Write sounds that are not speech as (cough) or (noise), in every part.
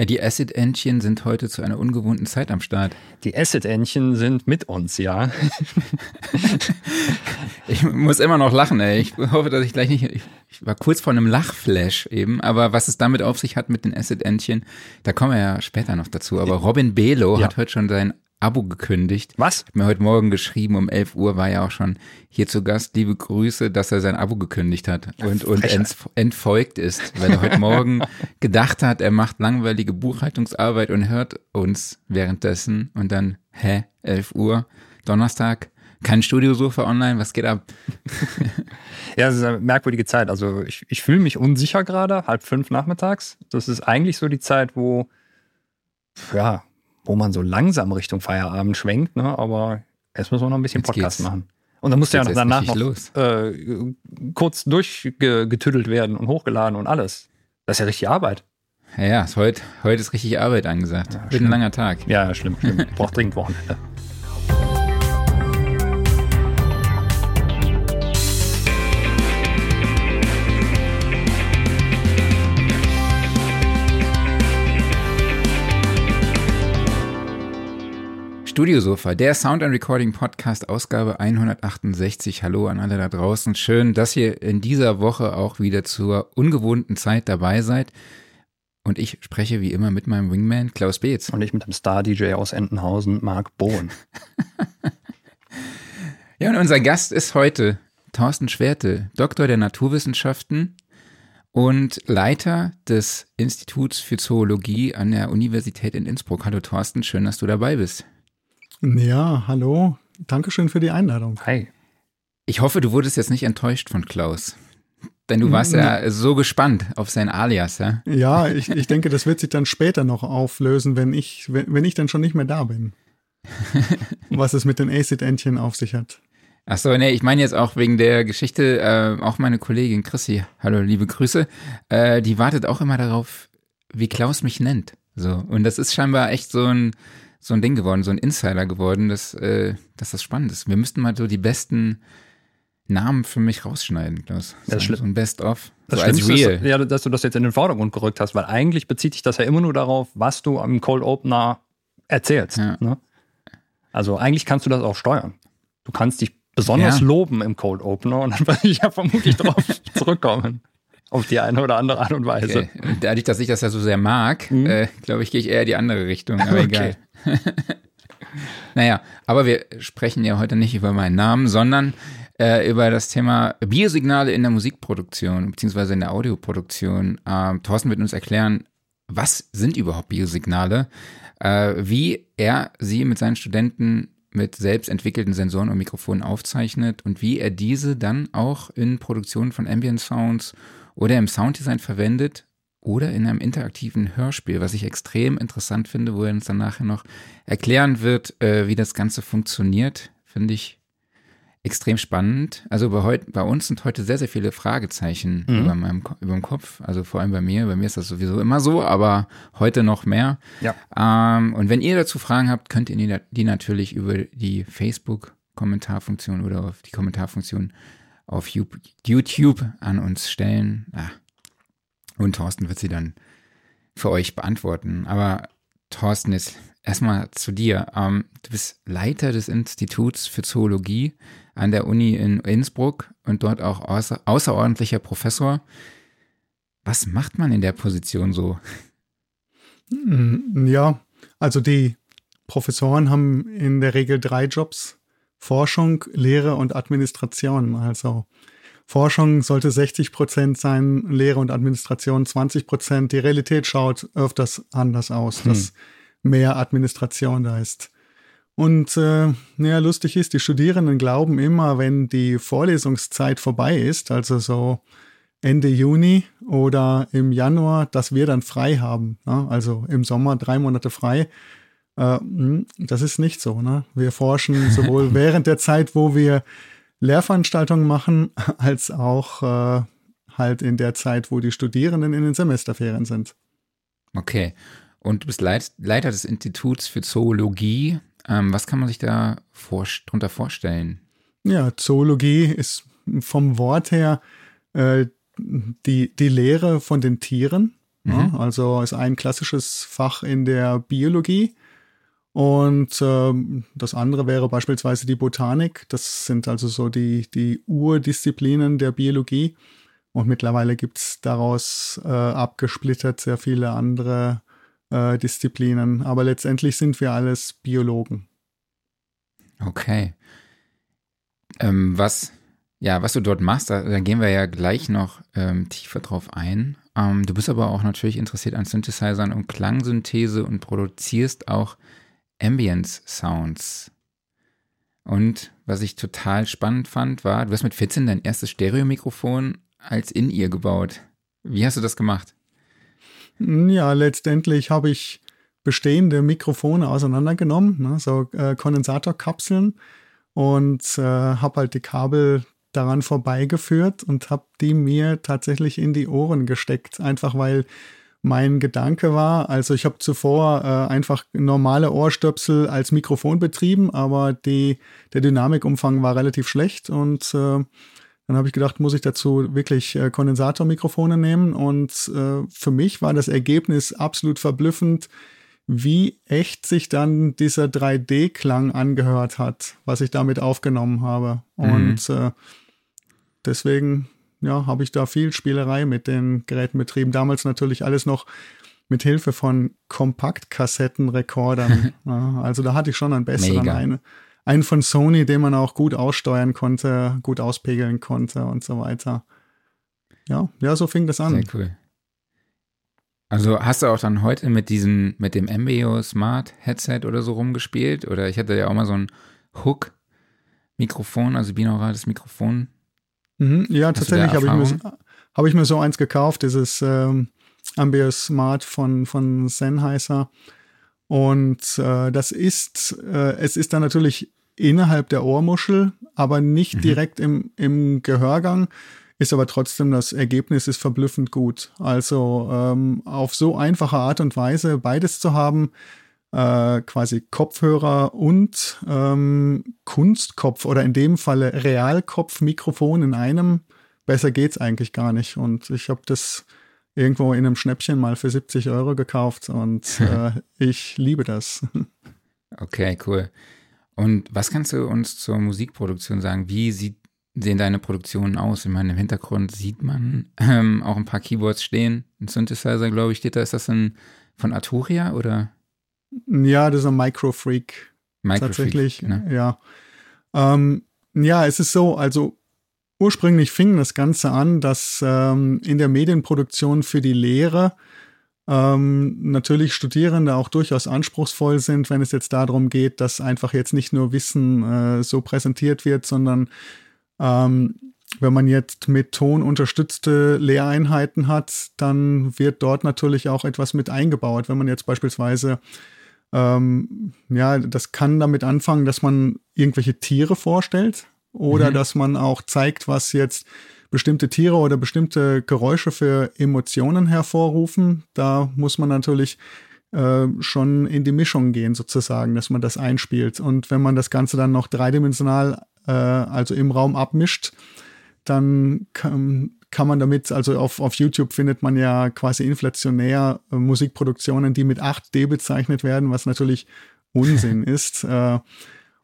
Ja, die Acid-Entchen sind heute zu einer ungewohnten Zeit am Start. Die Acid-Entchen sind mit uns, ja. (laughs) ich muss immer noch lachen, ey. Ich hoffe, dass ich gleich nicht. Ich, ich war kurz vor einem Lachflash eben, aber was es damit auf sich hat mit den Acid-Entchen, da kommen wir ja später noch dazu. Aber Robin Belo ja. hat heute schon sein Abo gekündigt. Was? Hat mir heute Morgen geschrieben, um 11 Uhr war ja auch schon hier zu Gast. Liebe Grüße, dass er sein Abo gekündigt hat und, und ent, entfolgt ist, weil er heute (laughs) Morgen gedacht hat, er macht langweilige Buchhaltungsarbeit und hört uns währenddessen und dann, hä, 11 Uhr, Donnerstag, kein Studiosofa online, was geht ab? (laughs) ja, es ist eine merkwürdige Zeit. Also ich, ich fühle mich unsicher gerade, halb fünf nachmittags. Das ist eigentlich so die Zeit, wo, ja, wo man so langsam Richtung Feierabend schwenkt, ne? aber erst müssen wir noch ein bisschen Podcast geht's. machen. Und dann muss ja danach noch äh, kurz durchgetüdelt werden und hochgeladen und alles. Das ist ja richtig Arbeit. Ja, ja heute, heute ist richtig Arbeit angesagt. Ja, Wird ein langer Tag. Ja, schlimm, schlimm. (laughs) Braucht dringend Wochenende. Studiosofa, der Sound and Recording Podcast, Ausgabe 168. Hallo an alle da draußen. Schön, dass ihr in dieser Woche auch wieder zur ungewohnten Zeit dabei seid. Und ich spreche wie immer mit meinem Wingman Klaus Beetz. Und ich mit dem Star-DJ aus Entenhausen, Marc Bohn. (laughs) ja, und unser Gast ist heute Thorsten Schwerte, Doktor der Naturwissenschaften und Leiter des Instituts für Zoologie an der Universität in Innsbruck. Hallo Thorsten, schön, dass du dabei bist. Ja, hallo. Dankeschön für die Einladung. Hi. Ich hoffe, du wurdest jetzt nicht enttäuscht von Klaus. Denn du warst ja so gespannt auf sein Alias, ja? Ja, ich, ich denke, das wird sich dann später noch auflösen, wenn ich, wenn, wenn ich dann schon nicht mehr da bin. (laughs) Was es mit den Acid-Entchen auf sich hat. Ach so, nee, ich meine jetzt auch wegen der Geschichte, äh, auch meine Kollegin Chrissy, hallo, liebe Grüße, äh, die wartet auch immer darauf, wie Klaus mich nennt. So, und das ist scheinbar echt so ein, so ein Ding geworden, so ein Insider geworden, dass, äh, dass das spannend ist. Wir müssten mal so die besten Namen für mich rausschneiden, Klaus. So, das so ein Best-of. Das so als Real. Ist, ja, dass du das jetzt in den Vordergrund gerückt hast, weil eigentlich bezieht sich das ja immer nur darauf, was du am Cold Opener erzählst. Ja. Ne? Also eigentlich kannst du das auch steuern. Du kannst dich besonders ja. loben im Cold Opener und dann werde ich ja vermutlich (laughs) darauf zurückkommen auf die eine oder andere Art und Weise. Okay. Dadurch, dass ich das ja so sehr mag, mhm. äh, glaube ich, gehe ich eher die andere Richtung, aber (laughs) okay. egal. (laughs) naja, aber wir sprechen ja heute nicht über meinen Namen, sondern äh, über das Thema Biosignale in der Musikproduktion beziehungsweise in der Audioproduktion. Ähm, Thorsten wird uns erklären, was sind überhaupt Biosignale, äh, wie er sie mit seinen Studenten mit selbst entwickelten Sensoren und Mikrofonen aufzeichnet und wie er diese dann auch in Produktionen von Ambient Sounds oder im Sounddesign verwendet oder in einem interaktiven Hörspiel, was ich extrem interessant finde, wo er uns dann nachher noch erklären wird, äh, wie das Ganze funktioniert, finde ich extrem spannend. Also bei, heut, bei uns sind heute sehr, sehr viele Fragezeichen mhm. über, meinem, über dem Kopf. Also vor allem bei mir. Bei mir ist das sowieso immer so, aber heute noch mehr. Ja. Ähm, und wenn ihr dazu Fragen habt, könnt ihr die, natürlich über die Facebook-Kommentarfunktion oder auf die Kommentarfunktion auf YouTube an uns stellen. Ah. Und Thorsten wird sie dann für euch beantworten. Aber Thorsten, jetzt erstmal zu dir. Ähm, du bist Leiter des Instituts für Zoologie an der Uni in Innsbruck und dort auch außer, außerordentlicher Professor. Was macht man in der Position so? Hm, ja, also die Professoren haben in der Regel drei Jobs. Forschung, Lehre und Administration. Also Forschung sollte 60 Prozent sein, Lehre und Administration 20 Prozent. Die Realität schaut öfters anders aus, hm. dass mehr Administration da ist. Und äh, ja, lustig ist, die Studierenden glauben immer, wenn die Vorlesungszeit vorbei ist, also so Ende Juni oder im Januar, dass wir dann frei haben. Ne? Also im Sommer drei Monate frei. Äh, hm, das ist nicht so. Ne? Wir forschen (laughs) sowohl während der Zeit, wo wir Lehrveranstaltungen machen, (laughs) als auch äh, halt in der Zeit, wo die Studierenden in den Semesterferien sind. Okay. Und du bist Leit Leiter des Instituts für Zoologie. Ähm, was kann man sich da vor drunter vorstellen? Ja, Zoologie ist vom Wort her äh, die, die Lehre von den Tieren. Mhm. Ja, also ist ein klassisches Fach in der Biologie. Und ähm, das andere wäre beispielsweise die Botanik. Das sind also so die, die Urdisziplinen der Biologie. Und mittlerweile gibt es daraus äh, abgesplittert sehr viele andere äh, Disziplinen. Aber letztendlich sind wir alles Biologen. Okay. Ähm, was, ja, was du dort machst, da, da gehen wir ja gleich noch ähm, tiefer drauf ein. Ähm, du bist aber auch natürlich interessiert an Synthesizern und Klangsynthese und produzierst auch Ambience Sounds. Und was ich total spannend fand, war, du hast mit 14 dein erstes Stereomikrofon als in ihr gebaut. Wie hast du das gemacht? Ja, letztendlich habe ich bestehende Mikrofone auseinandergenommen, ne, so äh, Kondensatorkapseln und äh, habe halt die Kabel daran vorbeigeführt und habe die mir tatsächlich in die Ohren gesteckt, einfach weil mein Gedanke war. Also ich habe zuvor äh, einfach normale Ohrstöpsel als Mikrofon betrieben, aber die, der Dynamikumfang war relativ schlecht und äh, dann habe ich gedacht, muss ich dazu wirklich äh, Kondensatormikrofone nehmen und äh, für mich war das Ergebnis absolut verblüffend, wie echt sich dann dieser 3D-Klang angehört hat, was ich damit aufgenommen habe. Mhm. Und äh, deswegen ja, habe ich da viel Spielerei mit den Geräten betrieben. Damals natürlich alles noch mit Hilfe von Kompaktkassettenrekordern. (laughs) ja, also da hatte ich schon einen besseren einen, einen von Sony, den man auch gut aussteuern konnte, gut auspegeln konnte und so weiter. Ja, ja, so fing das an. Sehr cool. Also hast du auch dann heute mit diesem, mit dem Embeo Smart Headset oder so rumgespielt? Oder ich hatte ja auch mal so ein Hook Mikrofon, also binaurales Mikrofon Mhm, ja, Hast tatsächlich habe ich, mir, hab ich mir so eins gekauft, dieses ähm, Ambius Smart von, von Sennheiser. Und äh, das ist, äh, es ist dann natürlich innerhalb der Ohrmuschel, aber nicht mhm. direkt im, im Gehörgang, ist aber trotzdem das Ergebnis ist verblüffend gut. Also ähm, auf so einfache Art und Weise beides zu haben, äh, quasi Kopfhörer und ähm, Kunstkopf oder in dem Falle Realkopf-Mikrofon in einem. Besser geht's eigentlich gar nicht. Und ich habe das irgendwo in einem Schnäppchen mal für 70 Euro gekauft und (laughs) äh, ich liebe das. Okay, cool. Und was kannst du uns zur Musikproduktion sagen? Wie sieht, sehen deine Produktionen aus? In meinem Hintergrund sieht man ähm, auch ein paar Keyboards stehen. Ein Synthesizer, glaube ich, steht da. Ist das ein von Arturia oder? Ja, das ist ein Microfreak. Micro tatsächlich, ne? ja. Ähm, ja, es ist so, also ursprünglich fing das Ganze an, dass ähm, in der Medienproduktion für die Lehre ähm, natürlich Studierende auch durchaus anspruchsvoll sind, wenn es jetzt darum geht, dass einfach jetzt nicht nur Wissen äh, so präsentiert wird, sondern ähm, wenn man jetzt mit Ton unterstützte Lehreinheiten hat, dann wird dort natürlich auch etwas mit eingebaut. Wenn man jetzt beispielsweise ähm, ja, das kann damit anfangen, dass man irgendwelche Tiere vorstellt oder mhm. dass man auch zeigt, was jetzt bestimmte Tiere oder bestimmte Geräusche für Emotionen hervorrufen. Da muss man natürlich äh, schon in die Mischung gehen, sozusagen, dass man das einspielt. Und wenn man das Ganze dann noch dreidimensional, äh, also im Raum abmischt, dann kann, kann man damit, also auf, auf YouTube findet man ja quasi inflationär äh, Musikproduktionen, die mit 8D bezeichnet werden, was natürlich Unsinn (laughs) ist. Äh,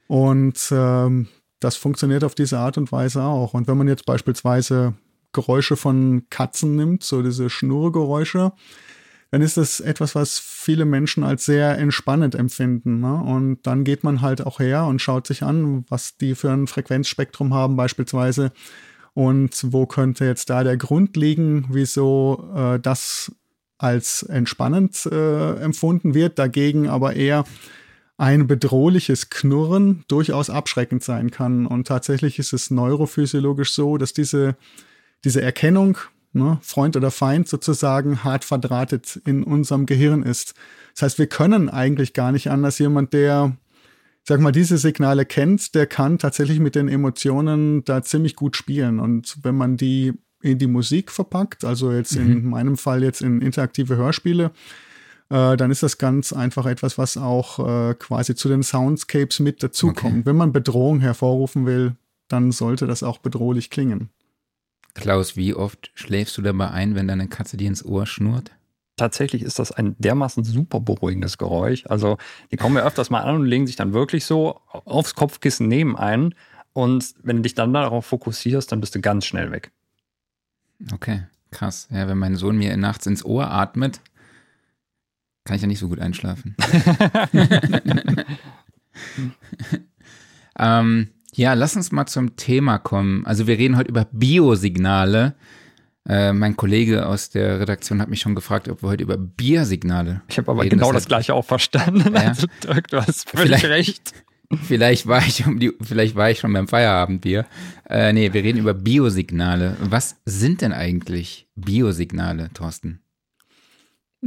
und ähm, das funktioniert auf diese Art und Weise auch. Und wenn man jetzt beispielsweise Geräusche von Katzen nimmt, so diese Schnurgeräusche, dann ist das etwas, was viele Menschen als sehr entspannend empfinden. Ne? Und dann geht man halt auch her und schaut sich an, was die für ein Frequenzspektrum haben, beispielsweise und wo könnte jetzt da der Grund liegen, wieso äh, das als entspannend äh, empfunden wird, dagegen aber eher ein bedrohliches Knurren durchaus abschreckend sein kann. Und tatsächlich ist es neurophysiologisch so, dass diese, diese Erkennung, ne, Freund oder Feind sozusagen, hart verdrahtet in unserem Gehirn ist. Das heißt, wir können eigentlich gar nicht anders. Jemand, der sag mal, diese Signale kennt, der kann tatsächlich mit den Emotionen da ziemlich gut spielen. Und wenn man die in die Musik verpackt, also jetzt mhm. in meinem Fall jetzt in interaktive Hörspiele, äh, dann ist das ganz einfach etwas, was auch äh, quasi zu den Soundscapes mit dazukommt. Okay. Wenn man Bedrohung hervorrufen will, dann sollte das auch bedrohlich klingen. Klaus, wie oft schläfst du dabei ein, wenn deine Katze dir ins Ohr schnurrt? Tatsächlich ist das ein dermaßen super beruhigendes Geräusch. Also die kommen ja öfters mal an und legen sich dann wirklich so aufs Kopfkissen neben einen. Und wenn du dich dann darauf fokussierst, dann bist du ganz schnell weg. Okay, krass. Ja, wenn mein Sohn mir nachts ins Ohr atmet, kann ich ja nicht so gut einschlafen. (laughs) ähm, ja, lass uns mal zum Thema kommen. Also wir reden heute über Biosignale. Äh, mein Kollege aus der Redaktion hat mich schon gefragt, ob wir heute über Biersignale. Ich habe aber reden. genau das, das gleiche auch verstanden. Ja. Also, Dirk, du hast völlig vielleicht, recht. Vielleicht war ich um die, vielleicht war ich schon beim Feierabendbier. Äh, nee, wir reden über Biosignale. Was sind denn eigentlich Biosignale, Thorsten?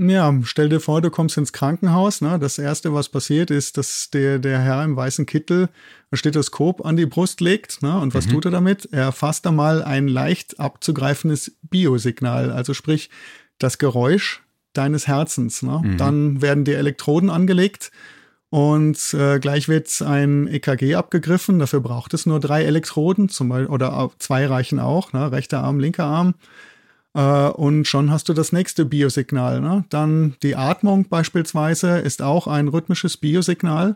Ja, stell dir vor, du kommst ins Krankenhaus. Ne? Das Erste, was passiert, ist, dass der, der Herr im weißen Kittel ein Stethoskop an die Brust legt. Ne? Und was mhm. tut er damit? Er fasst einmal ein leicht abzugreifendes Biosignal, also sprich das Geräusch deines Herzens. Ne? Mhm. Dann werden die Elektroden angelegt und äh, gleich wird ein EKG abgegriffen. Dafür braucht es nur drei Elektroden, zum Beispiel, oder zwei reichen auch, ne? rechter Arm, linker Arm. Äh, und schon hast du das nächste Biosignal. Ne? Dann die Atmung beispielsweise ist auch ein rhythmisches Biosignal.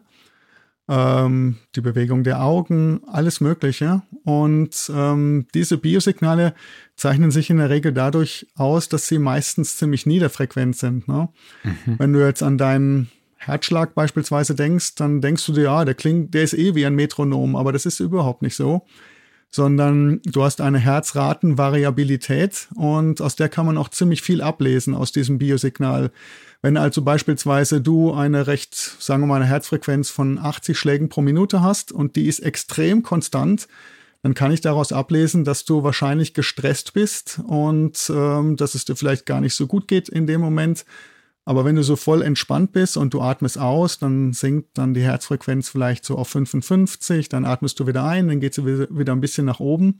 Ähm, die Bewegung der Augen, alles Mögliche. Und ähm, diese Biosignale zeichnen sich in der Regel dadurch aus, dass sie meistens ziemlich niederfrequent sind. Ne? Mhm. Wenn du jetzt an deinen Herzschlag beispielsweise denkst, dann denkst du dir, ja, der klingt, der ist eh wie ein Metronom, aber das ist überhaupt nicht so sondern du hast eine Herzratenvariabilität und aus der kann man auch ziemlich viel ablesen aus diesem Biosignal. Wenn also beispielsweise du eine recht, sagen wir mal, eine Herzfrequenz von 80 Schlägen pro Minute hast und die ist extrem konstant, dann kann ich daraus ablesen, dass du wahrscheinlich gestresst bist und ähm, dass es dir vielleicht gar nicht so gut geht in dem Moment aber wenn du so voll entspannt bist und du atmest aus, dann sinkt dann die Herzfrequenz vielleicht so auf 55, dann atmest du wieder ein, dann geht sie wieder ein bisschen nach oben.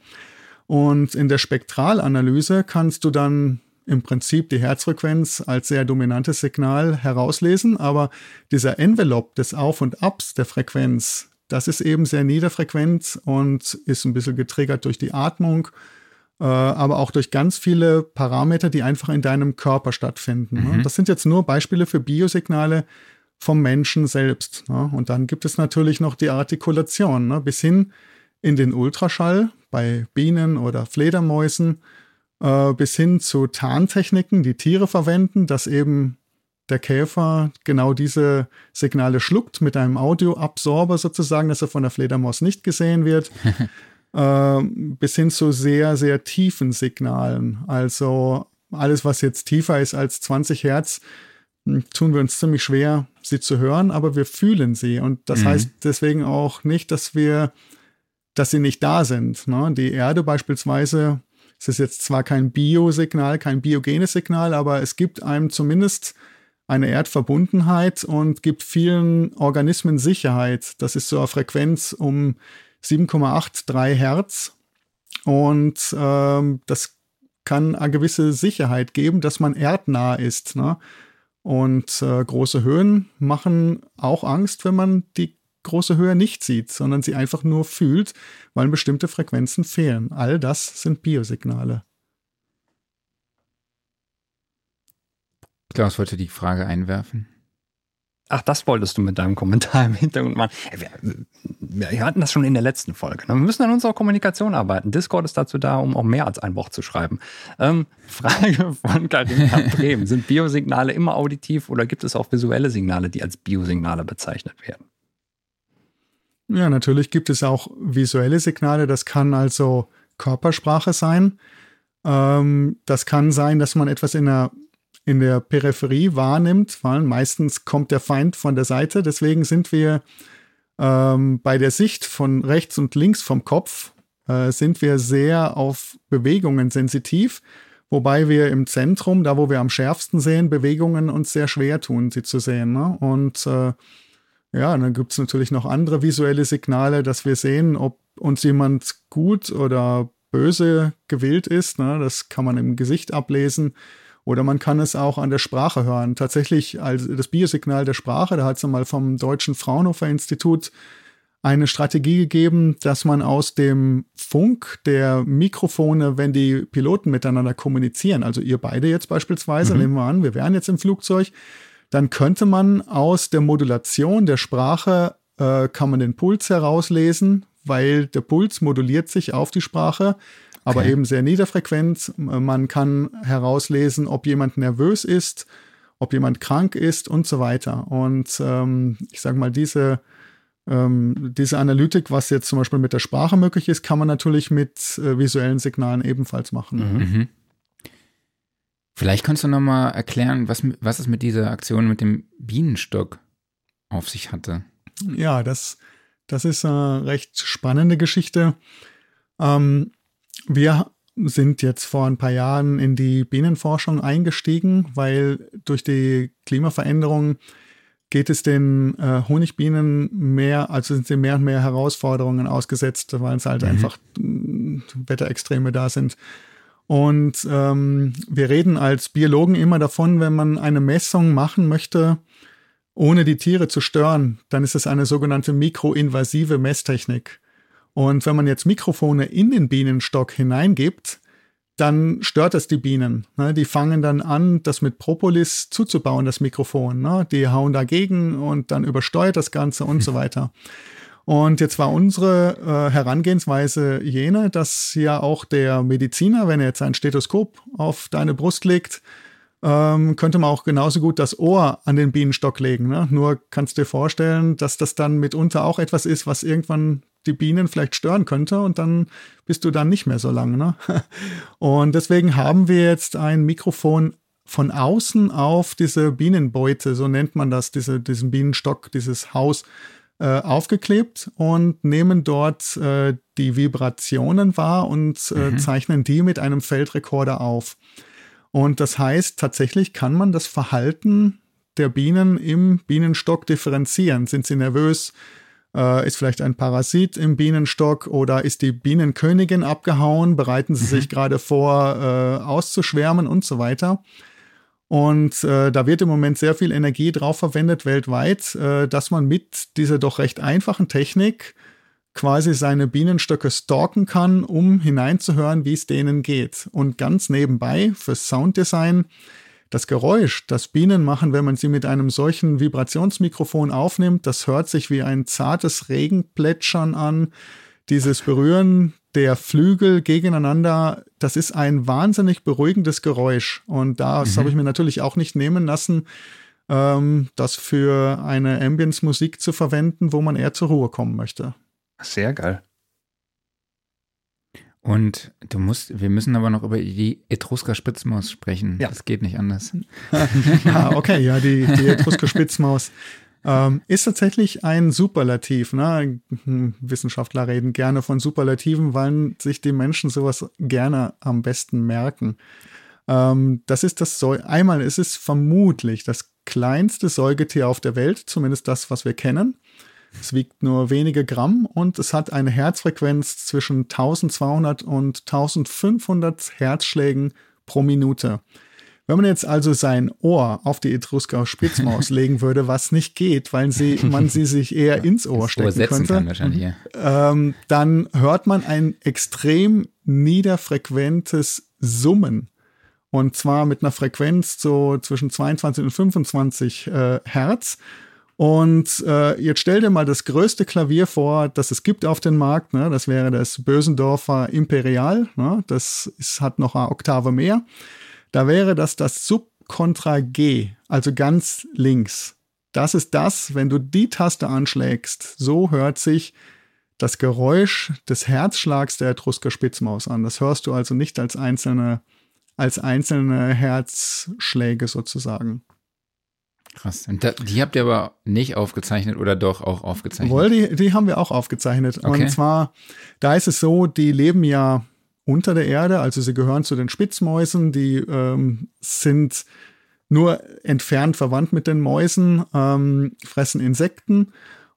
Und in der Spektralanalyse kannst du dann im Prinzip die Herzfrequenz als sehr dominantes Signal herauslesen, aber dieser Envelope des Auf und Abs der Frequenz, das ist eben sehr niederfrequent und ist ein bisschen getriggert durch die Atmung aber auch durch ganz viele Parameter, die einfach in deinem Körper stattfinden. Ne? Mhm. Das sind jetzt nur Beispiele für Biosignale vom Menschen selbst. Ne? Und dann gibt es natürlich noch die Artikulation, ne? bis hin in den Ultraschall bei Bienen oder Fledermäusen, äh, bis hin zu Tarntechniken, die Tiere verwenden, dass eben der Käfer genau diese Signale schluckt mit einem Audioabsorber sozusagen, dass er von der Fledermaus nicht gesehen wird. (laughs) äh, bis hin zu sehr, sehr tiefen Signalen. Also alles, was jetzt tiefer ist als 20 Hertz, hm, tun wir uns ziemlich schwer, sie zu hören, aber wir fühlen sie. Und das mhm. heißt deswegen auch nicht, dass wir, dass sie nicht da sind. Ne? Die Erde beispielsweise, es ist jetzt zwar kein Biosignal, kein biogenes Signal, aber es gibt einem zumindest eine Erdverbundenheit und gibt vielen Organismen Sicherheit. Das ist so eine Frequenz um 7,83 Hertz. Und ähm, das kann eine gewisse Sicherheit geben, dass man erdnah ist. Ne? Und äh, große Höhen machen auch Angst, wenn man die große Höhe nicht sieht, sondern sie einfach nur fühlt, weil bestimmte Frequenzen fehlen. All das sind Biosignale. Klaus wollte die Frage einwerfen. Ach, das wolltest du mit deinem Kommentar im Hintergrund machen. Wir, wir hatten das schon in der letzten Folge. Ne? Wir müssen an unserer Kommunikation arbeiten. Discord ist dazu da, um auch mehr als ein Wort zu schreiben. Ähm, (laughs) Frage von Karina Brehm. Sind Biosignale immer auditiv oder gibt es auch visuelle Signale, die als Biosignale bezeichnet werden? Ja, natürlich gibt es auch visuelle Signale. Das kann also Körpersprache sein. Ähm, das kann sein, dass man etwas in einer in der Peripherie wahrnimmt, weil meistens kommt der Feind von der Seite. Deswegen sind wir ähm, bei der Sicht von rechts und links vom Kopf, äh, sind wir sehr auf Bewegungen sensitiv, wobei wir im Zentrum, da wo wir am schärfsten sehen, Bewegungen uns sehr schwer tun, sie zu sehen. Ne? Und äh, ja, dann gibt es natürlich noch andere visuelle Signale, dass wir sehen, ob uns jemand gut oder böse gewillt ist. Ne? Das kann man im Gesicht ablesen. Oder man kann es auch an der Sprache hören. Tatsächlich, also das Biosignal der Sprache, da hat es mal vom Deutschen Fraunhofer Institut eine Strategie gegeben, dass man aus dem Funk der Mikrofone, wenn die Piloten miteinander kommunizieren, also ihr beide jetzt beispielsweise, mhm. nehmen wir an, wir wären jetzt im Flugzeug, dann könnte man aus der Modulation der Sprache, äh, kann man den Puls herauslesen, weil der Puls moduliert sich auf die Sprache, aber okay. eben sehr niederfrequent. Man kann herauslesen, ob jemand nervös ist, ob jemand krank ist und so weiter. Und ähm, ich sage mal, diese ähm, diese Analytik, was jetzt zum Beispiel mit der Sprache möglich ist, kann man natürlich mit äh, visuellen Signalen ebenfalls machen. Mhm. mhm. Vielleicht kannst du noch mal erklären, was, was es mit dieser Aktion mit dem Bienenstock auf sich hatte. Ja, das, das ist eine recht spannende Geschichte. Ähm, wir sind jetzt vor ein paar Jahren in die Bienenforschung eingestiegen, weil durch die Klimaveränderung geht es den äh, Honigbienen mehr, also sind sie mehr und mehr Herausforderungen ausgesetzt, weil es halt mhm. einfach äh, Wetterextreme da sind. Und ähm, wir reden als Biologen immer davon, wenn man eine Messung machen möchte, ohne die Tiere zu stören, dann ist es eine sogenannte mikroinvasive Messtechnik. Und wenn man jetzt Mikrofone in den Bienenstock hineingibt, dann stört das die Bienen. Ne? Die fangen dann an, das mit Propolis zuzubauen, das Mikrofon. Ne? Die hauen dagegen und dann übersteuert das Ganze und so (laughs) weiter. Und jetzt war unsere äh, Herangehensweise jene, dass ja auch der Mediziner, wenn er jetzt ein Stethoskop auf deine Brust legt, ähm, könnte man auch genauso gut das Ohr an den Bienenstock legen. Ne? Nur kannst du dir vorstellen, dass das dann mitunter auch etwas ist, was irgendwann die Bienen vielleicht stören könnte und dann bist du dann nicht mehr so lange. Ne? (laughs) Und deswegen haben wir jetzt ein Mikrofon von außen auf diese Bienenbeute, so nennt man das, diese, diesen Bienenstock, dieses Haus, äh, aufgeklebt und nehmen dort äh, die Vibrationen wahr und äh, mhm. zeichnen die mit einem Feldrekorder auf. Und das heißt, tatsächlich kann man das Verhalten der Bienen im Bienenstock differenzieren. Sind sie nervös? Äh, ist vielleicht ein Parasit im Bienenstock oder ist die Bienenkönigin abgehauen? Bereiten sie mhm. sich gerade vor, äh, auszuschwärmen und so weiter? Und äh, da wird im Moment sehr viel Energie drauf verwendet weltweit, äh, dass man mit dieser doch recht einfachen Technik quasi seine Bienenstöcke stalken kann, um hineinzuhören, wie es denen geht. Und ganz nebenbei fürs Sounddesign das Geräusch, das Bienen machen, wenn man sie mit einem solchen Vibrationsmikrofon aufnimmt, das hört sich wie ein zartes Regenplätschern an. Dieses Berühren der Flügel gegeneinander, das ist ein wahnsinnig beruhigendes Geräusch. Und das mhm. habe ich mir natürlich auch nicht nehmen lassen, ähm, das für eine Ambience-Musik zu verwenden, wo man eher zur Ruhe kommen möchte. Sehr geil. Und du musst, wir müssen aber noch über die Etrusker-Spitzmaus sprechen. Ja. Das geht nicht anders. (laughs) ah, okay, ja, die, die Etrusker-Spitzmaus ähm, ist tatsächlich ein Superlativ. Ne? Wissenschaftler reden gerne von Superlativen, weil sich die Menschen sowas gerne am besten merken. Ähm, das ist das, Säu einmal ist es vermutlich das kleinste Säugetier auf der Welt, zumindest das, was wir kennen. Es wiegt nur wenige Gramm und es hat eine Herzfrequenz zwischen 1200 und 1500 Herzschlägen pro Minute. Wenn man jetzt also sein Ohr auf die Etrusker Spitzmaus (laughs) legen würde, was nicht geht, weil sie, man sie sich eher ja, ins Ohr stecken Ohr könnte, ähm, dann hört man ein extrem niederfrequentes Summen. Und zwar mit einer Frequenz so zwischen 22 und 25 äh, Hertz. Und äh, jetzt stell dir mal das größte Klavier vor, das es gibt auf dem Markt. Ne? Das wäre das Bösendorfer Imperial. Ne? Das ist, hat noch eine Oktave mehr. Da wäre das das Subkontra G, also ganz links. Das ist das, wenn du die Taste anschlägst, so hört sich das Geräusch des Herzschlags der Etrusker Spitzmaus an. Das hörst du also nicht als einzelne, als einzelne Herzschläge sozusagen. Krass. Und da, die habt ihr aber nicht aufgezeichnet oder doch auch aufgezeichnet? Wohl, die, die haben wir auch aufgezeichnet. Okay. Und zwar, da ist es so, die leben ja unter der Erde, also sie gehören zu den Spitzmäusen, die ähm, sind nur entfernt verwandt mit den Mäusen, ähm, fressen Insekten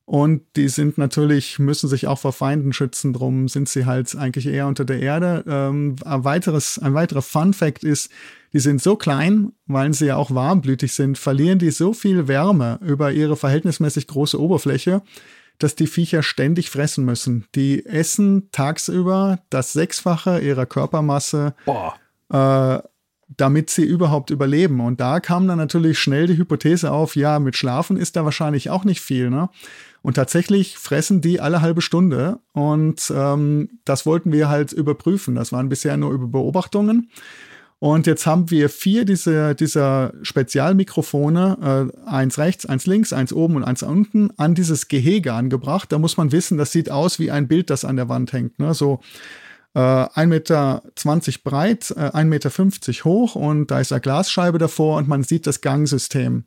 Und die sind natürlich, müssen sich auch vor Feinden schützen, drum sind sie halt eigentlich eher unter der Erde. Ähm, ein, weiteres, ein weiterer Fun Fact ist, die sind so klein, weil sie ja auch warmblütig sind, verlieren die so viel Wärme über ihre verhältnismäßig große Oberfläche, dass die Viecher ständig fressen müssen. Die essen tagsüber das Sechsfache ihrer Körpermasse. Äh, damit sie überhaupt überleben. Und da kam dann natürlich schnell die Hypothese auf, ja, mit Schlafen ist da wahrscheinlich auch nicht viel. Ne? Und tatsächlich fressen die alle halbe Stunde. Und ähm, das wollten wir halt überprüfen. Das waren bisher nur über Beobachtungen. Und jetzt haben wir vier dieser, dieser Spezialmikrofone, äh, eins rechts, eins links, eins oben und eins unten, an dieses Gehege angebracht. Da muss man wissen, das sieht aus wie ein Bild, das an der Wand hängt. Ne? So äh, 1,20 Meter breit, äh, 1,50 Meter hoch und da ist eine Glasscheibe davor und man sieht das Gangsystem.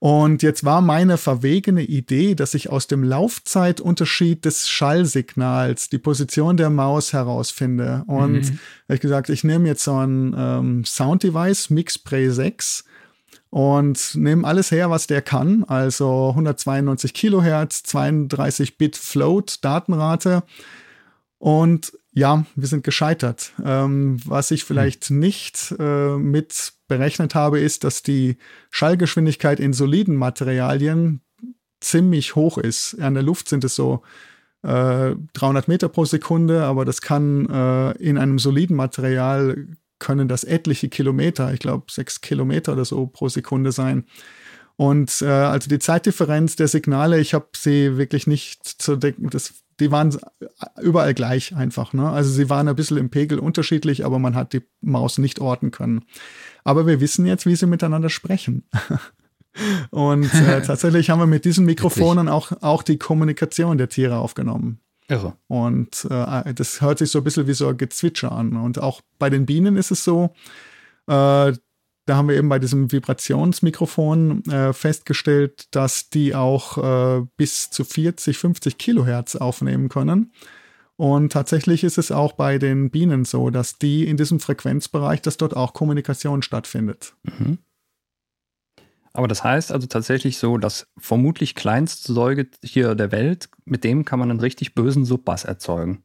Und jetzt war meine verwegene Idee, dass ich aus dem Laufzeitunterschied des Schallsignals die Position der Maus herausfinde. Und mhm. ich gesagt, ich nehme jetzt so ein ähm, Sound-Device, MixPray 6, und nehme alles her, was der kann. Also 192 Kilohertz, 32 Bit Float, Datenrate. Und ja, wir sind gescheitert. Ähm, was ich vielleicht hm. nicht äh, mit berechnet habe, ist, dass die Schallgeschwindigkeit in soliden Materialien ziemlich hoch ist. An der Luft sind es so äh, 300 Meter pro Sekunde, aber das kann äh, in einem soliden Material können das etliche Kilometer, ich glaube sechs Kilometer oder so pro Sekunde sein. Und äh, also die Zeitdifferenz der Signale, ich habe sie wirklich nicht zu denken, das die waren überall gleich einfach. Ne? Also sie waren ein bisschen im Pegel unterschiedlich, aber man hat die Maus nicht orten können. Aber wir wissen jetzt, wie sie miteinander sprechen. (laughs) Und äh, (laughs) tatsächlich haben wir mit diesen Mikrofonen auch, auch die Kommunikation der Tiere aufgenommen. Irre. Und äh, das hört sich so ein bisschen wie so ein Gezwitscher an. Und auch bei den Bienen ist es so, äh, da haben wir eben bei diesem Vibrationsmikrofon äh, festgestellt, dass die auch äh, bis zu 40, 50 Kilohertz aufnehmen können. Und tatsächlich ist es auch bei den Bienen so, dass die in diesem Frequenzbereich, dass dort auch Kommunikation stattfindet. Mhm. Aber das heißt also tatsächlich so, dass vermutlich kleinste Säugetier der Welt, mit dem kann man einen richtig bösen Subbass erzeugen.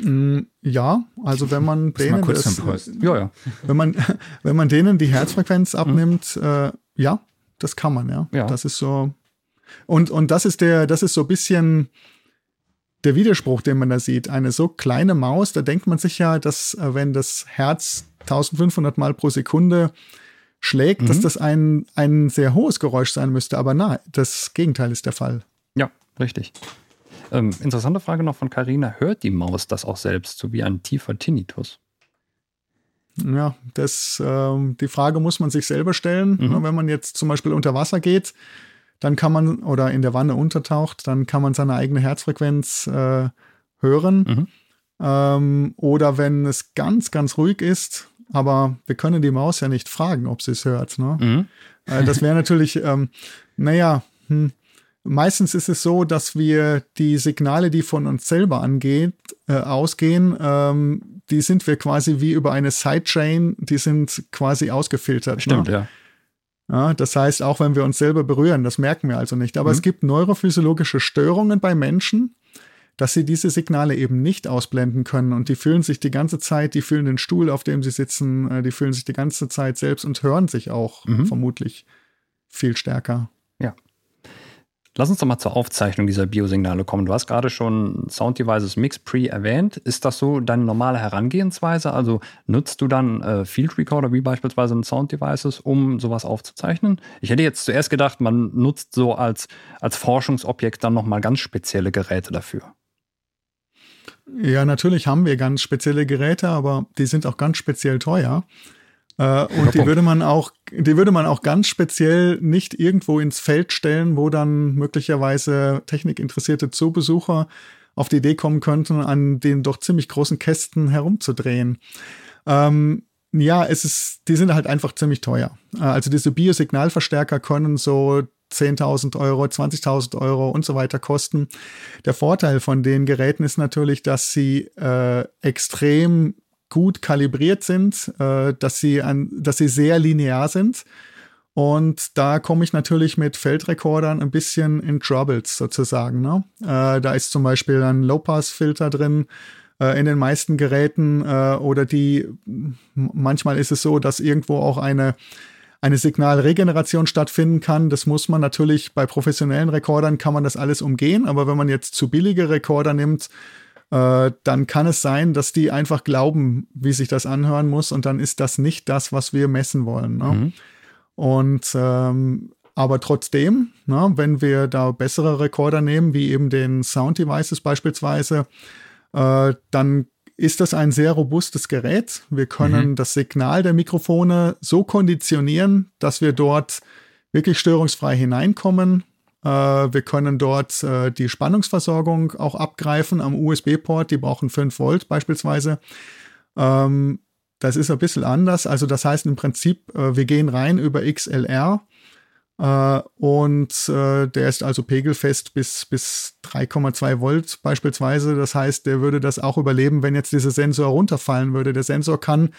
Mm, ja, also wenn man denen das, ja, ja. Wenn man, (laughs) wenn man denen die Herzfrequenz mhm. abnimmt, mhm. äh, ja, das kann man, ja. ja. Das ist so. Und, und das ist der, das ist so ein bisschen der Widerspruch, den man da sieht. Eine so kleine Maus, da denkt man sich ja, dass äh, wenn das Herz 1500 Mal pro Sekunde schlägt, mhm. dass das ein, ein sehr hohes Geräusch sein müsste. Aber nein, das Gegenteil ist der Fall. Ja, richtig. Ähm, interessante Frage noch von Carina. Hört die Maus das auch selbst, so wie ein tiefer Tinnitus? Ja, das, ähm, die Frage muss man sich selber stellen. Mhm. Wenn man jetzt zum Beispiel unter Wasser geht, dann kann man, oder in der Wanne untertaucht, dann kann man seine eigene Herzfrequenz äh, hören. Mhm. Ähm, oder wenn es ganz, ganz ruhig ist, aber wir können die Maus ja nicht fragen, ob sie es hört. Ne? Mhm. Äh, das wäre natürlich, ähm, naja, hm, Meistens ist es so, dass wir die Signale, die von uns selber angeht, äh, ausgehen, ähm, die sind wir quasi wie über eine Sidechain, die sind quasi ausgefiltert. Ne? Stimmt, ne? ja. Ja, das heißt, auch wenn wir uns selber berühren, das merken wir also nicht. Aber mhm. es gibt neurophysiologische Störungen bei Menschen, dass sie diese Signale eben nicht ausblenden können. Und die fühlen sich die ganze Zeit, die fühlen den Stuhl, auf dem sie sitzen, äh, die fühlen sich die ganze Zeit selbst und hören sich auch mhm. vermutlich viel stärker. Lass uns doch mal zur Aufzeichnung dieser Biosignale kommen. Du hast gerade schon Sound Devices Mix Pre erwähnt. Ist das so deine normale Herangehensweise? Also nutzt du dann äh, Field Recorder wie beispielsweise ein Sound Devices, um sowas aufzuzeichnen? Ich hätte jetzt zuerst gedacht, man nutzt so als, als Forschungsobjekt dann nochmal ganz spezielle Geräte dafür. Ja, natürlich haben wir ganz spezielle Geräte, aber die sind auch ganz speziell teuer. Äh, und die würde man auch, die würde man auch ganz speziell nicht irgendwo ins Feld stellen, wo dann möglicherweise technikinteressierte Zoobesucher auf die Idee kommen könnten, an den doch ziemlich großen Kästen herumzudrehen. Ähm, ja, es ist, die sind halt einfach ziemlich teuer. Äh, also diese Biosignalverstärker können so 10.000 Euro, 20.000 Euro und so weiter kosten. Der Vorteil von den Geräten ist natürlich, dass sie äh, extrem gut kalibriert sind, äh, dass, sie an, dass sie sehr linear sind Und da komme ich natürlich mit Feldrekordern ein bisschen in Troubles sozusagen. Ne? Äh, da ist zum Beispiel ein Low-Pass-Filter drin äh, in den meisten Geräten äh, oder die, manchmal ist es so, dass irgendwo auch eine eine Signalregeneration stattfinden kann. Das muss man natürlich bei professionellen Rekordern kann man das alles umgehen, aber wenn man jetzt zu billige Rekorder nimmt, äh, dann kann es sein, dass die einfach glauben, wie sich das anhören muss und dann ist das nicht das, was wir messen wollen. Ne? Mhm. Und ähm, aber trotzdem, ne, wenn wir da bessere Rekorder nehmen, wie eben den Sound Devices beispielsweise, äh, dann ist das ein sehr robustes Gerät. Wir können mhm. das Signal der Mikrofone so konditionieren, dass wir dort wirklich störungsfrei hineinkommen. Äh, wir können dort äh, die Spannungsversorgung auch abgreifen am USB-Port. Die brauchen 5 Volt beispielsweise. Ähm, das ist ein bisschen anders. Also das heißt im Prinzip, äh, wir gehen rein über XLR und der ist also pegelfest bis, bis 3,2 Volt beispielsweise. Das heißt, der würde das auch überleben, wenn jetzt dieser Sensor runterfallen würde. Der Sensor kann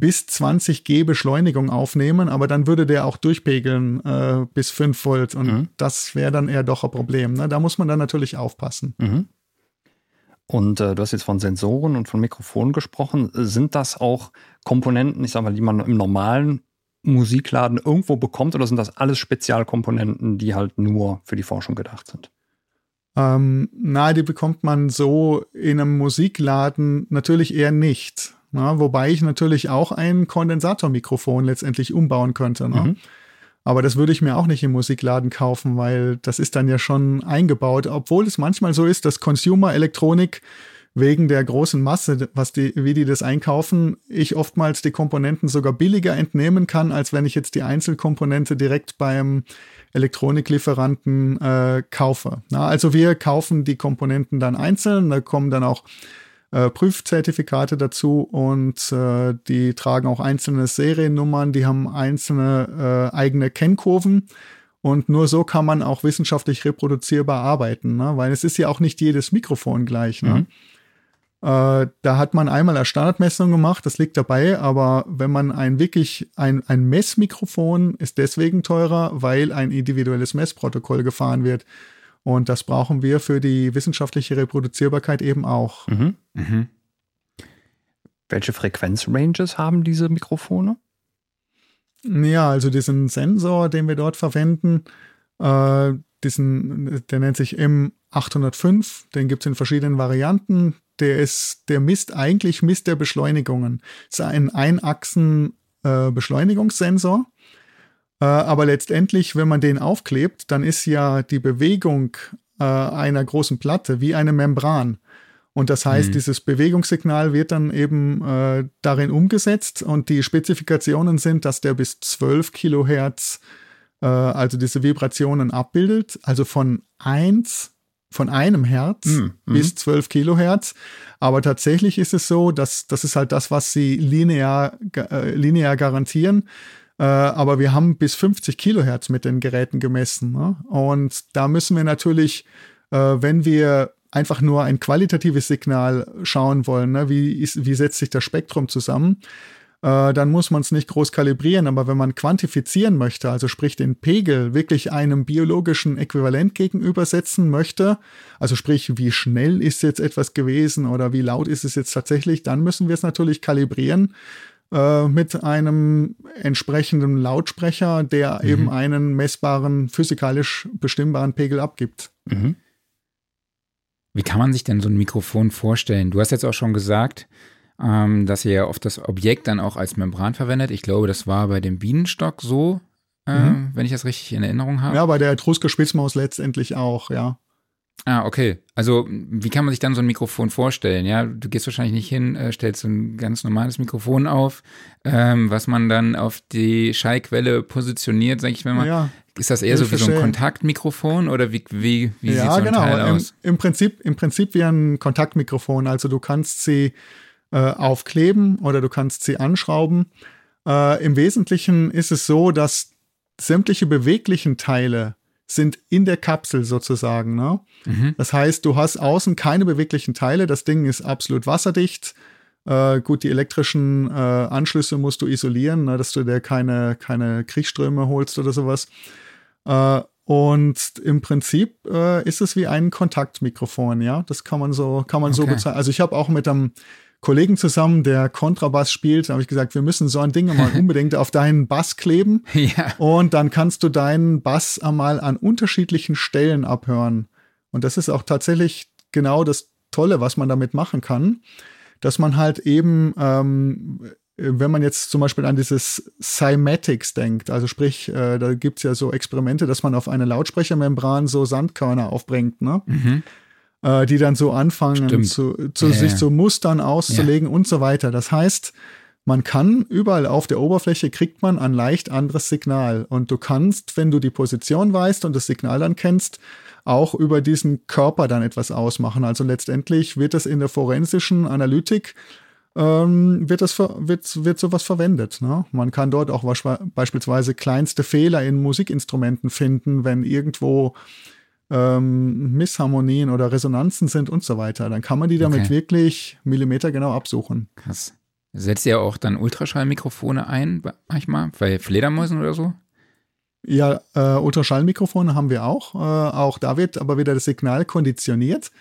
bis 20 G Beschleunigung aufnehmen, aber dann würde der auch durchpegeln äh, bis 5 Volt und mhm. das wäre dann eher doch ein Problem. Ne? Da muss man dann natürlich aufpassen. Mhm. Und äh, du hast jetzt von Sensoren und von Mikrofonen gesprochen. Sind das auch Komponenten, ich sag mal, die man im normalen Musikladen irgendwo bekommt oder sind das alles Spezialkomponenten, die halt nur für die Forschung gedacht sind? Ähm, na, die bekommt man so in einem Musikladen natürlich eher nicht. Na, wobei ich natürlich auch ein Kondensatormikrofon letztendlich umbauen könnte. Ne? Mhm. Aber das würde ich mir auch nicht im Musikladen kaufen, weil das ist dann ja schon eingebaut, obwohl es manchmal so ist, dass Consumer-Elektronik wegen der großen Masse, was die, wie die das einkaufen, ich oftmals die Komponenten sogar billiger entnehmen kann, als wenn ich jetzt die Einzelkomponente direkt beim Elektroniklieferanten äh, kaufe. Na, also wir kaufen die Komponenten dann einzeln, da kommen dann auch äh, Prüfzertifikate dazu und äh, die tragen auch einzelne Seriennummern, die haben einzelne äh, eigene Kennkurven. Und nur so kann man auch wissenschaftlich reproduzierbar arbeiten, ne? weil es ist ja auch nicht jedes Mikrofon gleich. Ne? Mhm. Äh, da hat man einmal eine Standardmessung gemacht, das liegt dabei, aber wenn man ein wirklich ein, ein Messmikrofon ist deswegen teurer, weil ein individuelles Messprotokoll gefahren wird. Und das brauchen wir für die wissenschaftliche Reproduzierbarkeit eben auch. Mhm. Mhm. Welche Frequenzranges haben diese Mikrofone? Ja, also diesen Sensor, den wir dort verwenden, äh, diesen, der nennt sich M805, den gibt es in verschiedenen Varianten der ist, der misst eigentlich misst der Beschleunigungen. Ist ein Einachsen-Beschleunigungssensor. Äh, aber letztendlich, wenn man den aufklebt, dann ist ja die Bewegung äh, einer großen Platte wie eine Membran. Und das heißt, mhm. dieses Bewegungssignal wird dann eben äh, darin umgesetzt und die Spezifikationen sind, dass der bis 12 Kilohertz, äh, also diese Vibrationen abbildet, also von 1 von einem Hertz mm, bis 12 Kilohertz. Aber tatsächlich ist es so, dass das ist halt das, was sie linear, äh, linear garantieren. Äh, aber wir haben bis 50 Kilohertz mit den Geräten gemessen. Ne? Und da müssen wir natürlich, äh, wenn wir einfach nur ein qualitatives Signal schauen wollen, ne? wie, ist, wie setzt sich das Spektrum zusammen, äh, dann muss man es nicht groß kalibrieren. Aber wenn man quantifizieren möchte, also sprich den Pegel wirklich einem biologischen Äquivalent gegenübersetzen möchte, also sprich, wie schnell ist jetzt etwas gewesen oder wie laut ist es jetzt tatsächlich, dann müssen wir es natürlich kalibrieren äh, mit einem entsprechenden Lautsprecher, der mhm. eben einen messbaren, physikalisch bestimmbaren Pegel abgibt. Mhm. Wie kann man sich denn so ein Mikrofon vorstellen? Du hast jetzt auch schon gesagt, ähm, dass ihr oft das Objekt dann auch als Membran verwendet. Ich glaube, das war bei dem Bienenstock so, äh, mhm. wenn ich das richtig in Erinnerung habe. Ja, bei der Etrusker-Spitzmaus letztendlich auch, ja. Ah, okay. Also, wie kann man sich dann so ein Mikrofon vorstellen? Ja, du gehst wahrscheinlich nicht hin, äh, stellst so ein ganz normales Mikrofon auf, ähm, was man dann auf die Schallquelle positioniert, sag ich mal. Ja, ist das eher so wie so ein Kontaktmikrofon oder wie, wie, wie ja, sieht so ein genau. Teil aus? Im, Im Prinzip, im Prinzip wie ein Kontaktmikrofon. Also du kannst sie äh, aufkleben oder du kannst sie anschrauben. Äh, Im Wesentlichen ist es so, dass sämtliche beweglichen Teile sind in der Kapsel sozusagen. Ne? Mhm. Das heißt, du hast außen keine beweglichen Teile. Das Ding ist absolut wasserdicht. Äh, gut, die elektrischen äh, Anschlüsse musst du isolieren, ne, dass du dir keine, keine Kriegsströme holst oder sowas. Äh, und im Prinzip äh, ist es wie ein Kontaktmikrofon, ja. Das kann man so, kann man okay. so bezeichnen. Also ich habe auch mit einem Kollegen zusammen, der Kontrabass spielt, da habe ich gesagt, wir müssen so ein Ding mal (laughs) unbedingt auf deinen Bass kleben. Ja. Und dann kannst du deinen Bass einmal an unterschiedlichen Stellen abhören. Und das ist auch tatsächlich genau das Tolle, was man damit machen kann, dass man halt eben ähm, wenn man jetzt zum Beispiel an dieses Cymatics denkt, also sprich, äh, da gibt es ja so Experimente, dass man auf eine Lautsprechermembran so Sandkörner aufbringt, ne? Mhm. Äh, die dann so anfangen, zu, zu ja, sich zu Mustern auszulegen und so weiter. Das heißt, man kann überall auf der Oberfläche kriegt man ein leicht anderes Signal. Und du kannst, wenn du die Position weißt und das Signal dann kennst, auch über diesen Körper dann etwas ausmachen. Also letztendlich wird es in der forensischen Analytik ähm, wird, das, wird, wird sowas verwendet. Ne? Man kann dort auch beispielsweise kleinste Fehler in Musikinstrumenten finden, wenn irgendwo ähm, Missharmonien oder Resonanzen sind und so weiter. Dann kann man die damit okay. wirklich millimetergenau absuchen. Krass. Setzt ihr auch dann Ultraschallmikrofone ein, manchmal, bei Fledermäusen oder so? Ja, äh, Ultraschallmikrofone haben wir auch. Äh, auch da wird aber wieder das Signal konditioniert.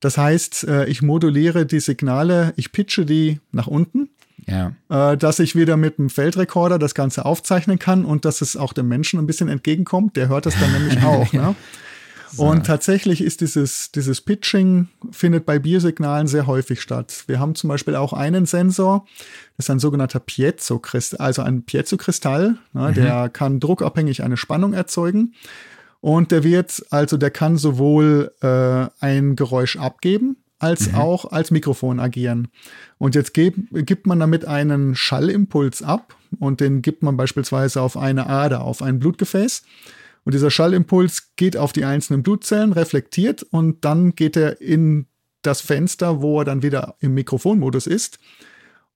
Das heißt, äh, ich moduliere die Signale, ich pitche die nach unten, ja. Äh, dass ich wieder mit dem Feldrekorder das Ganze aufzeichnen kann und dass es auch dem Menschen ein bisschen entgegenkommt. Der hört das dann (laughs) nämlich auch. Ne? So. Und tatsächlich ist dieses, dieses Pitching findet bei Biosignalen sehr häufig statt. Wir haben zum Beispiel auch einen Sensor, das ist ein sogenannter Piezo-Kristall, also ein Piezo-Kristall, ne, mhm. der kann druckabhängig eine Spannung erzeugen. Und der wird, also der kann sowohl äh, ein Geräusch abgeben, als mhm. auch als Mikrofon agieren. Und jetzt gibt man damit einen Schallimpuls ab und den gibt man beispielsweise auf eine Ader, auf ein Blutgefäß. Und dieser Schallimpuls geht auf die einzelnen Blutzellen, reflektiert und dann geht er in das Fenster, wo er dann wieder im Mikrofonmodus ist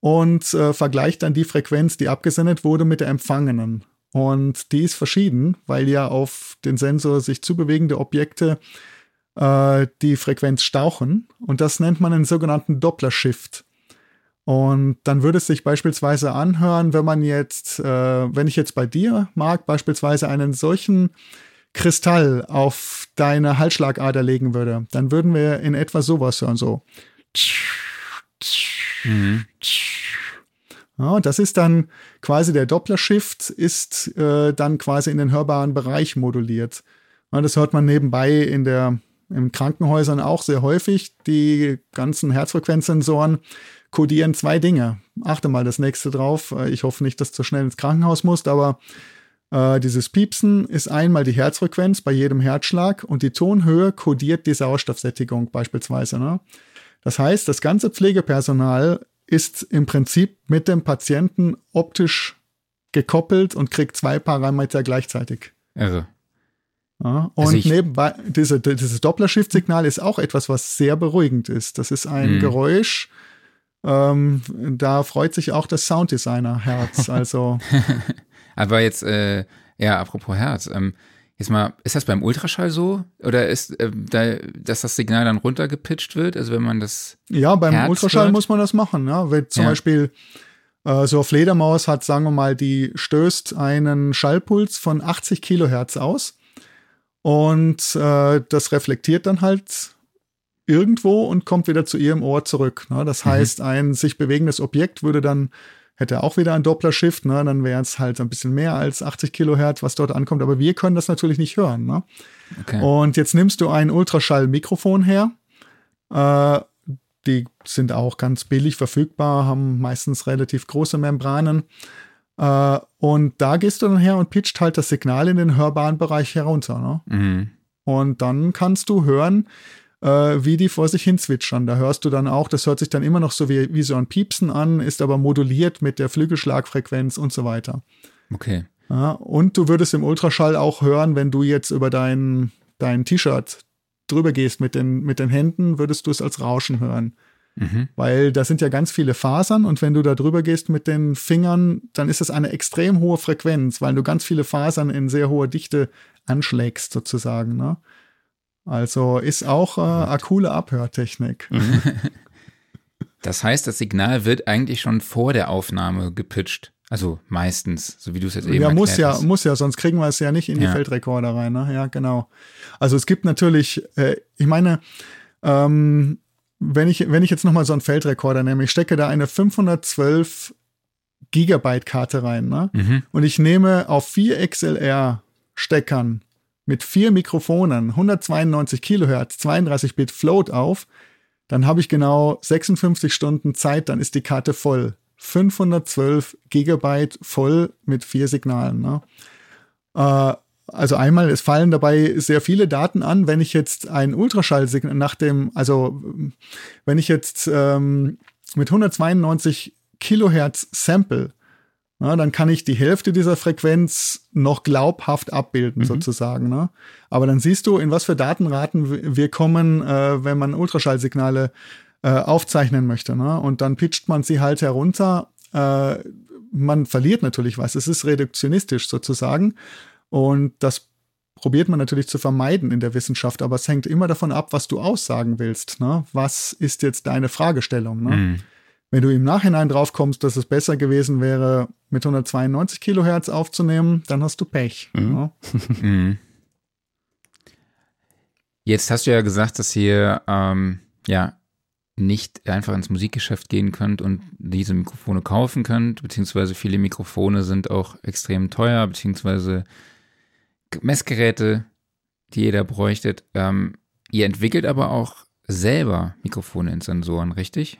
und äh, vergleicht dann die Frequenz, die abgesendet wurde, mit der empfangenen. Und die ist verschieden, weil ja auf den Sensor sich zubewegende Objekte äh, die Frequenz stauchen. Und das nennt man einen sogenannten Doppler-Shift. Und dann würde es sich beispielsweise anhören, wenn man jetzt, äh, wenn ich jetzt bei dir, Marc, beispielsweise einen solchen Kristall auf deine Halsschlagader legen würde, dann würden wir in etwa sowas hören, so. Mhm. Ja, das ist dann quasi der Doppler-Shift, ist äh, dann quasi in den hörbaren Bereich moduliert. Ja, das hört man nebenbei in der, in Krankenhäusern auch sehr häufig. Die ganzen Herzfrequenzsensoren kodieren zwei Dinge. Achte mal das nächste drauf. Äh, ich hoffe nicht, dass du schnell ins Krankenhaus musst, aber äh, dieses Piepsen ist einmal die Herzfrequenz bei jedem Herzschlag und die Tonhöhe kodiert die Sauerstoffsättigung beispielsweise. Ne? Das heißt, das ganze Pflegepersonal ist im Prinzip mit dem Patienten optisch gekoppelt und kriegt zwei Parameter gleichzeitig. Also. Ja, und also nebenbei, diese, dieses Doppler-Shift-Signal ist auch etwas, was sehr beruhigend ist. Das ist ein mhm. Geräusch, ähm, da freut sich auch das Sounddesigner-Herz. (laughs) Also. (laughs) Aber jetzt, äh, ja, apropos Herz, ähm, Jetzt mal, ist das beim Ultraschall so? Oder ist, äh, da, dass das Signal dann runtergepitcht wird? Also wenn man das. Ja, beim Herz Ultraschall hört? muss man das machen. Ja? Wenn zum ja. Beispiel äh, so eine Fledermaus hat, sagen wir mal, die stößt einen Schallpuls von 80 Kilohertz aus. Und äh, das reflektiert dann halt irgendwo und kommt wieder zu ihrem Ohr zurück. Ne? Das mhm. heißt, ein sich bewegendes Objekt würde dann hätte auch wieder ein Doppler-Shift, ne? dann wäre es halt ein bisschen mehr als 80 Kilohertz, was dort ankommt. Aber wir können das natürlich nicht hören. Ne? Okay. Und jetzt nimmst du ein Ultraschall-Mikrofon her. Äh, die sind auch ganz billig verfügbar, haben meistens relativ große Membranen. Äh, und da gehst du dann her und pitcht halt das Signal in den hörbaren Bereich herunter. Ne? Mhm. Und dann kannst du hören, äh, wie die vor sich hin zwitschern. Da hörst du dann auch, das hört sich dann immer noch so wie, wie so ein Piepsen an, ist aber moduliert mit der Flügelschlagfrequenz und so weiter. Okay. Ja, und du würdest im Ultraschall auch hören, wenn du jetzt über dein, dein T-Shirt drüber gehst mit den, mit den Händen, würdest du es als Rauschen hören. Mhm. Weil da sind ja ganz viele Fasern und wenn du da drüber gehst mit den Fingern, dann ist das eine extrem hohe Frequenz, weil du ganz viele Fasern in sehr hoher Dichte anschlägst sozusagen. Ne? Also ist auch äh, eine coole Abhörtechnik. Mhm. (laughs) Das heißt, das Signal wird eigentlich schon vor der Aufnahme gepitcht. Also meistens, so wie du es jetzt eben Ja, muss ja, hast. muss ja, sonst kriegen wir es ja nicht in die Ja. Feldrekorder rein. Ne? Ja, genau. Also es gibt natürlich, äh, ich meine, ähm, wenn ich, wenn ich jetzt nochmal so einen Feldrekorder nehme, ich stecke da eine 512 Gigabyte Karte rein, ne? Mhm. Und ich nehme auf vier XLR Steckern mit vier Mikrofonen 192 Kilohertz, 32 Bit Float auf, dann habe ich genau 56 Stunden Zeit, dann ist die Karte voll. 512 Gigabyte voll mit vier Signalen. Ne? Äh, also einmal, es fallen dabei sehr viele Daten an, wenn ich jetzt ein Ultraschallsignal nach dem, also wenn ich jetzt ähm, mit 192 Kilohertz Sample, na, dann kann ich die Hälfte dieser Frequenz noch glaubhaft abbilden, sozusagen. Ne? Aber dann siehst du, in was für Datenraten wir kommen, äh, wenn man Ultraschallsignale äh, aufzeichnen möchte. Ne? Und dann pitcht man sie halt herunter. Äh, man verliert natürlich was. Es ist reduktionistisch sozusagen. Und das probiert man natürlich zu vermeiden in der Wissenschaft, aber es hängt immer davon ab, was du aussagen willst. Ne? Was ist jetzt deine Fragestellung? Ne? Mhm. Wenn du im Nachhinein drauf kommst, dass es besser gewesen wäre, mit 192 Kilohertz aufzunehmen, dann hast du Pech. Mhm. Ne? (laughs) Mhm. Jetzt hast du ja gesagt, dass ihr ähm, ja nicht einfach ins Musikgeschäft gehen könnt und diese Mikrofone kaufen könnt, beziehungsweise viele Mikrofone sind auch extrem teuer, beziehungsweise Messgeräte, die jeder bräuchte. Ähm, ihr entwickelt aber auch selber Mikrofone in Sensoren, richtig?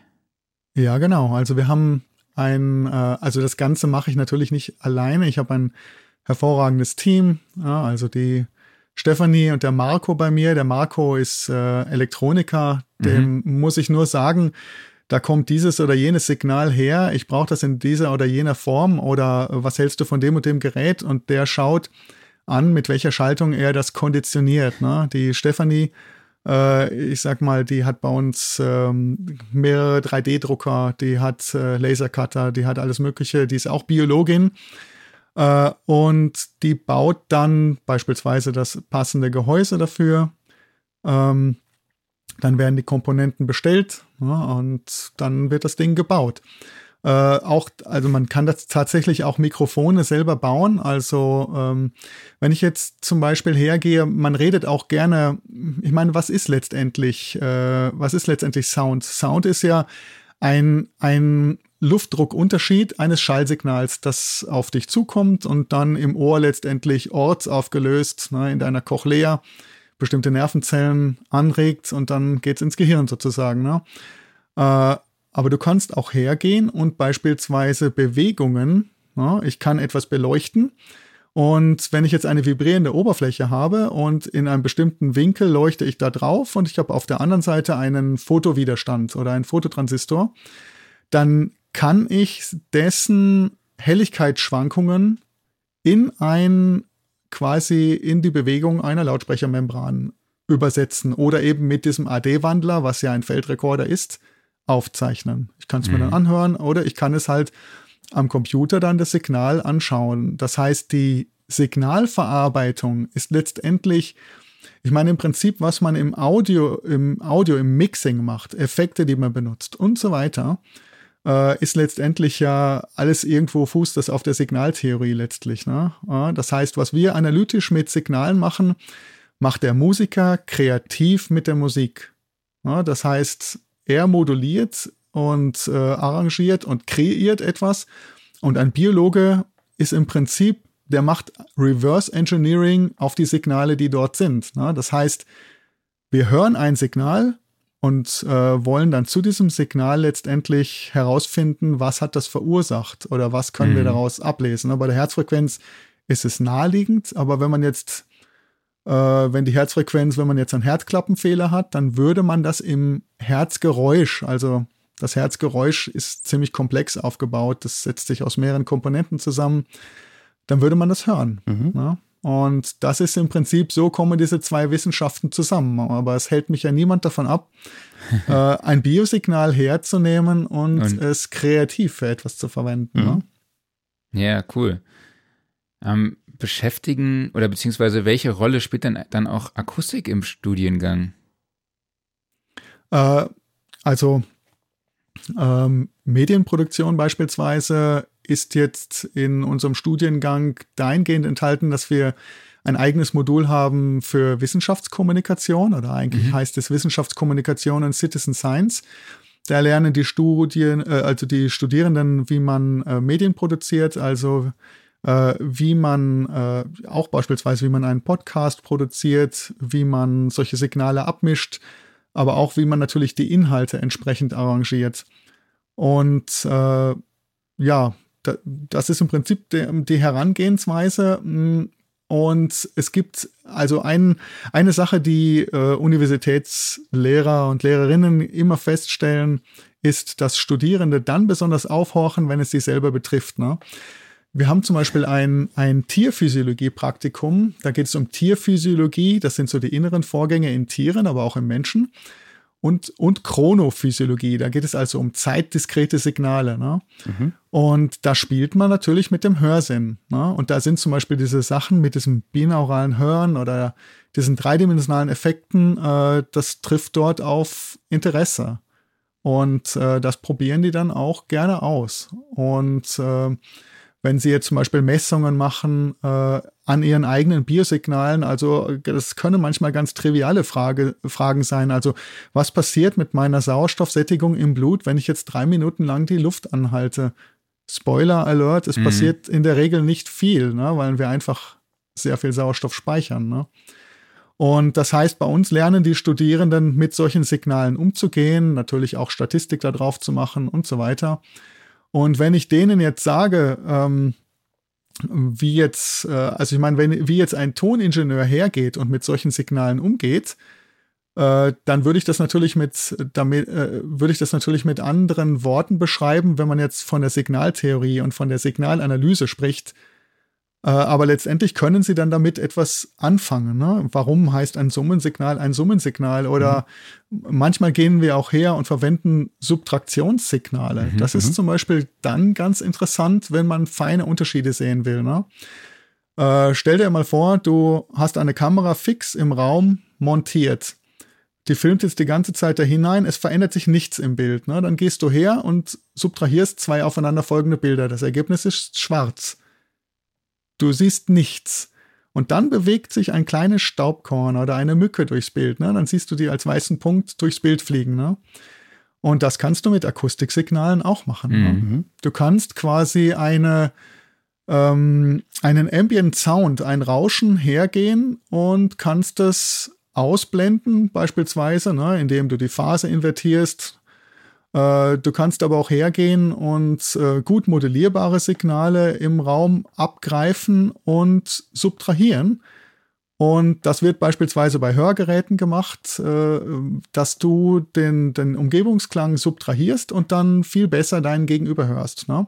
Ja, genau. Also wir haben ein, äh, also das Ganze mache ich natürlich nicht alleine. Ich habe ein hervorragendes Team. Ja, also die Stefanie und der Marco bei mir. Der Marco ist äh, Elektroniker. Dem muss ich nur sagen, da kommt dieses oder jenes Signal her. Ich brauche das in dieser oder jener Form. Oder was hältst du von dem und dem Gerät? Und der schaut an, mit welcher Schaltung er das konditioniert. Ne? Die Stefanie äh, ich sag mal, die hat bei uns ähm, mehrere 3D-Drucker, die hat äh, Lasercutter, die hat alles Mögliche, die ist auch Biologin äh, und die baut dann beispielsweise das passende Gehäuse dafür. Ähm, dann werden die Komponenten bestellt ja, und dann wird das Ding gebaut. Äh, auch, also man kann das tatsächlich auch Mikrofone selber bauen. Also ähm, wenn ich jetzt zum Beispiel hergehe, man redet auch gerne, ich meine, was ist letztendlich, äh, was ist letztendlich Sound? Sound ist ja ein, ein Luftdruckunterschied eines Schallsignals, das auf dich zukommt und dann im Ohr letztendlich ortsaufgelöst ne, in deiner Cochlea bestimmte Nervenzellen anregt und dann geht's ins Gehirn sozusagen. Ne? Äh, aber du kannst auch hergehen und beispielsweise Bewegungen, ja, ich kann etwas beleuchten. Und wenn ich jetzt eine vibrierende Oberfläche habe und in einem bestimmten Winkel leuchte ich da drauf und ich habe auf der anderen Seite einen Fotowiderstand oder einen Fototransistor, dann kann ich dessen Helligkeitsschwankungen in ein quasi in die Bewegung einer Lautsprechermembran übersetzen oder eben mit diesem AD-Wandler, was ja ein Feldrekorder ist, aufzeichnen. Ich kann es mir Mhm. dann anhören oder ich kann es halt am Computer dann das Signal anschauen. Das heißt, die Signalverarbeitung ist letztendlich, ich meine im Prinzip, was man im Audio, im Audio, im Mixing macht, Effekte, die man benutzt und so weiter, äh, ist letztendlich ja alles irgendwo fußt das auf der Signaltheorie letztlich. Ne? Ja, das heißt, was wir analytisch mit Signalen machen, macht der Musiker kreativ mit der Musik. Ja, das heißt, er moduliert und äh, arrangiert und kreiert etwas. Und ein Biologe ist im Prinzip, der macht Reverse Engineering auf die Signale, die dort sind. Ne? Das heißt, wir hören ein Signal und äh, wollen dann zu diesem Signal letztendlich herausfinden, was hat das verursacht oder was können wir Mhm. daraus ablesen. Ne? Bei der Herzfrequenz ist es naheliegend, aber wenn man jetzt äh, wenn die Herzfrequenz, wenn man jetzt einen Herzklappenfehler hat, dann würde man das im Herzgeräusch, also das Herzgeräusch ist ziemlich komplex aufgebaut, das setzt sich aus mehreren Komponenten zusammen, dann würde man das hören. Mhm. Ne? Und das ist im Prinzip, so kommen diese zwei Wissenschaften zusammen. Aber es hält mich ja niemand davon ab, (laughs) äh, ein Biosignal herzunehmen und, Und- es kreativ für etwas zu verwenden. Mhm. Ne? Ja, cool. Ähm, beschäftigen oder beziehungsweise welche Rolle spielt denn dann auch Akustik im Studiengang? Äh, also Ähm, Medienproduktion beispielsweise ist jetzt in unserem Studiengang dahingehend enthalten, dass wir ein eigenes Modul haben für Wissenschaftskommunikation oder eigentlich mhm. heißt es Wissenschaftskommunikation und Citizen Science. Da lernen die Studien, äh, also die Studierenden, wie man äh, Medien produziert, also äh, wie man äh, auch beispielsweise, wie man einen Podcast produziert, wie man solche Signale abmischt, aber auch wie man natürlich die Inhalte entsprechend arrangiert. Und äh, ja, da, das ist im Prinzip die, die Herangehensweise. Und es gibt also ein, eine Sache, die äh, Universitätslehrer und Lehrerinnen immer feststellen, ist, dass Studierende dann besonders aufhorchen, wenn es sie selber betrifft. Ne? Wir haben zum Beispiel ein, ein Tierphysiologie-Praktikum. Da geht es um Tierphysiologie. Das sind so die inneren Vorgänge in Tieren, aber auch im Menschen und, und Chronophysiologie. Da geht es also um zeitdiskrete Signale. Ne? Mhm. Und da spielt man natürlich mit dem Hörsinn. Ne? Und da sind zum Beispiel diese Sachen mit diesem binauralen Hören oder diesen dreidimensionalen Effekten, äh, das trifft dort auf Interesse. Und äh, das probieren die dann auch gerne aus. Und äh, wenn sie jetzt zum Beispiel Messungen machen äh, an ihren eigenen Biosignalen, also das können manchmal ganz triviale Frage, Fragen sein. Also was passiert mit meiner Sauerstoffsättigung im Blut, wenn ich jetzt drei Minuten lang die Luft anhalte? Spoiler Alert, es mhm. passiert in der Regel nicht viel, ne, weil wir einfach sehr viel Sauerstoff speichern. Ne? Und das heißt, bei uns lernen die Studierenden mit solchen Signalen umzugehen, natürlich auch Statistik darauf zu machen und so weiter. Und wenn ich denen jetzt sage, ähm, wie jetzt, äh, also ich meine, wenn wie jetzt ein Toningenieur hergeht und mit solchen Signalen umgeht, äh, dann würde ich das natürlich mit damit äh, würde ich das natürlich mit anderen Worten beschreiben, wenn man jetzt von der Signaltheorie und von der Signalanalyse spricht, aber letztendlich können sie dann damit etwas anfangen. Ne? Warum heißt ein Summensignal ein Summensignal? Oder mhm. manchmal gehen wir auch her und verwenden Subtraktionssignale. Mhm. Das ist mhm. zum Beispiel dann ganz interessant, wenn man feine Unterschiede sehen will. Ne? Äh, stell dir mal vor, du hast eine Kamera fix im Raum montiert. Die filmt jetzt die ganze Zeit da hinein, es verändert sich nichts im Bild. Ne? Dann gehst du her und subtrahierst zwei aufeinanderfolgende Bilder. Das Ergebnis ist schwarz. Du siehst nichts. Und dann bewegt sich ein kleines Staubkorn oder eine Mücke durchs Bild. Ne? Dann siehst du die als weißen Punkt durchs Bild fliegen. Ne? Und das kannst du mit Akustiksignalen auch machen. Ne? Mhm. Ne? Du kannst quasi eine, ähm, einen Ambient Sound, ein Rauschen hergehen und kannst das ausblenden, beispielsweise, ne, indem du die Phase invertierst äh, du kannst aber auch hergehen und äh, gut modellierbare Signale im Raum abgreifen und subtrahieren. Und das wird beispielsweise bei Hörgeräten gemacht, äh, dass du den, den Umgebungsklang subtrahierst und dann viel besser deinen Gegenüber hörst. Ne?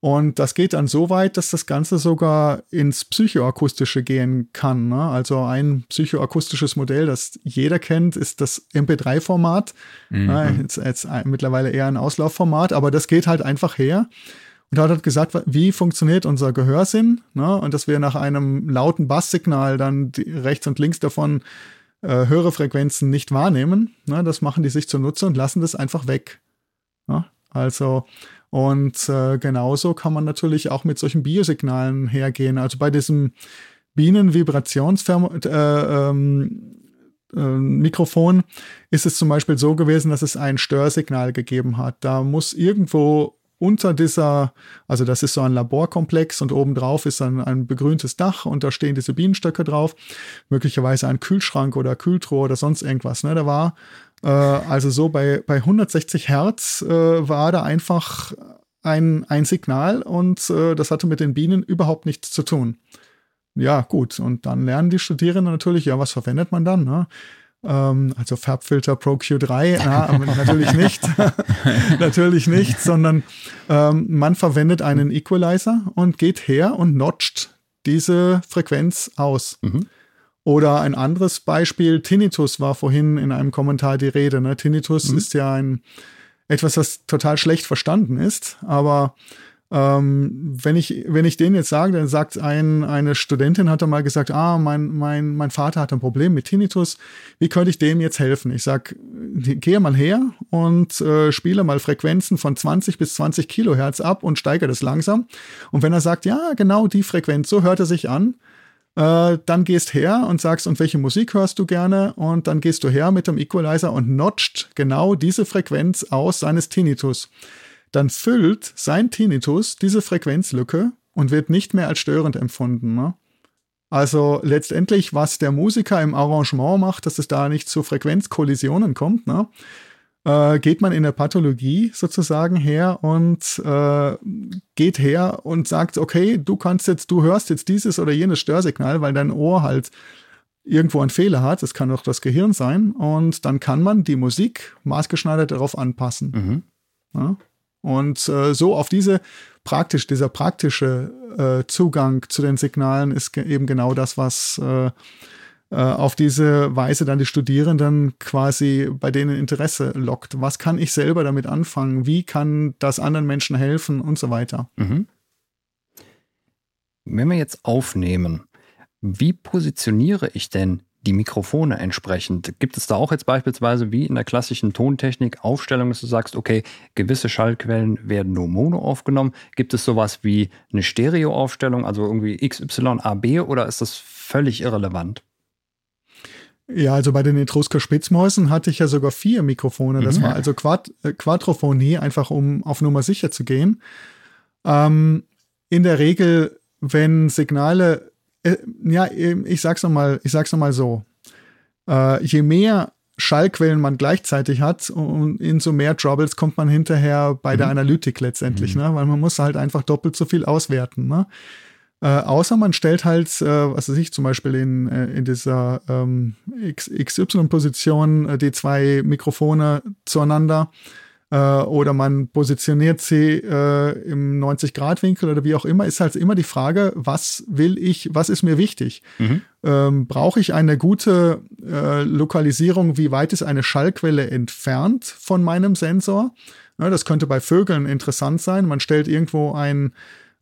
Und das geht dann so weit, dass das Ganze sogar ins Psychoakustische gehen kann. Ne? Also ein psychoakustisches Modell, das jeder kennt, ist das MP3-Format. Mhm. Ne? Jetzt, jetzt mittlerweile eher ein Auslaufformat, aber das geht halt einfach her. Und da hat er gesagt, wie funktioniert unser Gehörsinn? Ne? Und dass wir nach einem lauten Basssignal dann rechts und links davon äh, höhere Frequenzen nicht wahrnehmen. Ne? Das machen die sich zunutze und lassen das einfach weg. Ne? Also und äh, genauso kann man natürlich auch mit solchen Biosignalen hergehen. Also bei diesem Bienenvibrationsmikrofon äh, ähm, äh, ist es zum Beispiel so gewesen, dass es ein Störsignal gegeben hat. Da muss irgendwo unter dieser, also das ist so ein Laborkomplex und obendrauf ist dann ein begrüntes Dach und da stehen diese Bienenstöcke drauf, möglicherweise ein Kühlschrank oder Kühltruhe oder sonst irgendwas. Ne? Da war äh, also so bei, bei 160 Hertz äh, war da einfach ein, ein Signal und äh, das hatte mit den Bienen überhaupt nichts zu tun. Ja, gut. Und dann lernen die Studierenden natürlich, ja, was verwendet man dann? Ne? Ähm, also Farbfilter Pro Q3, na, (laughs) natürlich nicht. (laughs) natürlich nicht, sondern ähm, man verwendet einen Equalizer und geht her und notcht diese Frequenz aus. Mhm. Oder ein anderes Beispiel, Tinnitus war vorhin in einem Kommentar die Rede. Ne? Tinnitus mhm. ist ja ein etwas, das total schlecht verstanden ist, aber Ähm, wenn ich, wenn ich denen jetzt sage, dann sagt ein, eine Studentin hat mal gesagt, ah, mein, mein, mein Vater hat ein Problem mit Tinnitus. Wie könnte ich dem jetzt helfen? Ich sag, gehe mal her und äh, spiele mal Frequenzen von 20 bis 20 Kilohertz ab und steigere das langsam. Und wenn er sagt, ja, genau die Frequenz, so hört er sich an, äh, dann gehst her und sagst, und welche Musik hörst du gerne? Und dann gehst du her mit dem Equalizer und notcht genau diese Frequenz aus seines Tinnitus dann füllt sein Tinnitus diese Frequenzlücke und wird nicht mehr als störend empfunden. Ne? Also letztendlich, was der Musiker im Arrangement macht, dass es da nicht zu Frequenzkollisionen kommt, ne? Äh, geht man in der Pathologie sozusagen her und äh, geht her und sagt, okay, du kannst jetzt, du hörst jetzt dieses oder jenes Störsignal, weil dein Ohr halt irgendwo einen Fehler hat, das kann auch das Gehirn sein, und dann kann man die Musik maßgeschneidert darauf anpassen. Mhm. Ja? Und äh, so auf diese praktisch, dieser praktische äh, Zugang zu den Signalen ist ge eben genau das, was äh, auf diese Weise dann die Studierenden quasi bei denen Interesse lockt. Was kann ich selber damit anfangen? Wie kann das anderen Menschen helfen und so weiter? Mhm. Wenn wir jetzt aufnehmen, wie positioniere ich denn die Mikrofone entsprechend. Gibt es da auch jetzt beispielsweise wie in der klassischen Tontechnik Aufstellung, dass du sagst, okay, gewisse Schallquellen werden nur Mono aufgenommen? Gibt es sowas wie eine Stereoaufstellung, also irgendwie XYAB oder ist das völlig irrelevant? Ja, also bei den Etrusker Spitzmäusen hatte ich ja sogar vier Mikrofone. Das mhm. war also Quad äh, Quadrophonie, einfach um auf Nummer sicher zu gehen. Ähm, in der Regel, wenn Signale äh, ja, ich sag's nochmal, ich sag's nochmal so. Äh, je mehr Schallquellen man gleichzeitig hat, und in so mehr Troubles kommt man hinterher bei mhm. der Analytik letztendlich, mhm. ne? weil man muss halt einfach doppelt so viel auswerten. Ne? Äh, außer man stellt halt, äh, was weiß ich, zum Beispiel in, äh, in dieser ähm, XY-Position äh, die zwei Mikrofone zueinander äh, oder man positioniert sie äh, im 90-Grad-Winkel oder wie auch immer, ist halt immer die Frage, was will ich, was ist mir wichtig? Mhm. Ähm, Brauche ich eine gute äh, Lokalisierung, wie weit ist eine Schallquelle entfernt von meinem Sensor? Ja, das könnte bei Vögeln interessant sein. Man stellt irgendwo ein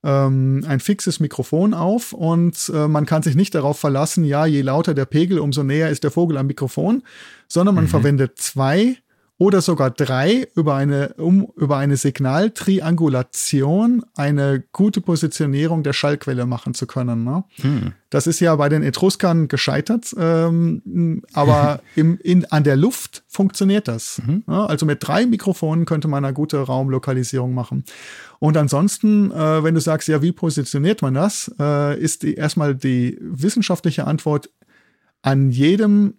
ähm, ein fixes Mikrofon auf und äh, man kann sich nicht darauf verlassen, ja, je lauter der Pegel, umso näher ist der Vogel am Mikrofon, sondern man mhm. verwendet zwei oder sogar drei über eine, um über eine Signaltriangulation eine gute Positionierung der Schallquelle machen zu können. Ne? Hm. Das ist ja bei den Etruskern gescheitert, ähm, aber (laughs) im, in, an der Luft funktioniert das. Mhm. Ne? Also mit drei Mikrofonen könnte man eine gute Raumlokalisierung machen. Und ansonsten, äh, wenn du sagst, ja, wie positioniert man das, äh, ist die, erstmal die wissenschaftliche Antwort an jedem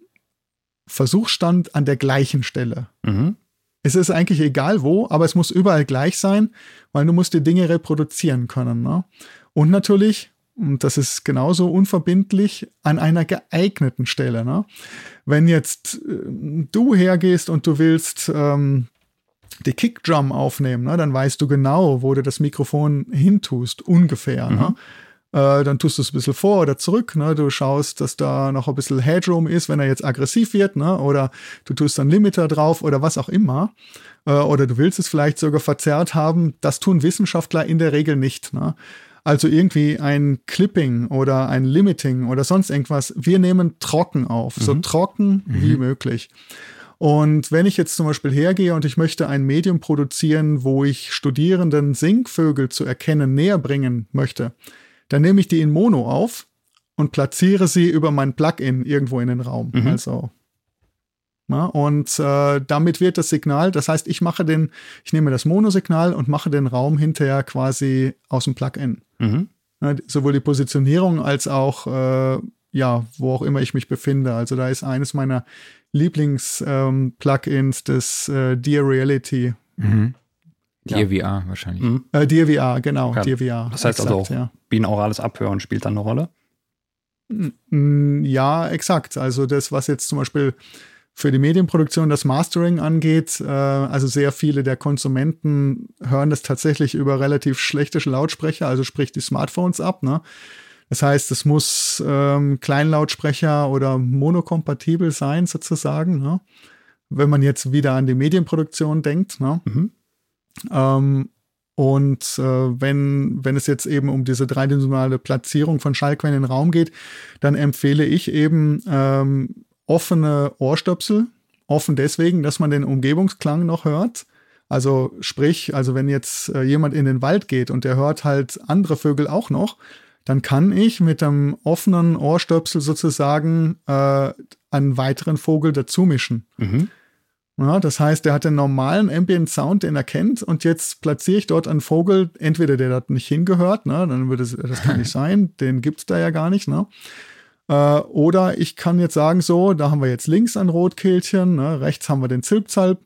Versuchsstand an der gleichen Stelle. Mhm. Es ist eigentlich egal wo, aber es muss überall gleich sein, weil du musst die Dinge reproduzieren können. Ne? Und natürlich, und das ist genauso unverbindlich, an einer geeigneten Stelle. Ne? Wenn jetzt äh, du hergehst und du willst ähm, die Kickdrum aufnehmen, ne, dann weißt du genau, wo du das Mikrofon hintust, ungefähr. Ne? Mhm. Ne? Äh, dann tust du es ein bisschen vor oder zurück. Ne? Du schaust, dass da noch ein bisschen Headroom ist, wenn er jetzt aggressiv wird. Ne? Oder du tust dann Limiter drauf oder was auch immer. Äh, oder du willst es vielleicht sogar verzerrt haben. Das tun Wissenschaftler in der Regel nicht. Ne? Also irgendwie ein Clipping oder ein Limiting oder sonst irgendwas. Wir nehmen trocken auf, mhm. so trocken mhm. wie möglich. Und wenn ich jetzt zum Beispiel hergehe und ich möchte ein Medium produzieren, wo ich Studierenden Singvögel zu erkennen näher bringen möchte, dann nehme ich die in Mono auf und platziere sie über mein Plugin irgendwo in den Raum. Mhm. Also na, und äh, damit wird das Signal, das heißt, ich mache den, ich nehme das Mono-Signal und mache den Raum hinterher quasi aus dem Plugin. Mhm. Na, sowohl die Positionierung als auch, äh, ja, wo auch immer ich mich befinde. Also da ist eines meiner Lieblings-Plugins ähm, das äh, Dear Reality. Mhm. Ja. wahrscheinlich. Mhm. Äh, DVR, genau, ja. DVR. Das heißt exakt, also, ja. binaurales Abhören spielt dann eine Rolle? Ja, exakt. Also das, was jetzt zum Beispiel für die Medienproduktion das Mastering angeht, äh, also sehr viele der Konsumenten hören das tatsächlich über relativ schlechte Lautsprecher, also sprich die Smartphones ab. Ne? Das heißt, es muss ähm, Kleinlautsprecher oder monokompatibel sein sozusagen. Ne? Wenn man jetzt wieder an die Medienproduktion denkt. Ne? Mhm. Ähm, und äh, wenn, wenn es jetzt eben um diese dreidimensionale Platzierung von Schallquellen in den Raum geht, dann empfehle ich eben ähm, offene Ohrstöpsel. Offen deswegen, dass man den Umgebungsklang noch hört. Also sprich, also wenn jetzt äh, jemand in den Wald geht und der hört halt andere Vögel auch noch, dann kann ich mit einem offenen Ohrstöpsel sozusagen äh, einen weiteren Vogel dazu mischen. Mhm. Ja, das heißt, er hat den normalen Ambient Sound, den er kennt, und jetzt platziere ich dort einen Vogel, entweder der dort nicht hingehört, ne, dann würde es, das kann nicht (laughs) sein, den gibt es da ja gar nicht, ne? Äh, oder ich kann jetzt sagen, so, da haben wir jetzt links ein Rotkehlchen, ne, rechts haben wir den Zilpzalp,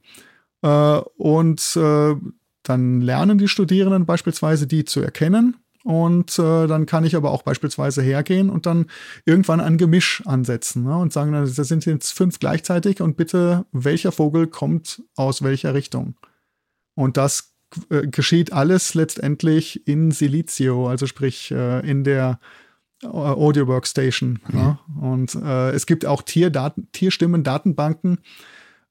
äh, und äh, dann lernen die Studierenden beispielsweise die zu erkennen und äh, dann kann ich aber auch beispielsweise hergehen und dann irgendwann ein Gemisch ansetzen ne? und sagen, da sind jetzt fünf gleichzeitig und bitte, welcher Vogel kommt aus welcher Richtung? Und das äh, geschieht alles letztendlich in Silizio, also sprich äh, in der äh, Audio Workstation. Mhm. Ne? Und äh, es gibt auch Tierdaten, Tierstimmen-Datenbanken,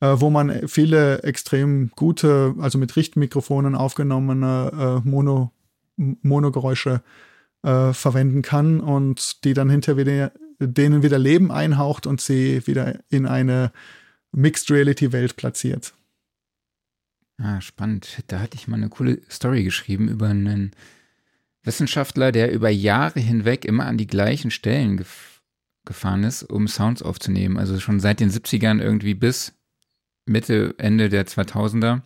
äh, wo man viele extrem gute, also mit Richtmikrofonen aufgenommene Mono Monogeräusche äh, verwenden kann und die dann hinterher wieder, denen wieder Leben einhaucht und sie wieder in eine Mixed Reality Welt platziert. Ah, spannend. Da hatte ich mal eine coole Story geschrieben über einen Wissenschaftler, der über Jahre hinweg immer an die gleichen Stellen gef gefahren ist, um Sounds aufzunehmen. Also schon seit den 70ern irgendwie bis Mitte, Ende der 2000er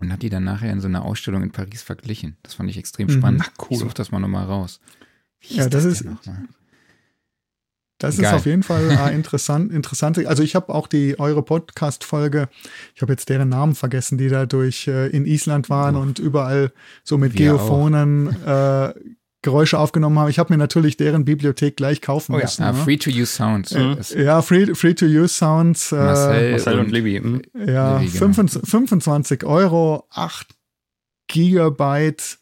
und hat die dann nachher in so einer Ausstellung in Paris verglichen. Das fand ich extrem spannend. Mhm, cool. Ich suche das mal nochmal raus. Wie ja, das, das ist. Das Geil. ist auf jeden Fall (laughs) äh, interessant, interessant. Also ich habe auch die eure Podcast-Folge, ich habe jetzt deren Namen vergessen, die da durch äh, in Island waren oh. und überall so mit Wir Geophonen (laughs) äh, Geräusche aufgenommen haben. Ich habe mir natürlich deren Bibliothek gleich kaufen oh, müssen. Ja, ne? Free to Use Sounds. Äh, ja, Free, free to Use Sounds. Äh, Marcel, Marcel und, und Libby. Mhm. Ja, Libby, genau. 25, Euro, 8 Gigabyte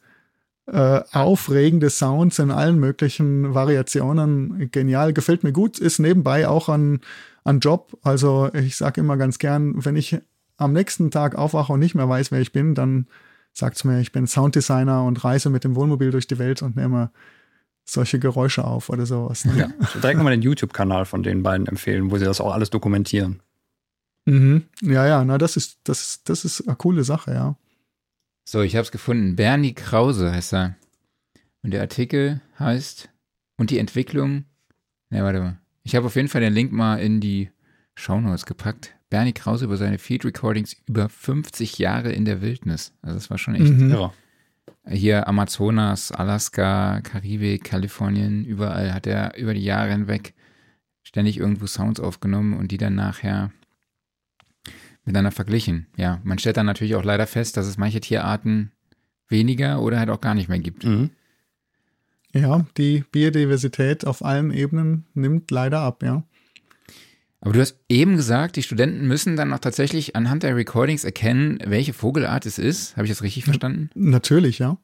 äh, aufregende Sounds in allen möglichen Variationen. Genial, gefällt mir gut. Ist nebenbei auch ein, ein Job. Also ich sage immer ganz gern, wenn ich am nächsten Tag aufwache und nicht mehr weiß, wer ich bin, dann sagt mir, ich bin Sounddesigner und reise mit dem Wohnmobil durch die Welt und nehme solche Geräusche auf oder sowas. Ne? Ja, direkt nochmal den YouTube-Kanal von den beiden empfehlen, wo sie das auch alles dokumentieren. Mhm. Ja, ja, na, das ist, das, das ist eine coole Sache, ja. So, ich habe es gefunden. Bernie Krause heißt er. Und der Artikel heißt, und die Entwicklung, ne, warte mal. Ich habe auf jeden Fall den Link mal in die Shownotes gepackt. Bernie Krause über seine Field Recordings über 50 Jahre in der Wildnis. Also das war schon echt mhm. irre. Hier Amazonas, Alaska, Karibik, Kalifornien, überall hat er über die Jahre hinweg ständig irgendwo Sounds aufgenommen und die dann nachher miteinander verglichen. Ja, man stellt dann natürlich auch leider fest, dass es manche Tierarten weniger oder halt auch gar nicht mehr gibt. Mhm. Ja, die Biodiversität auf allen Ebenen nimmt leider ab, ja. Aber du hast eben gesagt, die Studenten müssen dann auch tatsächlich anhand der Recordings erkennen, welche Vogelart es ist. Habe ich das richtig verstanden? Natürlich, ja.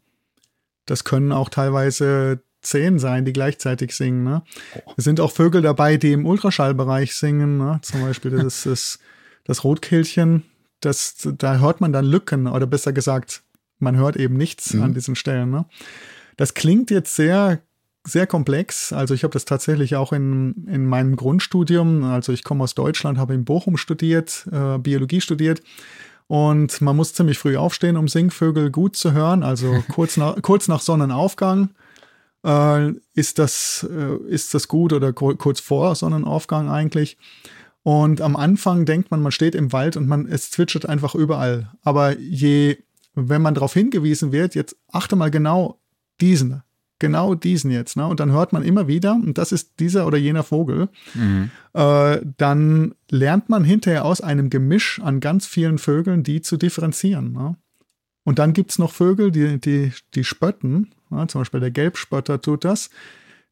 Das können auch teilweise zehn sein, die gleichzeitig singen. Ne? Oh. Es sind auch Vögel dabei, die im Ultraschallbereich singen. Ne? Zum Beispiel das, (laughs) das, das Rotkehlchen. Das, da hört man dann Lücken oder besser gesagt, man hört eben nichts mhm. an diesen Stellen. Ne? Das klingt jetzt sehr sehr komplex. Also ich habe das tatsächlich auch in, in meinem Grundstudium, also ich komme aus Deutschland, habe in Bochum studiert, äh, Biologie studiert. Und man muss ziemlich früh aufstehen, um Singvögel gut zu hören. Also (laughs) kurz nach, kurz nach Sonnenaufgang äh, ist, das, äh, ist das gut oder kurz vor Sonnenaufgang eigentlich. Und am Anfang denkt man, man steht im Wald und man, es zwitschert einfach überall. Aber je, wenn man darauf hingewiesen wird, jetzt achte mal genau diesen genau diesen jetzt. Ne? Und dann hört man immer wieder, und das ist dieser oder jener Vogel, mhm. äh, dann lernt man hinterher aus einem Gemisch an ganz vielen Vögeln, die zu differenzieren. Ne? Und dann gibt es noch Vögel, die, die, die spötten. Ne? Zum Beispiel der Gelbspötter tut das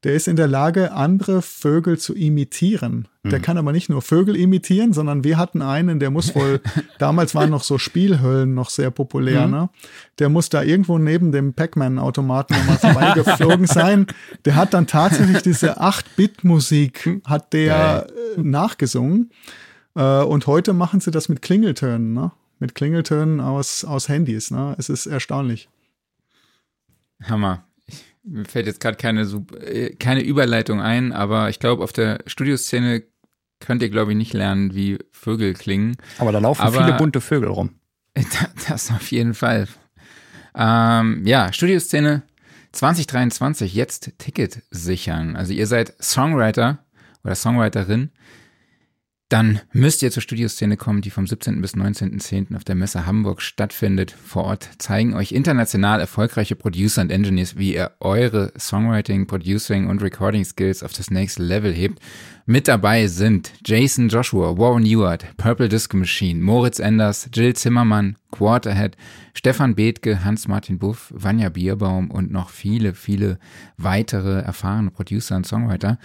der ist in der Lage, andere Vögel zu imitieren. Der mhm. kann aber nicht nur Vögel imitieren, sondern wir hatten einen, der muss wohl, (laughs) damals waren noch so Spielhöllen noch sehr populär, mhm. ne? Der muss da irgendwo neben dem Pac-Man-Automaten nochmal vorbeigeflogen (laughs) sein. Der hat dann tatsächlich diese 8-Bit-Musik, hat der äh, nachgesungen. Äh, und heute machen sie das mit Klingeltönen, ne? Mit Klingeltönen aus, aus Handys, ne? Es ist erstaunlich. Hammer. Mir fällt jetzt gerade keine, äh, keine Überleitung ein, aber ich glaube, auf der Studioszene könnt ihr, glaube ich, nicht lernen, wie Vögel klingen. Aber da laufen aber, viele bunte Vögel rum. (laughs) Das auf jeden Fall. Ähm, ja, Studioszene 2023, jetzt Ticket sichern. Also ihr seid Songwriter oder Songwriterin dann müsst ihr zur Studioszene kommen, die vom 17. bis 19.10. auf der Messe Hamburg stattfindet. Vor Ort zeigen euch international erfolgreiche Producer und Engineers, wie ihr eure Songwriting, Producing und Recording Skills auf das nächste Level hebt. Mit dabei sind Jason Joshua, Warren Ewart, Purple Disco Machine, Moritz Enders, Jill Zimmermann, Quarterhead, Stefan Bethke, Hans-Martin Buff, Vanja Bierbaum und noch viele, viele weitere erfahrene Producer und Songwriter.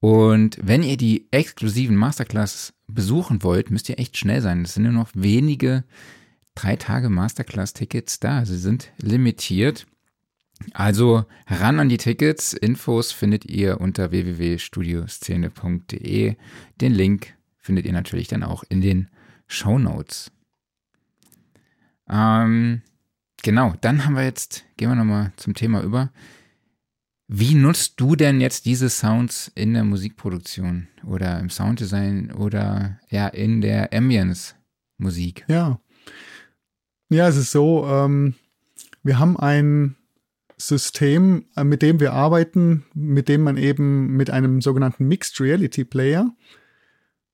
Und wenn ihr die exklusiven Masterclasses besuchen wollt, müsst ihr echt schnell sein. Es sind nur noch wenige drei Tage Masterclass-Tickets da. Sie sind limitiert. Also ran an die Tickets. Infos findet ihr unter www.studioszene.de. Den Link findet ihr natürlich dann auch in den Show Notes. Ähm, genau, dann haben wir jetzt, gehen wir nochmal zum Thema über. Wie nutzt du denn jetzt diese Sounds in der Musikproduktion oder im Sounddesign oder ja in der Ambience-Musik? Ja. Ja, es ist so, ähm, wir haben ein System, äh, mit dem wir arbeiten, mit dem man eben mit einem sogenannten Mixed Reality Player,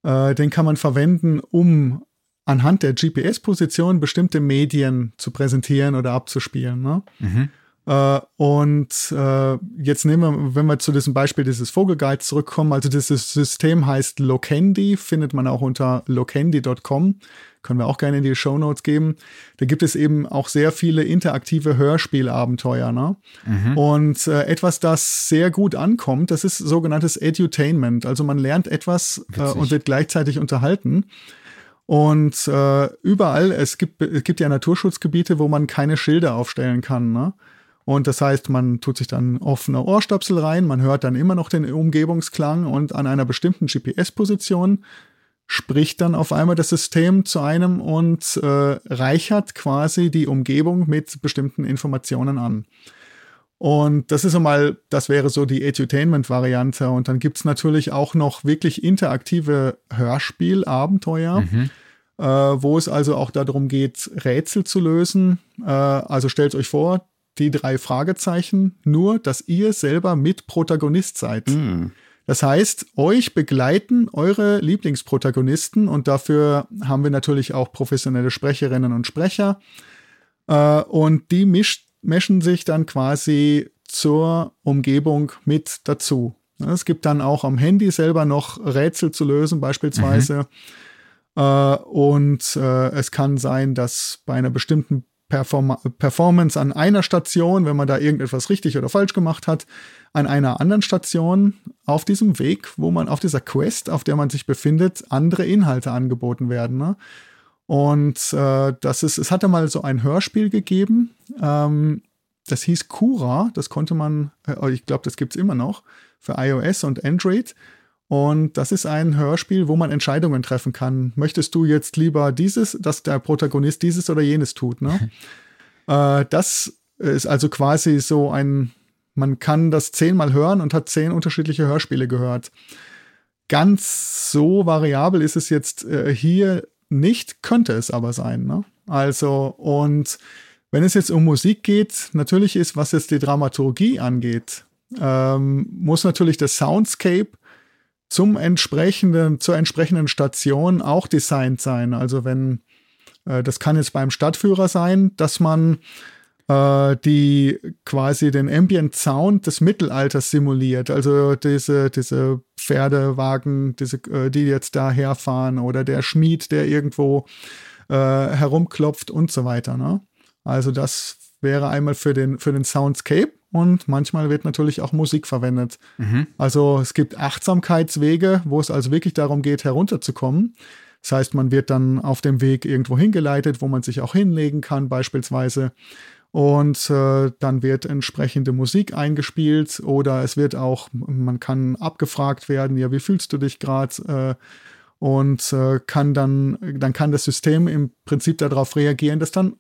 äh, den kann man verwenden, um anhand der GPS-Position bestimmte Medien zu präsentieren oder abzuspielen. Ne? Mhm. Äh, und äh, jetzt nehmen wir, wenn wir zu diesem Beispiel dieses Vogelguides zurückkommen, also dieses System heißt Lokendi, findet man auch unter lokendi.com, können wir auch gerne in die Show Notes geben. Da gibt es eben auch sehr viele interaktive Hörspielabenteuer. Ne? Mhm. Und äh, etwas, das sehr gut ankommt, das ist sogenanntes Edutainment. Also man lernt etwas äh, und wird gleichzeitig unterhalten. Und äh, überall, es gibt, es gibt ja Naturschutzgebiete, wo man keine Schilder aufstellen kann. Ne? Und das heißt, man tut sich dann offene Ohrstöpsel rein, man hört dann immer noch den Umgebungsklang und an einer bestimmten GPS-Position spricht dann auf einmal das System zu einem und äh, reichert quasi die Umgebung mit bestimmten Informationen an. Und das ist einmal, das wäre so die Edutainment-Variante. Und dann gibt es natürlich auch noch wirklich interaktive Hörspielabenteuer, mhm. äh, wo es also auch darum geht, Rätsel zu lösen. Äh, also stellt euch vor, die drei Fragezeichen, nur dass ihr selber mit Protagonist seid. Mm. Das heißt, euch begleiten eure Lieblingsprotagonisten und dafür haben wir natürlich auch professionelle Sprecherinnen und Sprecher. Äh, und die mischt, mischen sich dann quasi zur Umgebung mit dazu. Es gibt dann auch am Handy selber noch Rätsel zu lösen, beispielsweise. Mhm. Äh, und äh, es kann sein, dass bei einer bestimmten Perform Performance an einer Station, wenn man da irgendetwas richtig oder falsch gemacht hat, an einer anderen Station auf diesem Weg, wo man auf dieser Quest, auf der man sich befindet, andere Inhalte angeboten werden. Ne? Und äh, das ist, es hatte mal so ein Hörspiel gegeben, ähm, das hieß Cura, das konnte man, äh, ich glaube, das gibt es immer noch für iOS und Android. Und das ist ein Hörspiel, wo man Entscheidungen treffen kann. Möchtest du jetzt lieber dieses, dass der Protagonist dieses oder jenes tut? Ne? (laughs) äh, das ist also quasi so ein, man kann das zehnmal hören und hat zehn unterschiedliche Hörspiele gehört. Ganz so variabel ist es jetzt äh, hier nicht, könnte es aber sein. Ne? Also, und wenn es jetzt um Musik geht, natürlich ist, was jetzt die Dramaturgie angeht, ähm, muss natürlich das Soundscape zum entsprechenden, zur entsprechenden Station auch designt sein. Also wenn, äh, das kann jetzt beim Stadtführer sein, dass man äh, die quasi den Ambient Sound des Mittelalters simuliert. Also diese, diese Pferdewagen, diese, äh, die jetzt da herfahren oder der Schmied, der irgendwo äh, herumklopft und so weiter. Ne? Also das wäre einmal für den, für den Soundscape und manchmal wird natürlich auch Musik verwendet. Mhm. Also es gibt Achtsamkeitswege, wo es also wirklich darum geht, herunterzukommen. Das heißt, man wird dann auf dem Weg irgendwo hingeleitet, wo man sich auch hinlegen kann, beispielsweise. Und äh, dann wird entsprechende Musik eingespielt oder es wird auch, man kann abgefragt werden, ja, wie fühlst du dich gerade? Äh, und äh, kann dann, dann kann das System im Prinzip darauf reagieren, dass dann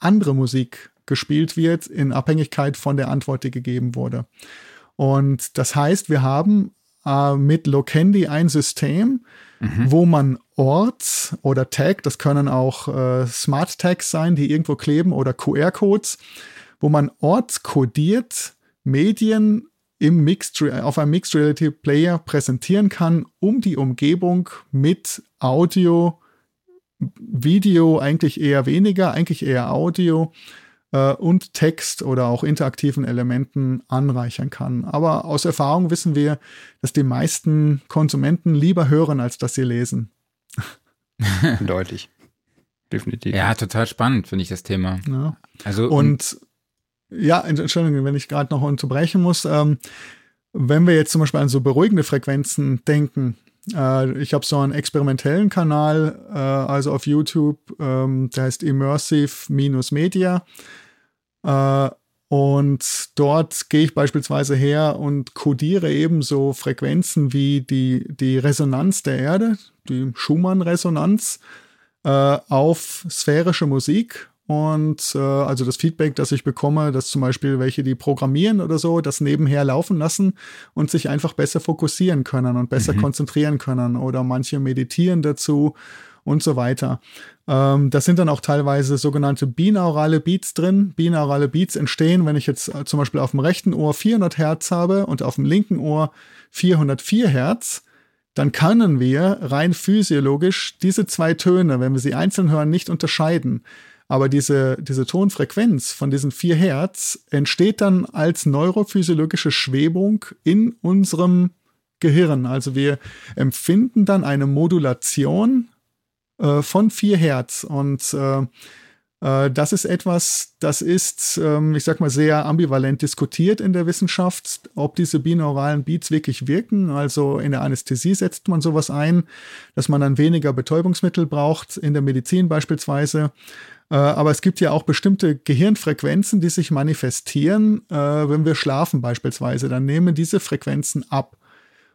andere Musik gespielt wird in Abhängigkeit von der Antwort, die gegeben wurde. Und das heißt, wir haben äh, mit Locandy ein System, mhm. wo man Ort oder Tag, das können auch äh, Smart Tags sein, die irgendwo kleben oder QR-Codes, wo man ortskodiert Medien im Mixed, auf einem Mixed Reality Player präsentieren kann, um die Umgebung mit Audio, Video eigentlich eher weniger, eigentlich eher Audio äh, und Text oder auch interaktiven Elementen anreichern kann. Aber aus Erfahrung wissen wir, dass die meisten Konsumenten lieber hören, als dass sie lesen. (laughs) Deutlich. Definitiv. Ja, total spannend, finde ich das Thema. Ja. Also und ja, Entschuldigung, wenn ich gerade noch unterbrechen muss. Ähm, wenn wir jetzt zum Beispiel an so beruhigende Frequenzen denken, äh, ich habe so einen experimentellen Kanal, äh, also auf YouTube, ähm, der heißt Immersive-Media. Äh, und dort gehe ich beispielsweise her und codiere eben so Frequenzen wie die, die Resonanz der Erde, die Schumann-Resonanz, äh, auf sphärische Musik und äh, also das Feedback, das ich bekomme, dass zum Beispiel welche, die programmieren oder so, das nebenher laufen lassen und sich einfach besser fokussieren können und besser mhm. konzentrieren können. Oder manche meditieren dazu und so weiter. Ähm, das sind dann auch teilweise sogenannte binaurale Beats drin. Binaurale Beats entstehen, wenn ich jetzt äh, zum Beispiel auf dem rechten Ohr 400 Hertz habe und auf dem linken Ohr 404 Hertz dann können wir rein physiologisch diese zwei Töne, wenn wir sie einzeln hören, nicht unterscheiden. Aber diese, diese Tonfrequenz von diesen vier Hertz entsteht dann als neurophysiologische Schwebung in unserem Gehirn. Also wir empfinden dann eine Modulation äh, von vier Hertz. Und äh, äh, das ist etwas, das ist, ähm, ich sag mal, sehr ambivalent diskutiert in der Wissenschaft, ob diese binauralen Beats wirklich wirken. Also in der Anästhesie setzt man sowas ein, dass man dann weniger Betäubungsmittel braucht, in der Medizin beispielsweise. Äh, aber es gibt ja auch bestimmte Gehirnfrequenzen, die sich manifestieren, äh, wenn wir schlafen beispielsweise. Dann nehmen diese Frequenzen ab.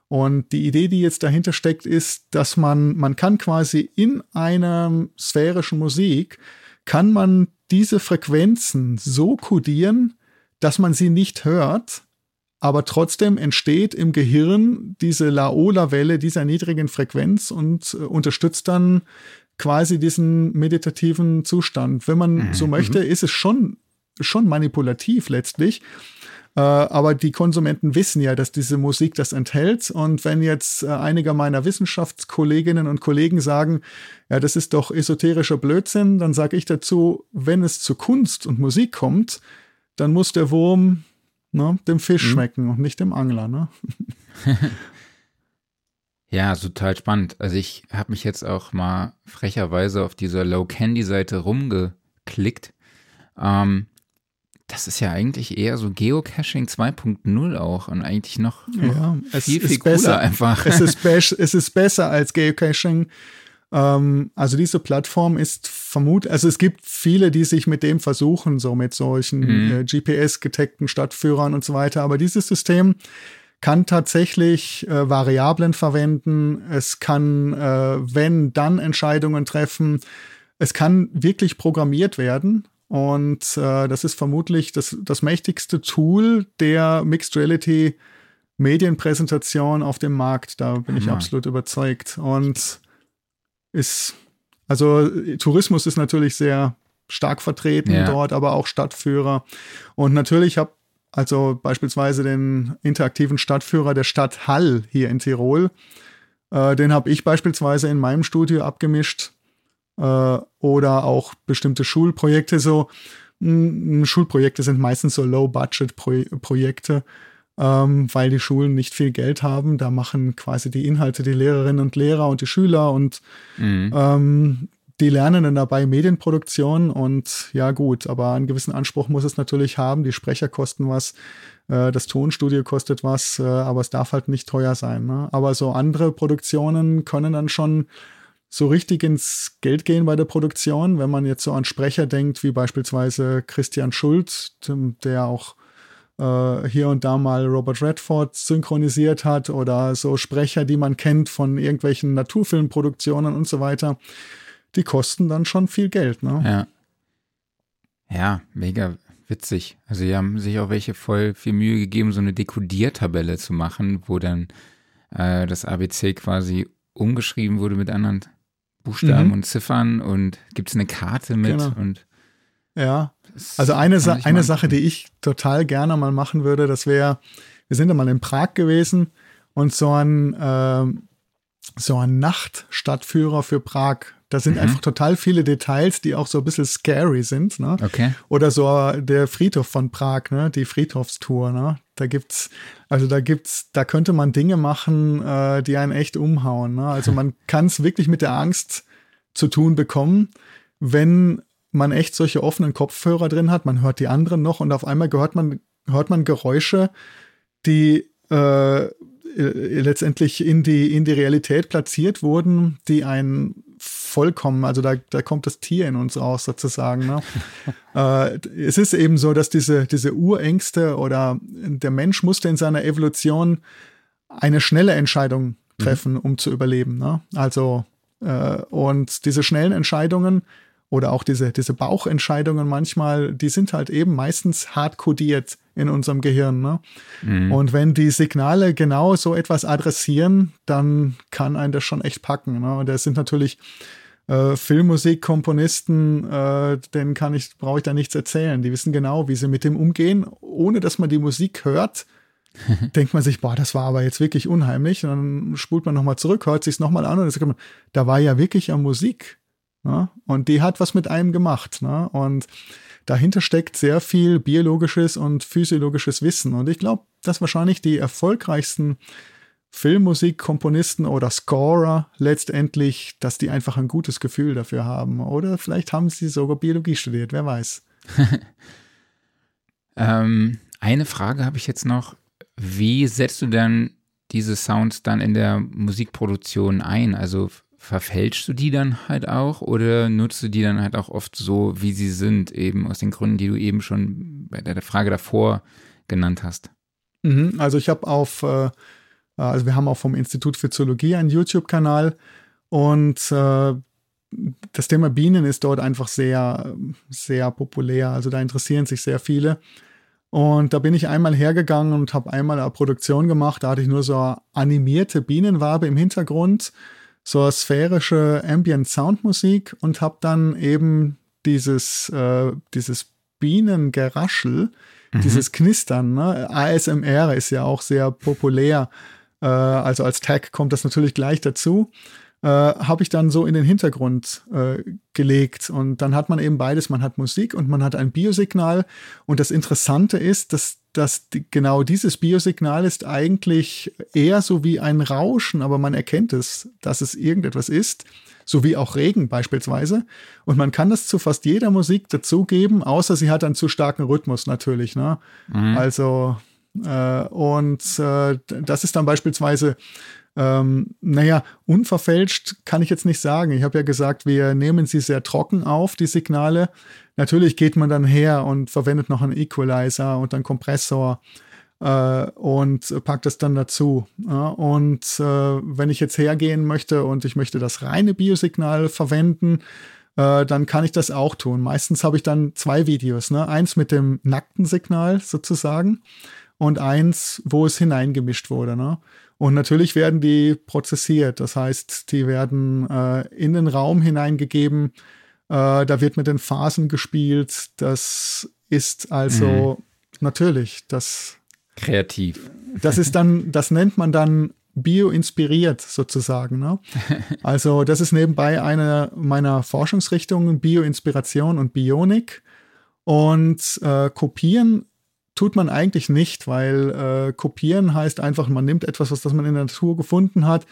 Und die Idee, die jetzt dahinter steckt, ist, dass man, man kann quasi in einer sphärischen Musik, kann man diese Frequenzen so kodieren, dass man sie nicht hört, aber trotzdem entsteht im Gehirn diese Laola-Welle dieser niedrigen Frequenz und äh, unterstützt dann quasi diesen meditativen Zustand. Wenn man mhm. so möchte, ist es schon, schon manipulativ letztlich. Äh, aber die Konsumenten wissen ja, dass diese Musik das enthält. Und wenn jetzt äh, einige meiner Wissenschaftskolleginnen und Kollegen sagen, ja, das ist doch esoterischer Blödsinn, dann sage ich dazu, wenn es zu Kunst und Musik kommt, dann muss der Wurm ne, dem Fisch mhm. schmecken und nicht dem Angler. Ne? (laughs) Ja, total spannend. Also ich habe mich jetzt auch mal frecherweise auf dieser Low Candy Seite rumgeklickt. Ähm, das ist ja eigentlich eher so Geocaching 2.0 auch und eigentlich noch, ja, viel, viel cooler besser. einfach. Es ist, (laughs) es ist besser als Geocaching. Ähm, also diese Plattform ist vermutlich, also es gibt viele, die sich mit dem versuchen, so mit solchen mhm. äh, GPS-geteckten Stadtführern und so weiter. Aber dieses System kann tatsächlich äh, Variablen verwenden, es kann, äh, wenn, dann Entscheidungen treffen. Es kann wirklich programmiert werden. Und äh, das ist vermutlich das, das mächtigste Tool der Mixed Reality Medienpräsentation auf dem Markt. Da bin ich absolut überzeugt. Und ist, also Tourismus ist natürlich sehr stark vertreten ja. dort, aber auch Stadtführer. Und natürlich habe also beispielsweise den interaktiven Stadtführer der Stadt Hall hier in Tirol. Äh, den habe ich beispielsweise in meinem Studio abgemischt. Äh, oder auch bestimmte Schulprojekte. So mh, Schulprojekte sind meistens so Low-Budget-Projekte, ähm, weil die Schulen nicht viel Geld haben. Da machen quasi die Inhalte die Lehrerinnen und Lehrer und die Schüler und mhm. ähm, die lernen dann dabei Medienproduktion und ja gut, aber einen gewissen Anspruch muss es natürlich haben. Die Sprecher kosten was, äh, das Tonstudio kostet was, äh, aber es darf halt nicht teuer sein. Ne? Aber so andere Produktionen können dann schon so richtig ins Geld gehen bei der Produktion, wenn man jetzt so an Sprecher denkt, wie beispielsweise Christian Schulz, der auch äh, hier und da mal Robert Redford synchronisiert hat oder so Sprecher, die man kennt von irgendwelchen Naturfilmproduktionen und so weiter die kosten dann schon viel Geld, ne? Ja. Ja, mega, Witzig. Also die haben sich auch welche voll viel Mühe gegeben, so eine Dekodiertabelle zu machen, wo dann äh, das ABC quasi umgeschrieben wurde mit anderen Buchstaben mhm. und Ziffern und gibt es eine Karte mit genau. und ja. Also eine, Sa eine Sache, die ich total gerne mal machen würde, das wäre, wir sind ja mal in Prag gewesen und so ein, äh, so ein Nachtstadtführer für Prag. Da sind mhm. einfach total viele Details, die auch so ein bisschen scary sind. Ne? Okay. Oder so der Friedhof von Prag, ne? die Friedhofstour. Ne? Da gibt's, also da gibt's, da könnte man Dinge machen, äh, die einen echt umhauen. Ne? Also man (laughs) kann es wirklich mit der Angst zu tun bekommen, wenn man echt solche offenen Kopfhörer drin hat. Man hört die anderen noch und auf einmal hört man, hört man Geräusche, die äh, letztendlich in die, in die Realität platziert wurden, die einen vollkommen, also da, da kommt das Tier in uns raus sozusagen. Ne? (laughs) äh, es ist eben so, dass diese, diese Urängste oder der Mensch musste in seiner Evolution eine schnelle Entscheidung treffen, mhm. um zu überleben. Ne? Also äh, und diese schnellen Entscheidungen oder auch diese, diese Bauchentscheidungen manchmal, die sind halt eben meistens hart kodiert in unserem Gehirn. Ne? Mhm. Und wenn die Signale genau so etwas adressieren, dann kann einen das schon echt packen. Ne? Und das sind natürlich äh, Filmmusikkomponisten, äh, denen kann ich, brauche ich da nichts erzählen. Die wissen genau, wie sie mit dem umgehen, ohne dass man die Musik hört. (laughs) denkt man sich, boah, das war aber jetzt wirklich unheimlich. Und dann spult man nochmal zurück, hört sich es nochmal an und dann sagt man, da war ja wirklich ja Musik. Ne? Und die hat was mit einem gemacht. Ne? Und dahinter steckt sehr viel biologisches und physiologisches Wissen. Und ich glaube, dass wahrscheinlich die erfolgreichsten Filmmusikkomponisten oder Scorer letztendlich, dass die einfach ein gutes Gefühl dafür haben. Oder vielleicht haben sie sogar Biologie studiert, wer weiß. (laughs) ähm, eine Frage habe ich jetzt noch. Wie setzt du denn diese Sounds dann in der Musikproduktion ein? Also verfälschst du die dann halt auch oder nutzt du die dann halt auch oft so, wie sie sind, eben aus den Gründen, die du eben schon bei der Frage davor genannt hast? Mhm, also ich habe auf, äh, also wir haben auch vom Institut für Zoologie einen YouTube-Kanal und äh, das Thema Bienen ist dort einfach sehr, sehr populär. Also da interessieren sich sehr viele. Und da bin ich einmal hergegangen und habe einmal eine Produktion gemacht. Da hatte ich nur so animierte Bienenwabe im Hintergrund so sphärische Ambient Soundmusik und habe dann eben dieses, äh, dieses Bienengeraschel, mhm. dieses Knistern, ne? ASMR ist ja auch sehr populär. Äh, also als Tag kommt das natürlich gleich dazu. Äh, habe ich dann so in den Hintergrund äh, gelegt. Und dann hat man eben beides. Man hat Musik und man hat ein Biosignal. Und das Interessante ist, dass dass die, genau dieses Biosignal ist eigentlich eher so wie ein Rauschen, aber man erkennt es, dass es irgendetwas ist, so wie auch Regen beispielsweise. Und man kann das zu fast jeder Musik dazugeben, außer sie hat einen zu starken Rhythmus natürlich. Ne? Mhm. Also und äh, das ist dann beispielsweise ähm, naja, unverfälscht kann ich jetzt nicht sagen. Ich habe ja gesagt, wir nehmen sie sehr trocken auf, die Signale. Natürlich geht man dann her und verwendet noch einen Equalizer und einen Kompressor äh, und packt das dann dazu. Ja, und äh, wenn ich jetzt hergehen möchte und ich möchte das reine Biosignal verwenden, äh, dann kann ich das auch tun. Meistens habe ich dann zwei Videos, ne? eins mit dem nackten Signal sozusagen und eins, wo es hineingemischt wurde. Ne? Und natürlich werden die prozessiert. Das heißt, die werden äh, in den Raum hineingegeben. Äh, da wird mit den Phasen gespielt. Das ist also mhm. natürlich das. Kreativ. Das ist dann, das nennt man dann bioinspiriert sozusagen. Ne? (laughs) Also das ist nebenbei eine meiner Forschungsrichtungen, Bioinspiration und Bionik. Und äh, kopieren tut man eigentlich nicht, weil äh, kopieren heißt einfach, man nimmt etwas, was das man in der Natur gefunden hat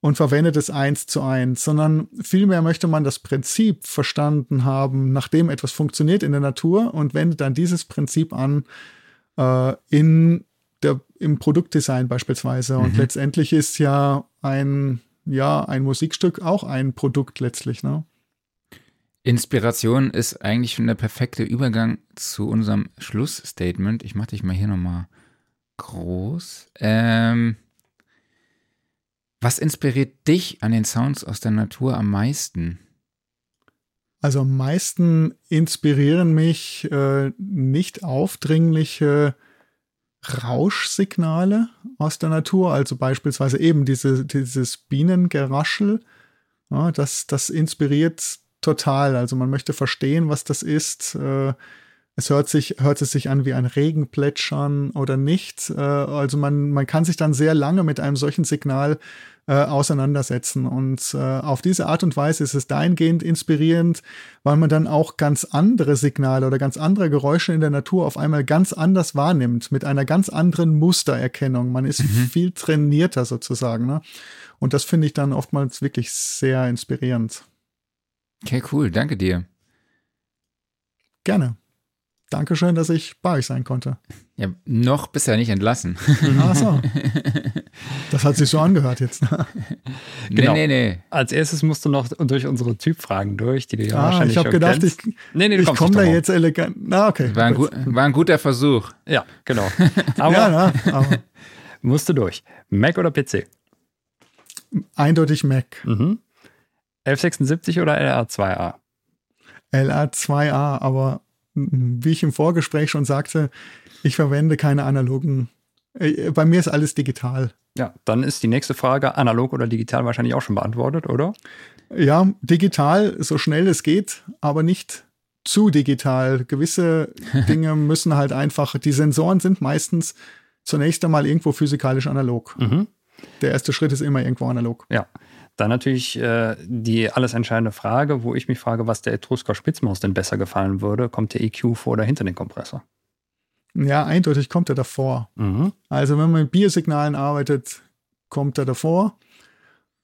und verwendet es eins zu eins, sondern vielmehr möchte man das Prinzip verstanden haben, nachdem etwas funktioniert in der Natur und wendet dann dieses Prinzip an äh, in der, im Produktdesign beispielsweise. Mhm. Und letztendlich ist ja ein, ja, ein Musikstück auch ein Produkt letztlich, ne? Inspiration ist eigentlich schon der perfekte Übergang zu unserem Schlussstatement. Ich mache dich mal hier nochmal groß. Ähm, was inspiriert dich an den Sounds aus der Natur am meisten? Also am meisten inspirieren mich äh, nicht aufdringliche Rauschsignale aus der Natur, also beispielsweise eben diese, dieses Bienengeraschel. Ja, das, das inspiriert total. Also man möchte verstehen, was das ist. Äh, es hört sich, hört es sich an wie ein Regenplätschern oder nicht. Äh, also man, man kann sich dann sehr lange mit einem solchen Signal äh, auseinandersetzen. Und äh, auf diese Art und Weise ist es dahingehend inspirierend, weil man dann auch ganz andere Signale oder ganz andere Geräusche in der Natur auf einmal ganz anders wahrnimmt, mit einer ganz anderen Mustererkennung. Man ist mhm. viel trainierter sozusagen. Ne? Und das finde ich dann oftmals wirklich sehr inspirierend. Okay, cool. Danke dir. Gerne. Dankeschön, dass ich bei euch sein konnte. Ja, noch bist du ja nicht entlassen. Ach so. Das hat sich so angehört jetzt. (laughs) genau. Nee, nee, nee. Als erstes musst du noch durch unsere Typfragen durch, die du ja ah, wahrscheinlich ich habe gedacht, kennst. ich, nee, nee, ich komme da jetzt elegant. Na, okay. War ein, gut, war ein, guter Versuch. Ja, genau. (laughs) Aber, ja, na, aber. (laughs) musst du durch. Mac oder PC? Eindeutig Mac. Mhm. 1176 oder LA2A? LA2A, aber wie ich im Vorgespräch schon sagte, ich verwende keine analogen. Äh, bei mir ist alles digital. Ja, dann ist die nächste Frage analog oder digital wahrscheinlich auch schon beantwortet, oder? Ja, digital, so schnell es geht, aber nicht zu digital. Gewisse (laughs) Dinge müssen halt einfach, die Sensoren sind meistens zunächst einmal irgendwo physikalisch analog. Mhm. Der erste Schritt ist immer irgendwo analog. Ja. Dann natürlich äh, die alles entscheidende Frage, wo ich mich frage, was der Etrusker Spitzmaus denn besser gefallen würde. Kommt der EQ vor oder hinter den Kompressor? Ja, eindeutig kommt er davor. Mhm. Also wenn man mit Biosignalen arbeitet, kommt er davor.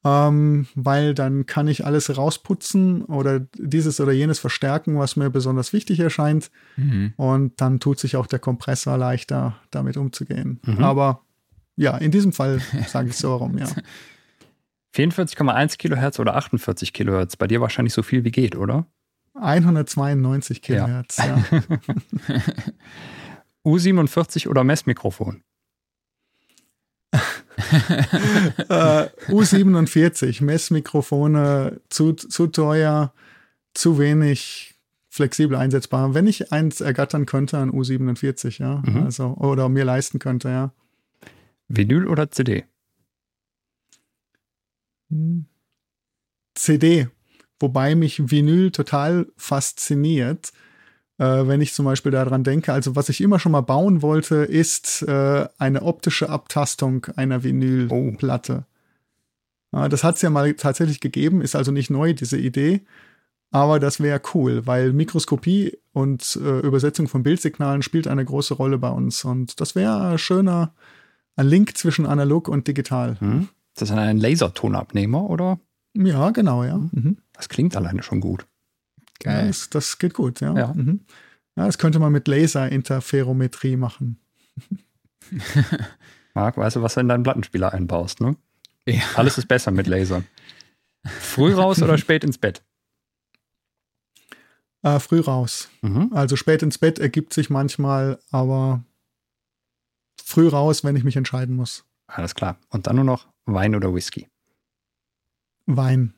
Ähm, weil dann kann ich alles rausputzen oder dieses oder jenes verstärken, was mir besonders wichtig erscheint. Mhm. Und dann tut sich auch der Kompressor leichter, damit umzugehen. Mhm. Aber ja, in diesem Fall sage ich so warum, ja. (laughs) 44,1 Kilohertz oder 48 Kilohertz? Bei dir wahrscheinlich so viel wie geht, oder? 192 Kilohertz, ja. (laughs) ja. U47 oder Messmikrofon? (laughs) uh, U47, Messmikrofone zu, zu teuer, zu wenig flexibel einsetzbar. Wenn ich eins ergattern könnte, ein U47, ja. Mhm. Also, oder mir leisten könnte, ja. Vinyl oder CD? CD, wobei mich Vinyl total fasziniert, äh, wenn ich zum Beispiel daran denke. Also was ich immer schon mal bauen wollte, ist äh, eine optische Abtastung einer Vinylplatte. Oh. Ja, das hat es ja mal tatsächlich gegeben, ist also nicht neu, diese Idee. Aber das wäre cool, weil Mikroskopie und äh, Übersetzung von Bildsignalen spielt eine große Rolle bei uns. Und das wäre ein schöner ein Link zwischen analog und digital. Mhm. Ist das ein Lasertonabnehmer, oder? Ja, genau, ja. Mhm. Das klingt alleine schon gut. Geil. Ja, das, das, geht gut, ja. Ja. Mhm. ja. Das könnte man mit Laserinterferometrie machen. (laughs) Marc, weißt du, was du in deinen Plattenspieler einbaust, ne? Ja. Alles ist besser mit Lasern. Früh raus oder (laughs) spät ins Bett? Äh, früh raus. Mhm. Also spät ins Bett ergibt sich manchmal, aber früh raus, wenn ich mich entscheiden muss. Alles klar. Und dann nur noch Wein oder Whisky? Wein.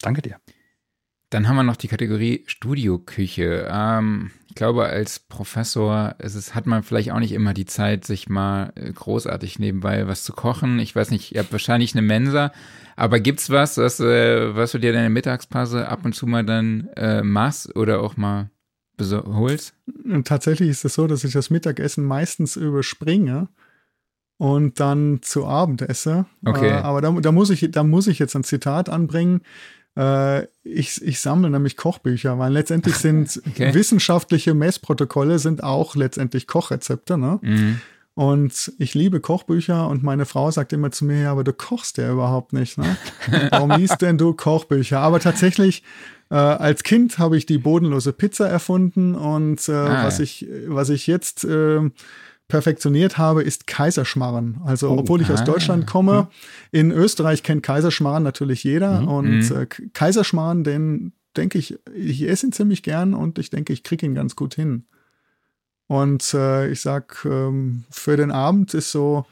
Danke dir. Dann haben wir noch die Kategorie Studioküche. Ähm, ich glaube, als Professor ist es, hat man vielleicht auch nicht immer die Zeit, sich mal äh, großartig nebenbei was zu kochen. Ich weiß nicht, ihr habt wahrscheinlich eine Mensa, aber gibt's was, was, äh, was du dir deine Mittagspause ab und zu mal dann äh, machst oder auch mal holst? Tatsächlich ist es so, dass ich das Mittagessen meistens überspringe und dann zu Abend esse. Okay. Äh, aber da, da, muss ich, da muss ich jetzt ein Zitat anbringen. Äh, ich, ich sammle nämlich Kochbücher, weil letztendlich (laughs) sind okay. wissenschaftliche Messprotokolle sind auch letztendlich Kochrezepte. Ne? Mhm. Und ich liebe Kochbücher und meine Frau sagt immer zu mir, ja, aber du kochst ja überhaupt nicht. Ne? (laughs) Warum liest denn du Kochbücher? Aber tatsächlich, äh, als Kind habe ich die bodenlose Pizza erfunden und äh, ah, was, ich, was ich jetzt äh, perfektioniert habe, ist Kaiserschmarren. Also, oh, obwohl ich ah, aus Deutschland komme, mhm. in Österreich kennt Kaiserschmarren natürlich jeder. Mhm. Und mhm. äh, Kaiserschmarren, den denke ich, ich esse ihn ziemlich gern und ich denke, ich kriege ihn ganz gut hin. Und äh, ich sag, ähm, für den Abend ist so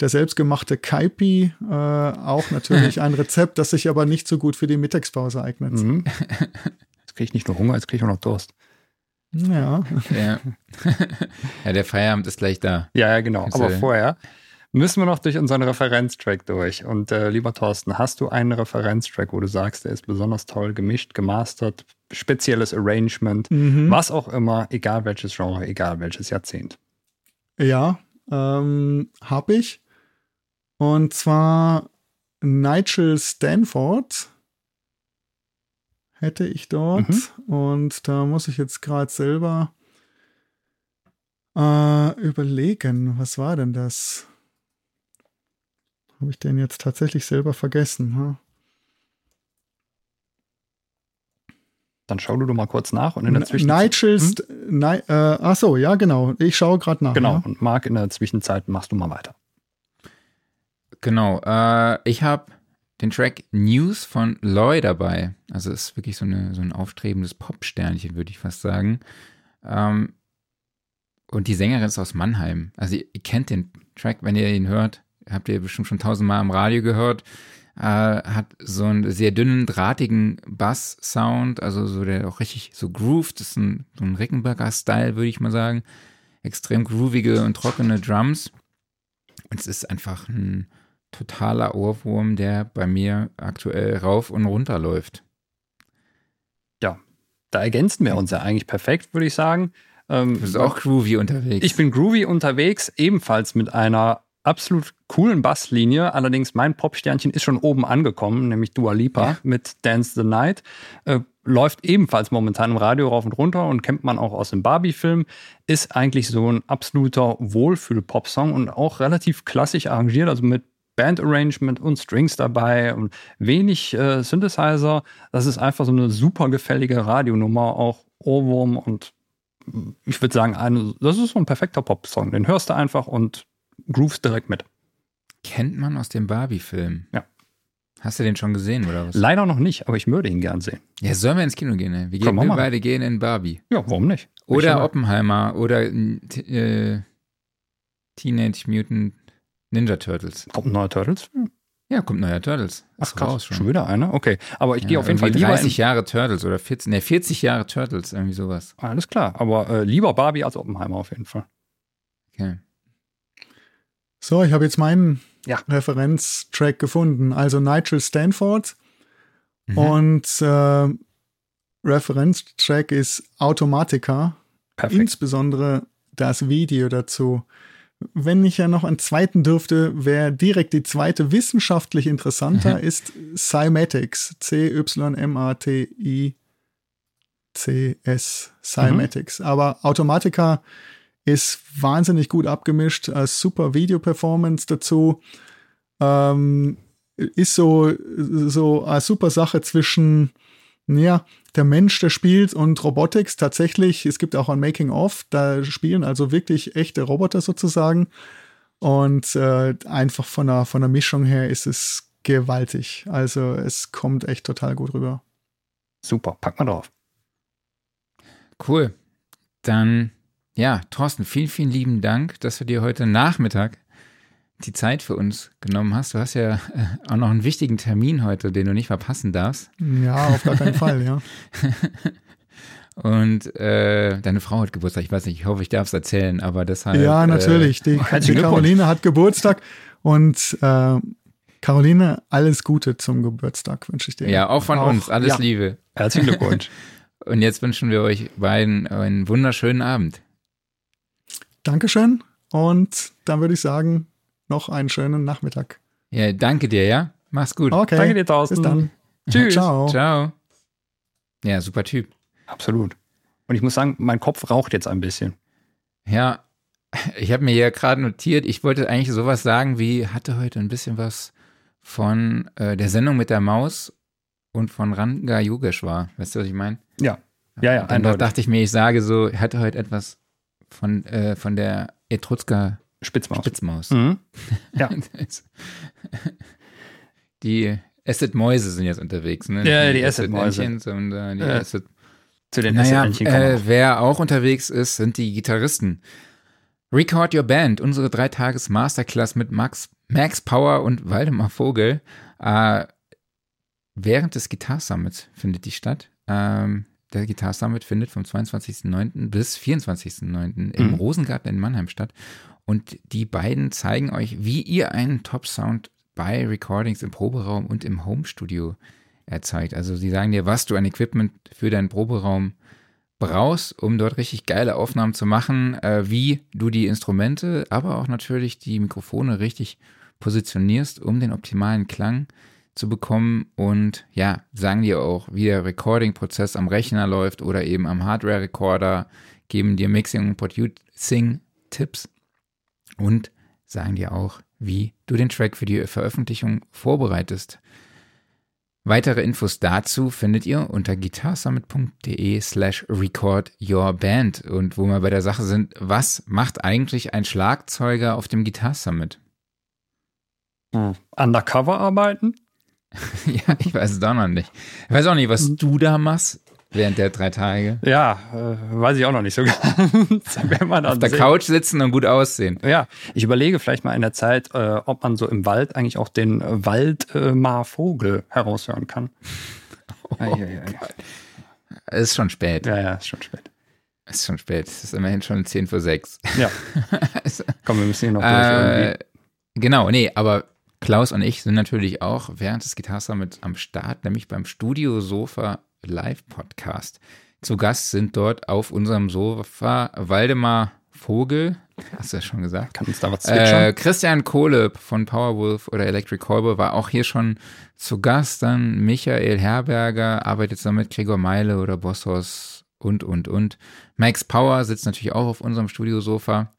der selbstgemachte Kaipi äh, auch natürlich (laughs) ein Rezept, das sich aber nicht so gut für die Mittagspause eignet. Mhm. (laughs) Jetzt kriege ich nicht nur Hunger, jetzt kriege ich auch noch Durst. Ja. Ja. (laughs) ja, der Feierabend ist gleich da. Ja, ja, genau. Aber vorher müssen wir noch durch unseren Referenztrack durch. Und äh, lieber Thorsten, hast du einen Referenztrack, wo du sagst, der ist besonders toll gemischt, gemastert, spezielles Arrangement, Mhm. was auch immer, egal welches Genre, egal welches Jahrzehnt? Ja, ähm, habe ich. Und zwar Nigel Stanford hätte ich dort. Und da muss ich jetzt gerade selber äh, überlegen, was war denn das? Habe ich den jetzt tatsächlich selber vergessen? Ha? Dann schau du doch mal kurz nach und in der Zwischenzeit. Nigel, St Ni äh, ach so, ja genau. Ich schaue gerade nach. Genau, Ja. und Marc, in der Zwischenzeit machst du mal weiter. Genau. Äh, ich habe den Track News von Loy dabei. Also ist wirklich so, eine, so ein aufstrebendes Popsternchen, würde ich fast sagen. Ähm, und die Sängerin ist aus Mannheim. Also ihr, ihr kennt den Track, wenn ihr ihn hört. Habt ihr bestimmt schon tausendmal im Radio gehört. Äh, hat so einen sehr dünnen, drahtigen Bass-Sound, also so der auch richtig so grooved. Das ist ein, so ein Rickenbacker-Style, würde ich mal sagen. Extrem groovige und trockene Drums. Und es ist einfach ein totaler Ohrwurm, der bei mir aktuell rauf und runter läuft. Da ergänzen wir uns ja eigentlich perfekt, würde ich sagen. Ähm, Du bist auch groovy unterwegs. Ich bin groovy unterwegs, ebenfalls mit einer absolut coolen Basslinie. Allerdings mein Popsternchen ist schon oben angekommen, nämlich Dua Lipa Ja. mit Dance the Night. Äh, läuft ebenfalls momentan im Radio rauf und runter und kennt man auch aus dem Barbie-Film. Ist eigentlich so ein absoluter Wohlfühl-Pop-Song und auch relativ klassisch arrangiert, also mit Band-Arrangement und Strings dabei und wenig äh, Synthesizer. Das ist einfach so eine super gefällige Radionummer, auch Ohrwurm und ich würde sagen, eine, das ist so ein perfekter Pop-Song. Den hörst du einfach und groovst direkt mit. Kennt man aus dem Barbie-Film. Ja. Hast du den schon gesehen oder was? Leider noch nicht, aber ich würde ihn gern sehen. Ja, sollen wir ins Kino gehen? Ne? Wir, gehen, wir beide gehen in Barbie. Ja, warum nicht? Oder Oppenheimer oder äh, Teenage Mutant Ninja Turtles. Kommt ein neuer Turtles? Ja, kommt neuer Turtles. Ach Ist krass, raus schon. wieder einer? Okay, aber ich gehe auf jeden Fall lieber 30 in, Jahre Turtles oder 40, ne, 40 Jahre Turtles, irgendwie sowas. Alles klar, aber äh, lieber Barbie als Oppenheimer auf jeden Fall. Okay. So, ich habe jetzt meinen Ja. Referenztrack gefunden. Also Nigel Stanford Mhm. und äh, Referenztrack ist Automatica. Perfekt. Insbesondere das Video dazu. Wenn ich ja noch einen zweiten dürfte, wäre direkt die zweite wissenschaftlich interessanter, ist Cymatics. C-Y-M-A-T-I-C-S. Cymatics. Aber Automatica ist wahnsinnig gut abgemischt, äh, super Video-Performance dazu. Ähm, ist so, so eine super Sache zwischen, ja, der Mensch, der spielt und Robotics. Tatsächlich, es gibt auch ein Making-of, da spielen also wirklich echte Roboter sozusagen. Und äh, einfach von der, von der Mischung her ist es gewaltig. Also es kommt echt total gut rüber. Super, pack mal drauf. Cool. Dann, ja, Thorsten, vielen, vielen lieben Dank, dass du dir heute Nachmittag die Zeit für uns genommen hast. Du hast ja äh, auch noch einen wichtigen Termin heute, den du nicht verpassen darfst. Ja, auf gar keinen Fall, ja. (laughs) Und äh, deine Frau hat Geburtstag. Ich weiß nicht, ich hoffe, ich darf es erzählen, aber deshalb. Ja, natürlich. Die, herzlichen die Caroline hat Geburtstag und äh, Caroline, alles Gute zum Geburtstag wünsche ich dir. Äh, ja, auch von Auch, uns. Alles ja. Liebe. Herzlichen Glückwunsch. (laughs) Und jetzt wünschen wir euch beiden einen wunderschönen Abend. Dankeschön und dann würde ich sagen, noch einen schönen Nachmittag. Ja, danke dir, ja? Mach's gut. Okay. Danke dir, Thorsten. Bis dann. Tschüss. Ciao. Ciao. Ja, super Typ. Absolut. Und ich muss sagen, mein Kopf raucht jetzt ein bisschen. Ja, ich habe mir ja gerade notiert, ich wollte eigentlich sowas sagen wie, hatte heute ein bisschen was von äh, der Sendung mit der Maus und von Ranga Yogeshwar. Weißt du, was ich meine? Ja. Ja, ja, Und da eindeutig. dachte ich mir, ich sage so, ich hatte heute etwas von, äh, von der Etrusker Spitzmaus. Spitzmaus. Mhm. (laughs) Ja. die Acid-Mäuse sind jetzt unterwegs, ne? Ja, die Acid Acid-Mäuse. Und äh, die Äh, Acid Zu den naja, äh, wer auch unterwegs ist, sind die Gitarristen. Record Your Band, unsere dreitages Masterclass mit Max, Max Power und Waldemar Vogel. Äh, während des Guitar Summits findet die statt. Ähm, der Guitar Summit findet vom 22.09. bis 24.09. im mhm. Rosengarten in Mannheim statt. Und die beiden zeigen euch, wie ihr einen Top-Sound bei Recordings im Proberaum und im Home-Studio erzeugt. Also sie sagen dir, was du an Equipment für deinen Proberaum brauchst, um dort richtig geile Aufnahmen zu machen, äh, wie du die Instrumente, aber auch natürlich die Mikrofone richtig positionierst, um den optimalen Klang zu bekommen und ja, sagen dir auch, wie der Recording-Prozess am Rechner läuft oder eben am Hardware-Recorder, geben dir Mixing und Producing-Tipps und sagen dir auch, wie du den Track für die Veröffentlichung vorbereitest. Weitere Infos dazu findet ihr unter guitarsummit.de slash record your band. Und wo wir bei der Sache sind, was macht eigentlich ein Schlagzeuger auf dem Guitar Summit? Hm. Undercover arbeiten? (laughs) ja, ich weiß es doch noch nicht. Ich weiß auch nicht, was du da machst während der drei Tage. Ja, äh, weiß ich auch noch nicht so (laughs) ganz. Auf der sehen. Couch sitzen und gut aussehen. Ja, ich überlege vielleicht mal in der Zeit, äh, ob man so im Wald eigentlich auch den Waldmarvogel äh, heraushören kann. Oh. Es ist schon spät. Ja, ja, ist schon spät. Es ist schon spät. Es ist immerhin schon 10 vor 6. Ja. (laughs) Komm, wir müssen hier noch durch äh, irgendwie. Genau, nee, aber Klaus und ich sind natürlich auch während des Guitar Summit am Start, nämlich beim Studio Sofa Live Podcast. Zu Gast sind dort auf unserem Sofa Waldemar Vogel, hast du ja schon gesagt. Kann uns da was äh, Christian Kohle von Powerwolf oder Electric Cowboy war auch hier schon zu Gast. Dann Michael Herberger arbeitet zusammen mit Gregor Meile oder Bossos und, und, und. Max Power sitzt natürlich auch auf unserem Studiosofa.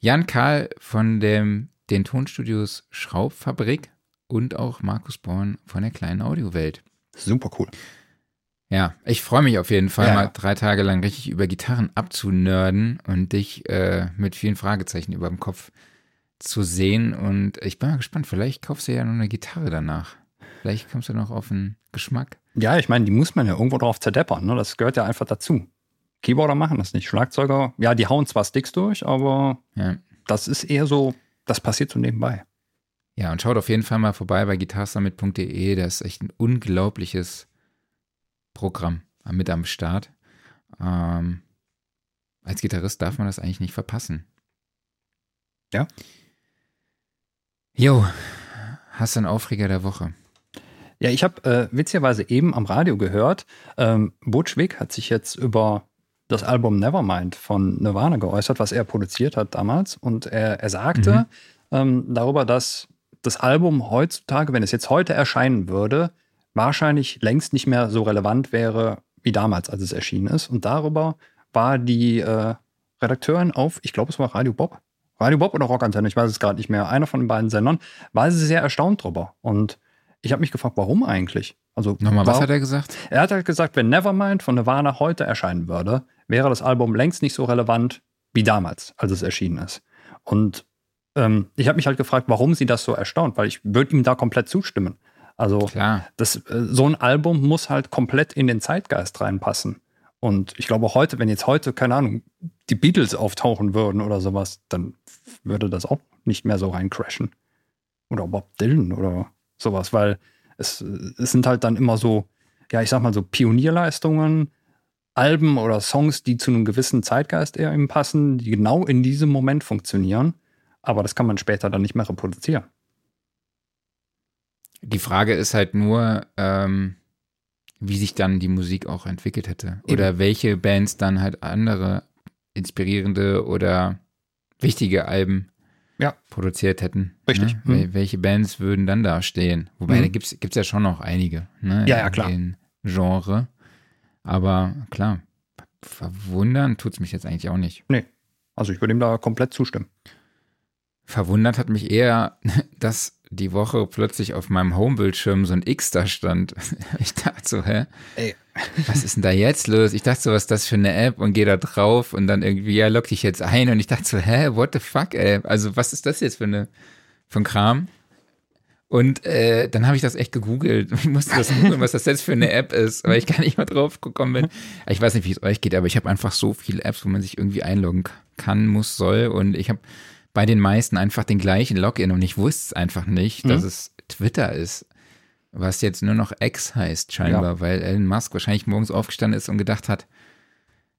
Jan Karl von dem den Tonstudios Schraubfabrik und auch Markus Born von der kleinen Audiowelt. Super cool. Ja, ich freue mich auf jeden Fall, ja. mal drei Tage lang richtig über Gitarren abzunörden und dich äh, mit vielen Fragezeichen über dem Kopf zu sehen. Und ich bin mal gespannt, vielleicht kaufst du ja noch eine Gitarre danach. Vielleicht kommst du noch auf einen Geschmack. Ja, ich meine, die muss man ja irgendwo drauf zerdeppern. Ne? Das gehört ja einfach dazu. Keyboarder machen das nicht. Schlagzeuger, ja, die hauen zwar Sticks durch, aber ja. das ist eher so das passiert so nebenbei. Ja, und schaut auf jeden Fall mal vorbei bei guitarsummit.de. Da ist echt ein unglaubliches Programm mit am Start. Ähm, als Gitarrist darf man das eigentlich nicht verpassen. Ja. Jo, hast du einen Aufreger der Woche? Ja, ich habe äh, witzigerweise eben am Radio gehört, ähm, Butch Vig hat sich jetzt über das Album Nevermind von Nirvana geäußert, was er produziert hat damals. Und er, er sagte mhm. ähm, darüber, dass das Album heutzutage, wenn es jetzt heute erscheinen würde, wahrscheinlich längst nicht mehr so relevant wäre wie damals, als es erschienen ist. Und darüber war die äh, Redakteurin auf, ich glaube, es war Radio Bob, Radio Bob oder Rockantenne, ich weiß es gerade nicht mehr, einer von den beiden Sendern, war sie sehr erstaunt drüber. Und ich habe mich gefragt, warum eigentlich? Also, Nochmal, was hat er gesagt? Er hat halt gesagt, wenn Nevermind von Nirvana heute erscheinen würde, wäre das Album längst nicht so relevant wie damals, als es erschienen ist. Und ähm, ich habe mich halt gefragt, warum sie das so erstaunt, weil ich würde ihm da komplett zustimmen. Also Das, äh, so ein Album muss halt komplett in den Zeitgeist reinpassen. Und ich glaube, heute, wenn jetzt heute, keine Ahnung, die Beatles auftauchen würden oder sowas, dann würde das auch nicht mehr so reincrashen. Oder Bob Dylan oder sowas, weil es, es sind halt dann immer so, ja, ich sag mal so Pionierleistungen, Alben oder Songs, die zu einem gewissen Zeitgeist eher eben passen, die genau in diesem Moment funktionieren. Aber das kann man später dann nicht mehr reproduzieren. Die Frage ist halt nur, ähm, wie sich dann die Musik auch entwickelt hätte. Oder eben. welche Bands dann halt andere inspirierende oder wichtige Alben ja. produziert hätten. Richtig. Ne? Mhm. Welche Bands würden dann da stehen? Wobei, mhm. da gibt es ja schon noch einige. Ne? Ja, ja, klar. In Genre. Aber klar, verwundern tut es mich jetzt eigentlich auch nicht. Nee. Also ich würde ihm da komplett zustimmen. Verwundert hat mich eher, (laughs) dass die Woche plötzlich auf meinem Homebildschirm so ein X da stand. (laughs) Ich dachte so, hä? Ey. Was ist denn da jetzt los? Ich dachte so, was ist das für eine App und gehe da drauf und dann irgendwie, ja, lock dich jetzt ein und ich dachte so, hä, what the fuck, ey? Also was ist das jetzt für eine, für ein Kram? Und äh, dann habe ich das echt gegoogelt. Ich musste das googeln, was das jetzt für eine App ist, weil ich gar nicht mal drauf gekommen bin. Ich weiß nicht, wie es euch geht, aber ich habe einfach so viele Apps, wo man sich irgendwie einloggen kann, muss, soll. Und ich habe bei den meisten einfach den gleichen Login und ich wusste es einfach nicht, mhm. dass es Twitter ist. was jetzt nur noch X heißt scheinbar, ja. weil Elon Musk wahrscheinlich morgens aufgestanden ist und gedacht hat,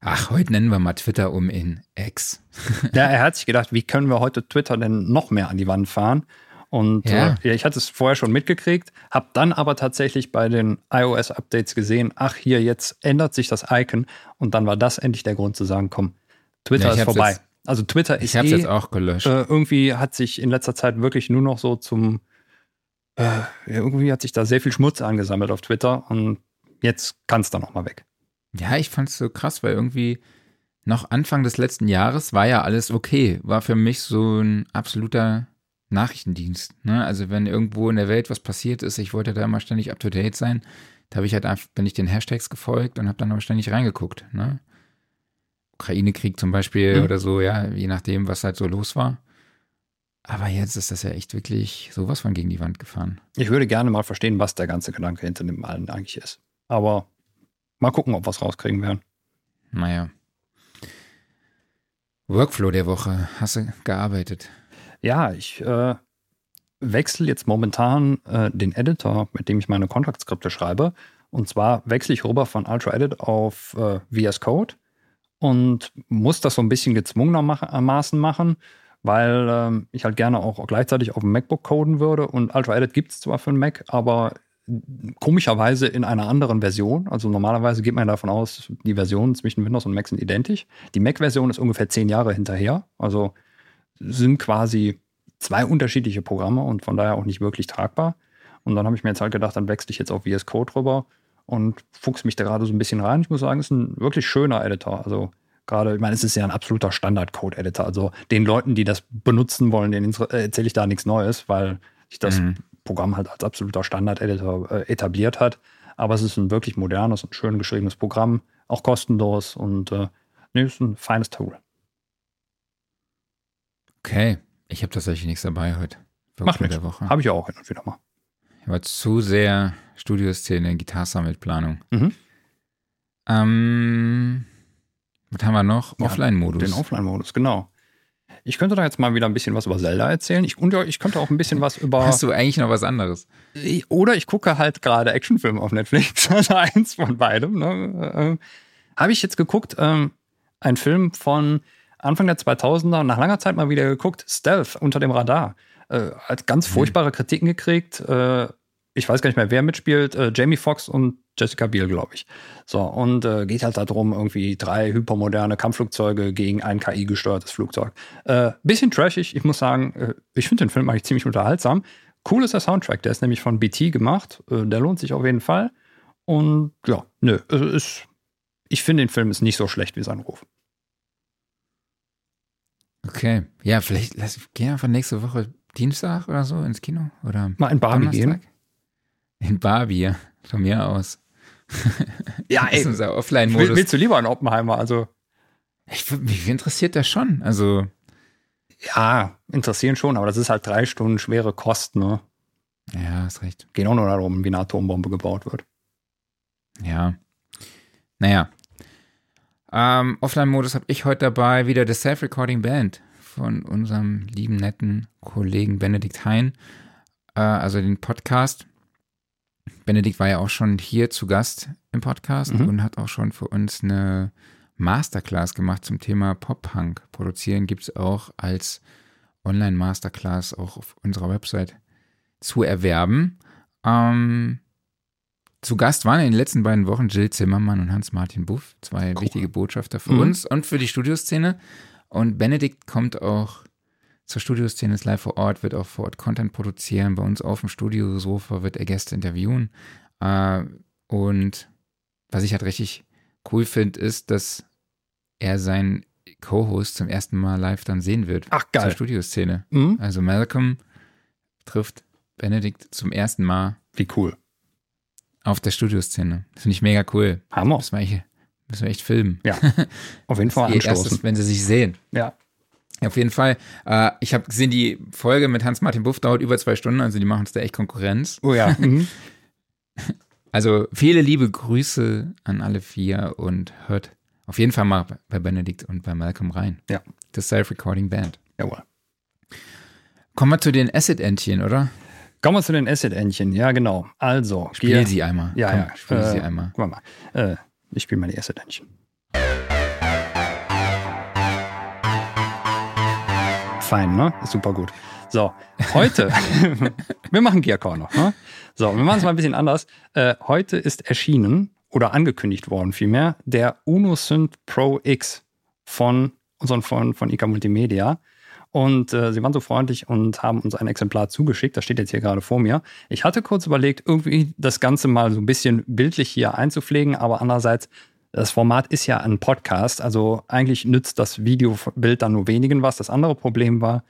ach, heute nennen wir mal Twitter um in X. (laughs) ja, er hat sich gedacht, wie können wir heute Twitter denn noch mehr an die Wand fahren? Und ja. äh, ich hatte es vorher schon mitgekriegt, habe dann aber tatsächlich bei den iOS-Updates gesehen, ach hier, jetzt ändert sich das Icon und dann war das endlich der Grund zu sagen, komm, Twitter ja, ist vorbei. Also Twitter ist ich hab's eh, jetzt auch gelöscht. Äh, irgendwie hat sich in letzter Zeit wirklich nur noch so zum, äh, irgendwie hat sich da sehr viel Schmutz angesammelt auf Twitter und jetzt kann es dann noch mal weg. Ja, ich fand es so krass, weil irgendwie noch Anfang des letzten Jahres war ja alles okay, war für mich so ein absoluter Nachrichtendienst. Ne? Also wenn irgendwo in der Welt was passiert ist, ich wollte da immer ständig up to date sein, da habe ich halt einfach, bin ich den Hashtags gefolgt und habe dann aber ständig reingeguckt. Ne? Ukraine-Krieg zum Beispiel mhm. oder so, ja, je nachdem, was halt so los war. Aber jetzt ist das ja echt wirklich sowas von gegen die Wand gefahren. Ich würde gerne mal verstehen, was der ganze Gedanke hinter dem allen eigentlich ist. Aber mal gucken, ob wir es rauskriegen werden. Naja. Workflow der Woche. Hast du gearbeitet? Ja, ich äh, wechsle jetzt momentan äh, den Editor, mit dem ich meine Kontaktskripte schreibe. Und zwar wechsle ich rüber von Ultra Edit auf äh, VS Code und muss das so ein bisschen gezwungenermaßen machen, weil äh, ich halt gerne auch gleichzeitig auf dem MacBook coden würde. Und Ultra Edit gibt es zwar für einen Mac, aber komischerweise in einer anderen Version. Also normalerweise geht man davon aus, die Versionen zwischen Windows und Mac sind identisch. Die Mac-Version ist ungefähr zehn Jahre hinterher. Also sind quasi zwei unterschiedliche Programme und von daher auch nicht wirklich tragbar. Und dann habe ich mir jetzt halt gedacht, dann wechsle ich jetzt auf VS Code rüber und fuchs mich da gerade so ein bisschen rein. Ich muss sagen, es ist ein wirklich schöner Editor. Also gerade, ich meine, es ist ja ein absoluter Standard-Code-Editor. Also den Leuten, die das benutzen wollen, denen erzähle ich da nichts Neues, weil sich das mhm. Programm halt als absoluter Standard-Editor äh, etabliert hat. Aber es ist ein wirklich modernes und schön geschriebenes Programm, auch kostenlos und äh, nee, ist ein feines Tool. Okay, ich habe tatsächlich nichts dabei heute. Mach mit. Habe ich auch hin und wieder mal. Ich war zu sehr Studioszene, Gitarre-Summit-Planung. Mhm. Ähm, was haben wir noch? Offline-Modus. Den Offline-Modus, genau. Ich könnte da jetzt mal wieder ein bisschen was über Zelda erzählen. Ich, und ich könnte auch ein bisschen was über. Hast du eigentlich noch was anderes? Oder ich gucke halt gerade Actionfilme auf Netflix. (laughs) Also eins von beidem. Ne? Äh, Habe ich jetzt geguckt, ähm, ein Film von Anfang der 2000er nach langer Zeit mal wieder geguckt. Stealth unter dem Radar. Äh, hat ganz mhm. furchtbare Kritiken gekriegt. Äh, ich weiß gar nicht mehr, wer mitspielt. Äh, Jamie Foxx und Jessica Biel, glaube ich. So, und äh, geht halt darum, irgendwie drei hypermoderne Kampfflugzeuge gegen ein KI-gesteuertes Flugzeug. Äh, bisschen trashig, ich muss sagen, äh, ich finde den Film eigentlich ziemlich unterhaltsam. Cool ist der Soundtrack, der ist nämlich von BT gemacht. Äh, der lohnt sich auf jeden Fall. Und ja, nö, ist, ich finde den Film ist nicht so schlecht wie sein Ruf. Okay. Ja, vielleicht lass, gehen wir einfach nächste Woche Dienstag oder so ins Kino? Oder Mal in Barbie Donnerstag? gehen. In Barbie, von mir aus. (laughs) ja, ey. Das ist unser Offline-Modus. Willst du lieber einen Oppenheimer? Also. Ich, mich interessiert das schon. Also. Ja, interessieren schon, aber das ist halt drei Stunden schwere Kosten, ne? Ja, hast recht. Geht auch nur darum, wie eine Atombombe gebaut wird. Ja. Naja, ähm, Offline-Modus habe ich heute dabei wieder das Self-Recording Band von unserem lieben, netten Kollegen Benedikt Hein, äh, also den Podcast. Benedikt war ja auch schon hier zu Gast im Podcast mhm. und hat auch schon für uns eine Masterclass gemacht zum Thema Pop-Punk. Produzieren gibt es auch als Online-Masterclass auch auf unserer Website zu erwerben. Ähm, zu Gast waren in den letzten beiden Wochen Jill Zimmermann und Hans-Martin Buff, zwei cool. wichtige Botschafter für mhm. uns und für die Studioszene. Und Benedikt kommt auch zur Studioszene, ist live vor Ort, wird auch vor Ort Content produzieren. Bei uns auf dem Studiosofa wird er Gäste interviewen. Äh, und was ich halt richtig cool finde, ist, dass er seinen Co-Host zum ersten Mal live dann sehen wird. Ach, geil. Zur Studioszene. Mhm. Also Malcolm trifft Benedikt zum ersten Mal. Wie cool. Auf der Studioszene. Finde ich mega cool. Hammer. Müssen wir echt, müssen wir echt filmen. Ja. Auf jeden (laughs) Fall anstoßen. Erstes, wenn sie sich sehen. Ja. Auf jeden Fall. Äh, ich habe gesehen, die Folge mit Hans-Martin Buff dauert über zwei Stunden, also die machen uns da echt Konkurrenz. Oh ja. (laughs) Mhm. Also viele liebe Grüße an alle vier und hört auf jeden Fall mal bei Benedikt und bei Malcolm rein. Ja. Das Self-Recording Band. Jawohl. Kommen wir zu den Acid-Entchen, oder? Kommen wir zu den Acid-Entchen. Ja, genau. Also. Spiel wir, sie einmal. Ja, Komm, ja. Spiel äh, sie einmal. Guck mal. Äh, ich spiele mal die Acid-Entchen. Fein, ne? Ist super gut. So, heute, (laughs) wir machen Gearcore noch, ne? So, wir machen es mal ein bisschen anders. Äh, heute ist erschienen oder angekündigt worden vielmehr der UnoSynth Pro X von unseren Freunden von IK Multimedia. Und äh, sie waren so freundlich und haben uns ein Exemplar zugeschickt. Das steht jetzt hier gerade vor mir. Ich hatte kurz überlegt, irgendwie das Ganze mal so ein bisschen bildlich hier einzupflegen, aber andererseits, das Format ist ja ein Podcast. Also eigentlich nützt das Videobild dann nur wenigen was. Das andere Problem war,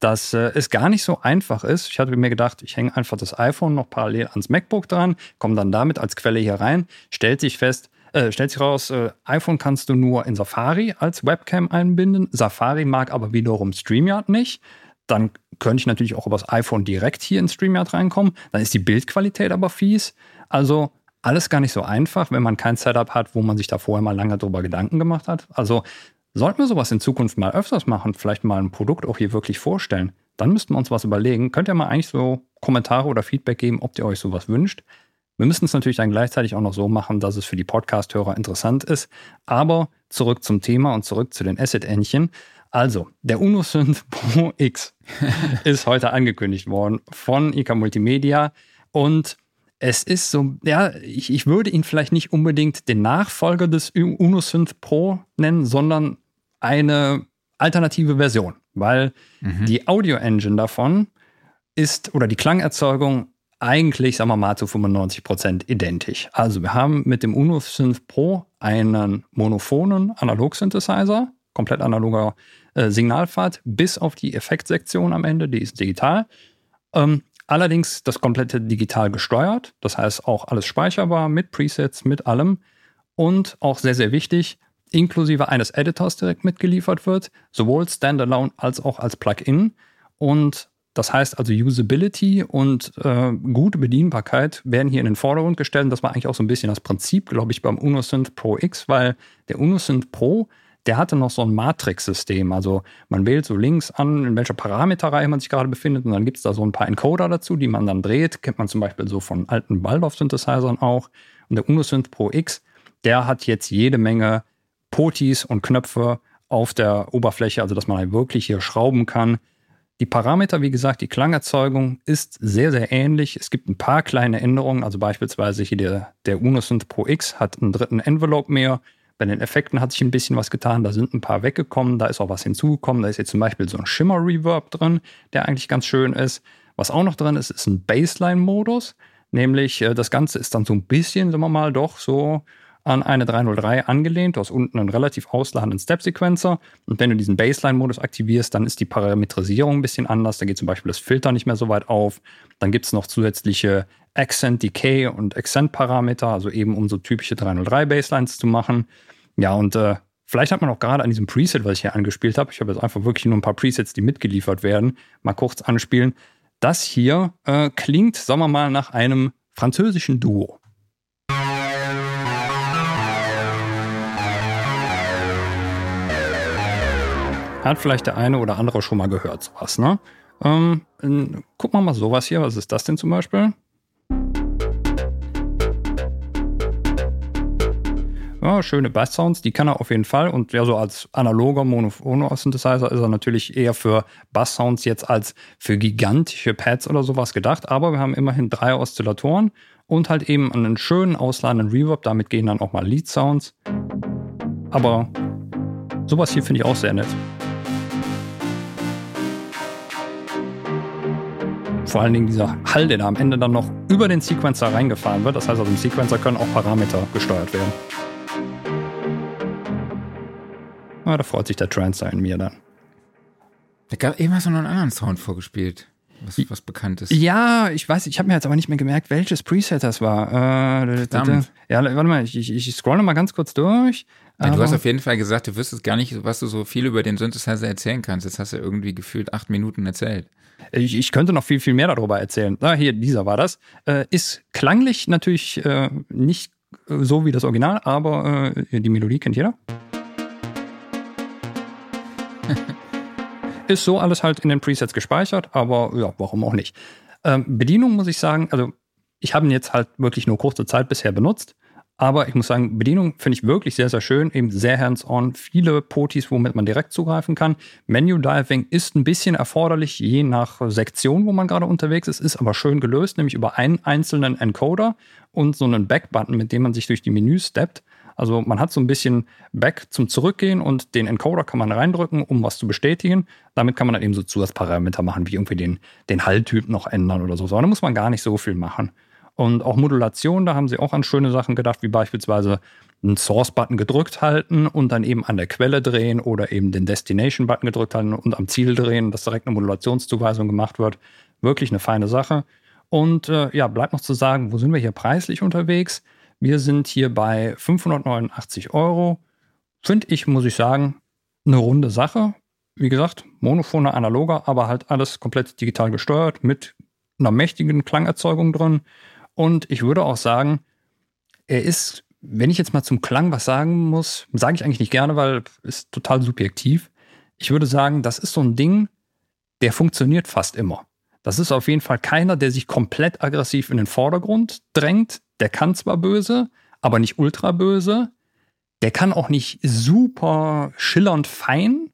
dass äh, es gar nicht so einfach ist. Ich hatte mir gedacht, ich hänge einfach das iPhone noch parallel ans MacBook dran, komme dann damit als Quelle hier rein, stellt sich fest, äh, stellt sich raus, äh, iPhone kannst du nur in Safari als Webcam einbinden. Safari mag aber wiederum StreamYard nicht. Dann könnte ich natürlich auch übers iPhone direkt hier in StreamYard reinkommen. Dann ist die Bildqualität aber fies. Also alles gar nicht so einfach, wenn man kein Setup hat, wo man sich da vorher mal lange drüber Gedanken gemacht hat. Also sollten wir sowas in Zukunft mal öfters machen, vielleicht mal ein Produkt auch hier wirklich vorstellen, dann müssten wir uns was überlegen. Könnt ihr mal eigentlich so Kommentare oder Feedback geben, ob ihr euch sowas wünscht? Wir müssen es natürlich dann gleichzeitig auch noch so machen, dass es für die Podcast-Hörer interessant ist. Aber zurück zum Thema und zurück zu den Acid-Entchen. Also, der UnoSynth (laughs) Pro X (laughs) ist heute angekündigt worden von IK Multimedia und es ist so, ja, ich, ich würde ihn vielleicht nicht unbedingt den Nachfolger des UnoSynth Pro nennen, sondern eine alternative Version, weil mhm. die Audio-Engine davon ist oder die Klangerzeugung eigentlich, sagen wir mal, zu 95 Prozent identisch. Also wir haben mit dem UnoSynth Pro einen monophonen Analog-Synthesizer, komplett analoger äh, Signalpfad, bis auf die Effektsektion am Ende, die ist digital. Ähm, allerdings das komplette digital gesteuert, das heißt auch alles speicherbar mit Presets, mit allem. Und auch sehr, sehr wichtig, inklusive eines Editors direkt mitgeliefert wird, sowohl standalone als auch als Plugin. Und das heißt also Usability und äh, gute Bedienbarkeit werden hier in den Vordergrund gestellt. Das war eigentlich auch so ein bisschen das Prinzip, glaube ich, beim UnoSynth Pro X, weil der UnoSynth Pro, der hatte noch so ein Matrix-System. Also man wählt so links an, in welcher Parameterreihe man sich gerade befindet. Und dann gibt es da so ein paar Encoder dazu, die man dann dreht. Kennt man zum Beispiel so von alten Waldorf-Synthesizern auch. Und der UnoSynth Pro X, der hat jetzt jede Menge Potis und Knöpfe auf der Oberfläche, also dass man halt wirklich hier schrauben kann die Parameter, wie gesagt, die Klangerzeugung ist sehr, sehr ähnlich. Es gibt ein paar kleine Änderungen, also beispielsweise hier der, der Unisynth Pro X hat einen dritten Envelope mehr. Bei den Effekten hat sich ein bisschen was getan, da sind ein paar weggekommen, da ist auch was hinzugekommen. Da ist jetzt zum Beispiel so ein Shimmer-Reverb drin, der eigentlich ganz schön ist. Was auch noch drin ist, ist ein Baseline-Modus, nämlich äh, das Ganze ist dann so ein bisschen, sagen wir mal, doch so an eine 303 angelehnt. Du hast unten einen relativ ausladenden Step-Sequencer. Und wenn du diesen Baseline-Modus aktivierst, dann ist die Parametrisierung ein bisschen anders. Da geht zum Beispiel das Filter nicht mehr so weit auf. Dann gibt es noch zusätzliche Accent Decay und Accent-Parameter, also eben um so typische 303 Baselines zu machen. Ja, und äh, vielleicht hat man auch gerade an diesem Preset, was ich hier angespielt habe, ich habe jetzt einfach wirklich nur ein paar Presets, die mitgeliefert werden, mal kurz anspielen. Das hier äh, klingt, sagen wir mal, nach einem französischen Duo. Hat vielleicht der eine oder andere schon mal gehört, sowas, ne? Ähm, gucken wir mal sowas hier. Was ist das denn zum Beispiel? Ja, schöne Bass-Sounds, die kann er auf jeden Fall. Und ja, so als analoger Mono-Synthesizer ist er natürlich eher für Bass-Sounds jetzt als für gigantische Pads oder sowas gedacht. Aber wir haben immerhin drei Oszillatoren und halt eben einen schönen ausladenden Reverb. Damit gehen dann auch mal Lead-Sounds. Aber sowas hier finde ich auch sehr nett. Vor allen Dingen dieser Hall, der da am Ende dann noch über den Sequencer reingefahren wird. Das heißt, also im Sequencer können auch Parameter gesteuert werden. Ah, da freut sich der Trancer in mir dann. Da gab immer so einen anderen Sound vorgespielt, was, was bekannt ist. Ja, ich weiß, ich habe mir jetzt aber nicht mehr gemerkt, welches Preset das war. Äh, ja, warte mal, ich, ich, ich scrolle mal ganz kurz durch. Ja, du hast auf jeden Fall gesagt, du wüsstest gar nicht, was du so viel über den Synthesizer erzählen kannst. Jetzt hast du irgendwie gefühlt acht Minuten erzählt. Ich, ich könnte noch viel, viel mehr darüber erzählen. Ah, hier, dieser war das. Äh, ist klanglich natürlich äh, nicht so wie das Original, aber äh, die Melodie kennt jeder. (laughs) ist so alles halt in den Presets gespeichert, aber ja, warum auch nicht. Ähm, Bedienung muss ich sagen, also ich habe ihn jetzt halt wirklich nur kurze Zeit bisher benutzt. Aber ich muss sagen, Bedienung finde ich wirklich sehr, sehr schön. Eben sehr hands-on. Viele Potis, womit man direkt zugreifen kann. Menu-Diving ist ein bisschen erforderlich, je nach Sektion, wo man gerade unterwegs ist. Ist aber schön gelöst, nämlich über einen einzelnen Encoder und so einen Back-Button, mit dem man sich durch die Menüs steppt. Also man hat so ein bisschen Back zum Zurückgehen und den Encoder kann man reindrücken, um was zu bestätigen. Damit kann man dann eben so Zusatzparameter machen, wie irgendwie den, den Halltyp noch ändern oder so. Aber da muss man gar nicht so viel machen. Und auch Modulation, da haben sie auch an schöne Sachen gedacht, wie beispielsweise einen Source-Button gedrückt halten und dann eben an der Quelle drehen oder eben den Destination-Button gedrückt halten und am Ziel drehen, dass direkt eine Modulationszuweisung gemacht wird. Wirklich eine feine Sache. Und äh, ja, bleibt noch zu sagen, wo sind wir hier preislich unterwegs? Wir sind hier bei 589 Euro. Finde ich, muss ich sagen, eine runde Sache. Wie gesagt, monophone, analoger, aber halt alles komplett digital gesteuert mit einer mächtigen Klangerzeugung drin. Und ich würde auch sagen, er ist, wenn ich jetzt mal zum Klang was sagen muss, sage ich eigentlich nicht gerne, weil es total subjektiv. Ich würde sagen, das ist so ein Ding, der funktioniert fast immer. Das ist auf jeden Fall keiner, der sich komplett aggressiv in den Vordergrund drängt. Der kann zwar böse, aber nicht ultra böse. Der kann auch nicht super schillernd fein,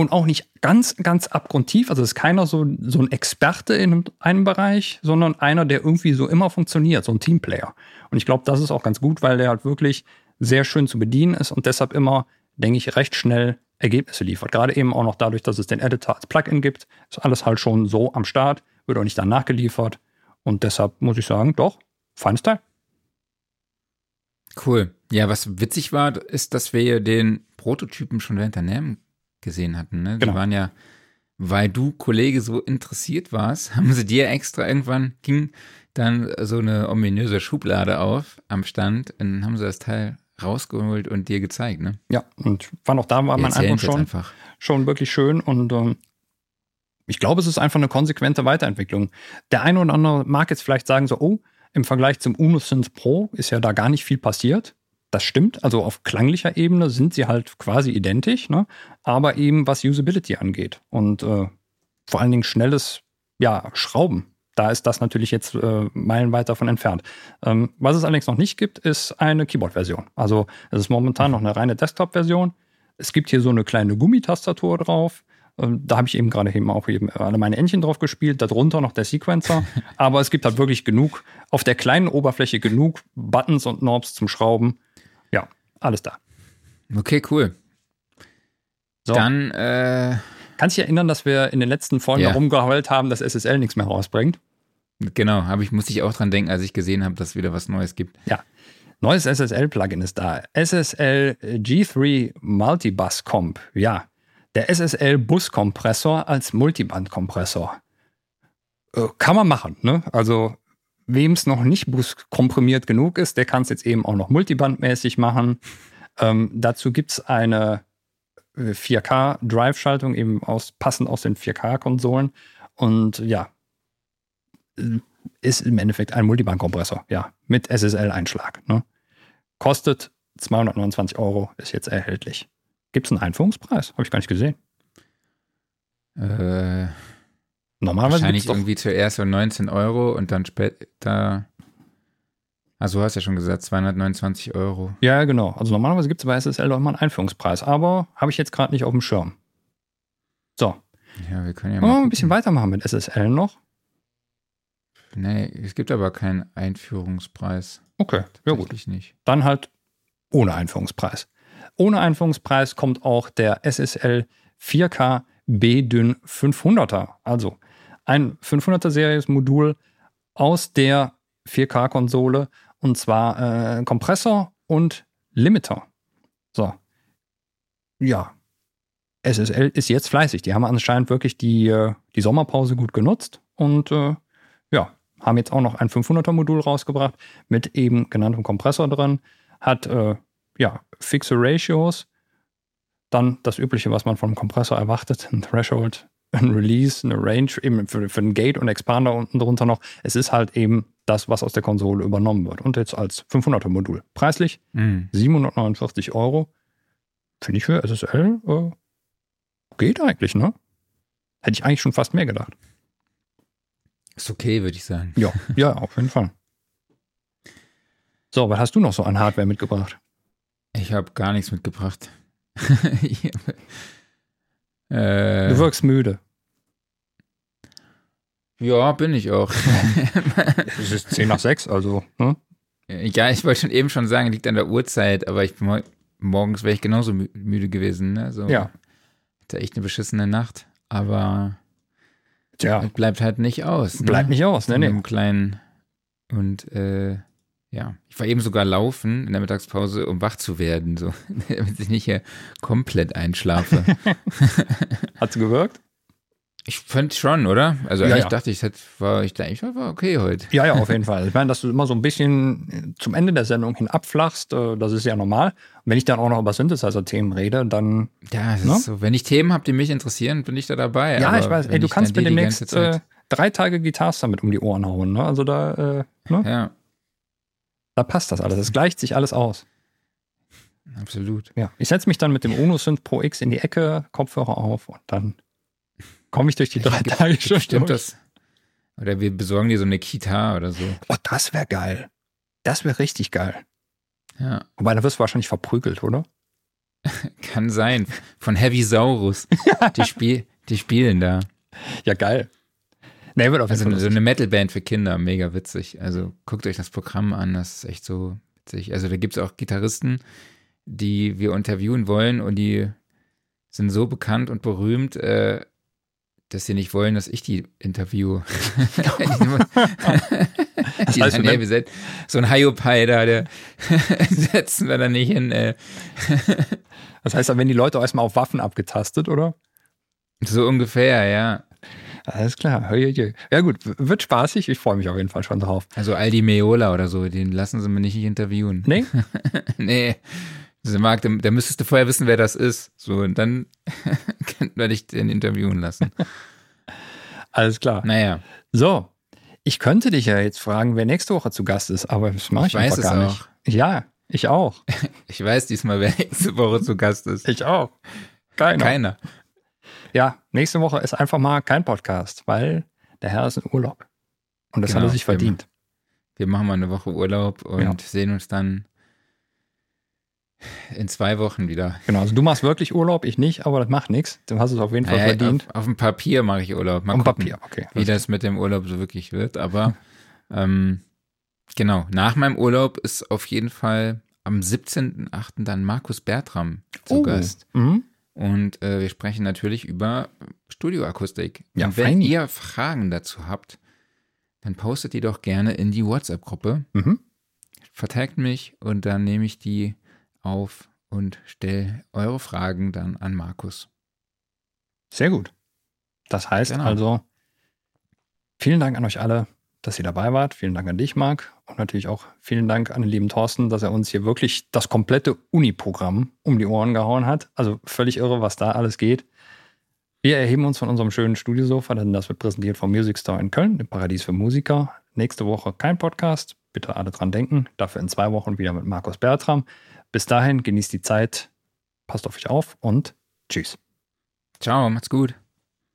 und auch nicht ganz, ganz abgrundtief. Also ist keiner so, so ein Experte in einem Bereich, sondern einer, der irgendwie so immer funktioniert, so ein Teamplayer. Und ich glaube, das ist auch ganz gut, weil der halt wirklich sehr schön zu bedienen ist und deshalb immer, denke ich, recht schnell Ergebnisse liefert. Gerade eben auch noch dadurch, dass es den Editor als Plugin gibt, ist alles halt schon so am Start, wird auch nicht dann nachgeliefert. Und deshalb muss ich sagen, doch, feines Teil. Cool. Ja, was witzig war, ist, dass wir den Prototypen schon NAM gesehen hatten. Ne? Die genau. waren ja, weil du Kollege so interessiert warst, (laughs) haben sie dir extra irgendwann ging dann so eine ominöse Schublade auf am Stand und haben sie das Teil rausgeholt und dir gezeigt, ne? Ja, und war noch da, war man einfach schon, einfach. schon wirklich schön und ähm, ich glaube, es ist einfach eine konsequente Weiterentwicklung. Der eine oder andere mag jetzt vielleicht sagen so, oh, im Vergleich zum UnoSynth Pro ist ja da gar nicht viel passiert. Das stimmt, also auf klanglicher Ebene sind sie halt quasi identisch, ne? aber eben was Usability angeht und äh, vor allen Dingen schnelles ja, Schrauben. Da ist das natürlich jetzt äh, meilenweit davon entfernt. Ähm, was es allerdings noch nicht gibt, ist eine Keyboard-Version. Also es ist momentan noch eine reine Desktop-Version. Es gibt hier so eine kleine Gummitastatur drauf. Ähm, da habe ich eben gerade eben auch eben alle meine Entchen drauf gespielt, darunter noch der Sequencer. (laughs) Aber es gibt halt wirklich genug, auf der kleinen Oberfläche genug Buttons und Knobs zum Schrauben alles da. Okay, cool. So. Dann äh, kannst du dich erinnern, dass wir in den letzten Folgen ja. rumgeheult haben, dass SSL nichts mehr rausbringt? Genau, habe ich musste ich auch dran denken, als ich gesehen habe, dass es wieder was Neues gibt. Ja. Neues SSL-Plugin ist da. SSL G3 Multibus Comp. Ja. Der SSL Buskompressor als Multiband-Kompressor. Äh, kann man machen, ne? Also Wem es noch nicht komprimiert genug ist, der kann es jetzt eben auch noch multibandmäßig machen. Ähm, dazu gibt es eine 4K-Drive-Schaltung, äh, eben aus, passend aus den 4K-Konsolen. Und ja, äh, ist im Endeffekt ein Multiband-Kompressor, ja, mit SSL-Einschlag. Ne? Kostet 229 Euro, ist jetzt erhältlich. Gibt es einen Einführungspreis? Habe ich gar nicht gesehen. Äh, Normalerweise Wahrscheinlich irgendwie zuerst so 19 Euro und dann später. Also du hast ja schon gesagt, 229 Euro. Ja, genau. Also normalerweise gibt es bei SSL doch immer einen Einführungspreis, aber habe ich jetzt gerade nicht auf dem Schirm. So. Ja, wir können ja mal. ein bisschen weitermachen mit SSL noch. Nee, es gibt aber keinen Einführungspreis. Okay, ja gut. nicht. Dann halt ohne Einführungspreis. Ohne Einführungspreis kommt auch der SSL 4K B-Dyn 500er. Also ein 500er Series Modul aus der 4K-Konsole und zwar äh, Kompressor und Limiter. So. Ja. SSL ist jetzt fleißig. Die haben anscheinend wirklich die, äh, die Sommerpause gut genutzt und äh, ja, haben jetzt auch noch ein 500er Modul rausgebracht mit eben genanntem Kompressor drin. Hat äh, ja fixe Ratios. Dann das Übliche, was man vom Kompressor erwartet, ein Threshold ein Release, eine Range, eben für, für ein Gate und Expander unten drunter noch. Es ist halt eben das, was aus der Konsole übernommen wird. Und jetzt als 500er Modul. Preislich mm. 749 Euro. Finde ich für SSL äh, geht eigentlich, ne? Hätte ich eigentlich schon fast mehr gedacht. Ist okay, würde ich sagen. Ja, ja, auf jeden Fall. So, was hast du noch so an Hardware mitgebracht? Ich habe gar nichts mitgebracht. (laughs) äh, du wirkst müde. Ja, bin ich auch. (laughs) es ist 10 nach 6, also. Hm? Ja, ich wollte schon eben schon sagen, liegt an der Uhrzeit, aber ich morgens wäre ich genauso müde gewesen. Ne? So, ja. Hatte echt eine beschissene Nacht, aber Tja. bleibt halt nicht aus. Ne? Bleibt nicht aus, ne? In einem kleinen und äh, ja, ich war eben sogar laufen in der Mittagspause, um wach zu werden, so, (laughs) damit ich nicht hier komplett einschlafe. (laughs) Hat's gewirkt? Ich fand schon, oder? Also Ja, eigentlich ja. dachte ich, es war, ich dachte, ich war okay heute. Ja, ja, auf (laughs) jeden Fall. Ich meine, dass du immer so ein bisschen zum Ende der Sendung hin abflachst, äh, das ist ja normal. Und wenn ich dann auch noch über Synthesizer-Themen rede, dann. Ja, es Ne? ist so, wenn ich Themen habe, die mich interessieren, bin ich da dabei. Ja, Aber ich weiß, ey, du kannst mir demnächst äh, drei Tage Guitars damit um die Ohren hauen, ne? Also da, äh, ne? Ja, da passt das alles. Es gleicht sich alles aus. absolut. Ja. Ich setze mich dann mit dem Uno Synth Pro X in die Ecke, Kopfhörer auf und dann komme ich durch die drei (laughs) Tage schon Stimmt das? Oder wir besorgen dir so eine Kita oder so. Oh, das wäre geil. Das wäre richtig geil. Ja, Wobei, da wirst du wahrscheinlich verprügelt, oder? (laughs) kann sein. Von Heavy Saurus. (laughs) Die, spiel, die spielen da. Ja, geil. Nee, wird auf jeden Also so eine Metalband für Kinder, mega witzig. Also guckt euch das Programm an, das ist echt so witzig. Also da gibt es auch Gitarristen, die wir interviewen wollen und die sind so bekannt und berühmt, äh, dass sie nicht wollen, dass ich die interviewe. (laughs) die heißt, sagen, du ey, wir sind so ein Hyopai da, der (laughs) setzen wir da nicht hin. Äh, Das heißt, dann werden die Leute erstmal auf Waffen abgetastet, oder? so ungefähr, ja. Alles klar. Ja, gut, wird spaßig. Ich freue mich auf jeden Fall schon drauf. Also Aldi Meola oder so, den lassen sie mir nicht interviewen. Nee? (laughs) Nee. Marc, da, müsstest du vorher wissen, wer das ist. So, und dann (laughs) könnten wir dich den interviewen lassen. Alles klar. Naja, So, ich könnte dich ja jetzt fragen, wer nächste Woche zu Gast ist, aber das mache ich, Ich weiß einfach es gar auch. nicht. Ja, ich auch. (laughs) ich weiß diesmal, wer nächste Woche zu Gast ist. Ich auch. Keiner. Keiner. Ja, nächste Woche ist einfach mal kein Podcast, weil der Herr ist in Urlaub. Und das Genau, hat er sich wir- verdient. Wir machen mal eine Woche Urlaub und Ja. sehen uns dann in zwei Wochen wieder. Genau, also du machst wirklich Urlaub, ich nicht, aber das macht nichts. Du hast es auf jeden Fall Naja, verdient. auf, auf dem Papier mache ich Urlaub. Mal Am gucken, Papier, okay. wie das mit dem Urlaub so wirklich wird. Aber ähm, genau, nach meinem Urlaub ist auf jeden Fall am 17.08. dann Markus Bertram zu Oh. Gast. Mhm. Und äh, wir sprechen natürlich über Studioakustik. Ja, Und wenn fein. ihr Fragen dazu habt, dann postet die doch gerne in die WhatsApp-Gruppe. Mhm. Vertagt mich und dann nehme ich die auf und stelle eure Fragen dann an Markus. Sehr gut. Das heißt Genau. also, vielen Dank an euch alle, dass ihr dabei wart. Vielen Dank an dich, Marc. Und natürlich auch vielen Dank an den lieben Thorsten, dass er uns hier wirklich das komplette Uni-Programm um die Ohren gehauen hat. Also völlig irre, was da alles geht. Wir erheben uns von unserem schönen Studiosofa, denn das wird präsentiert vom Music Store in Köln, dem Paradies für Musiker. Nächste Woche kein Podcast. Bitte alle dran denken. Dafür in zwei Wochen wieder mit Markus Bertram. Bis dahin, genießt die Zeit, passt auf euch auf und tschüss. Ciao, macht's gut.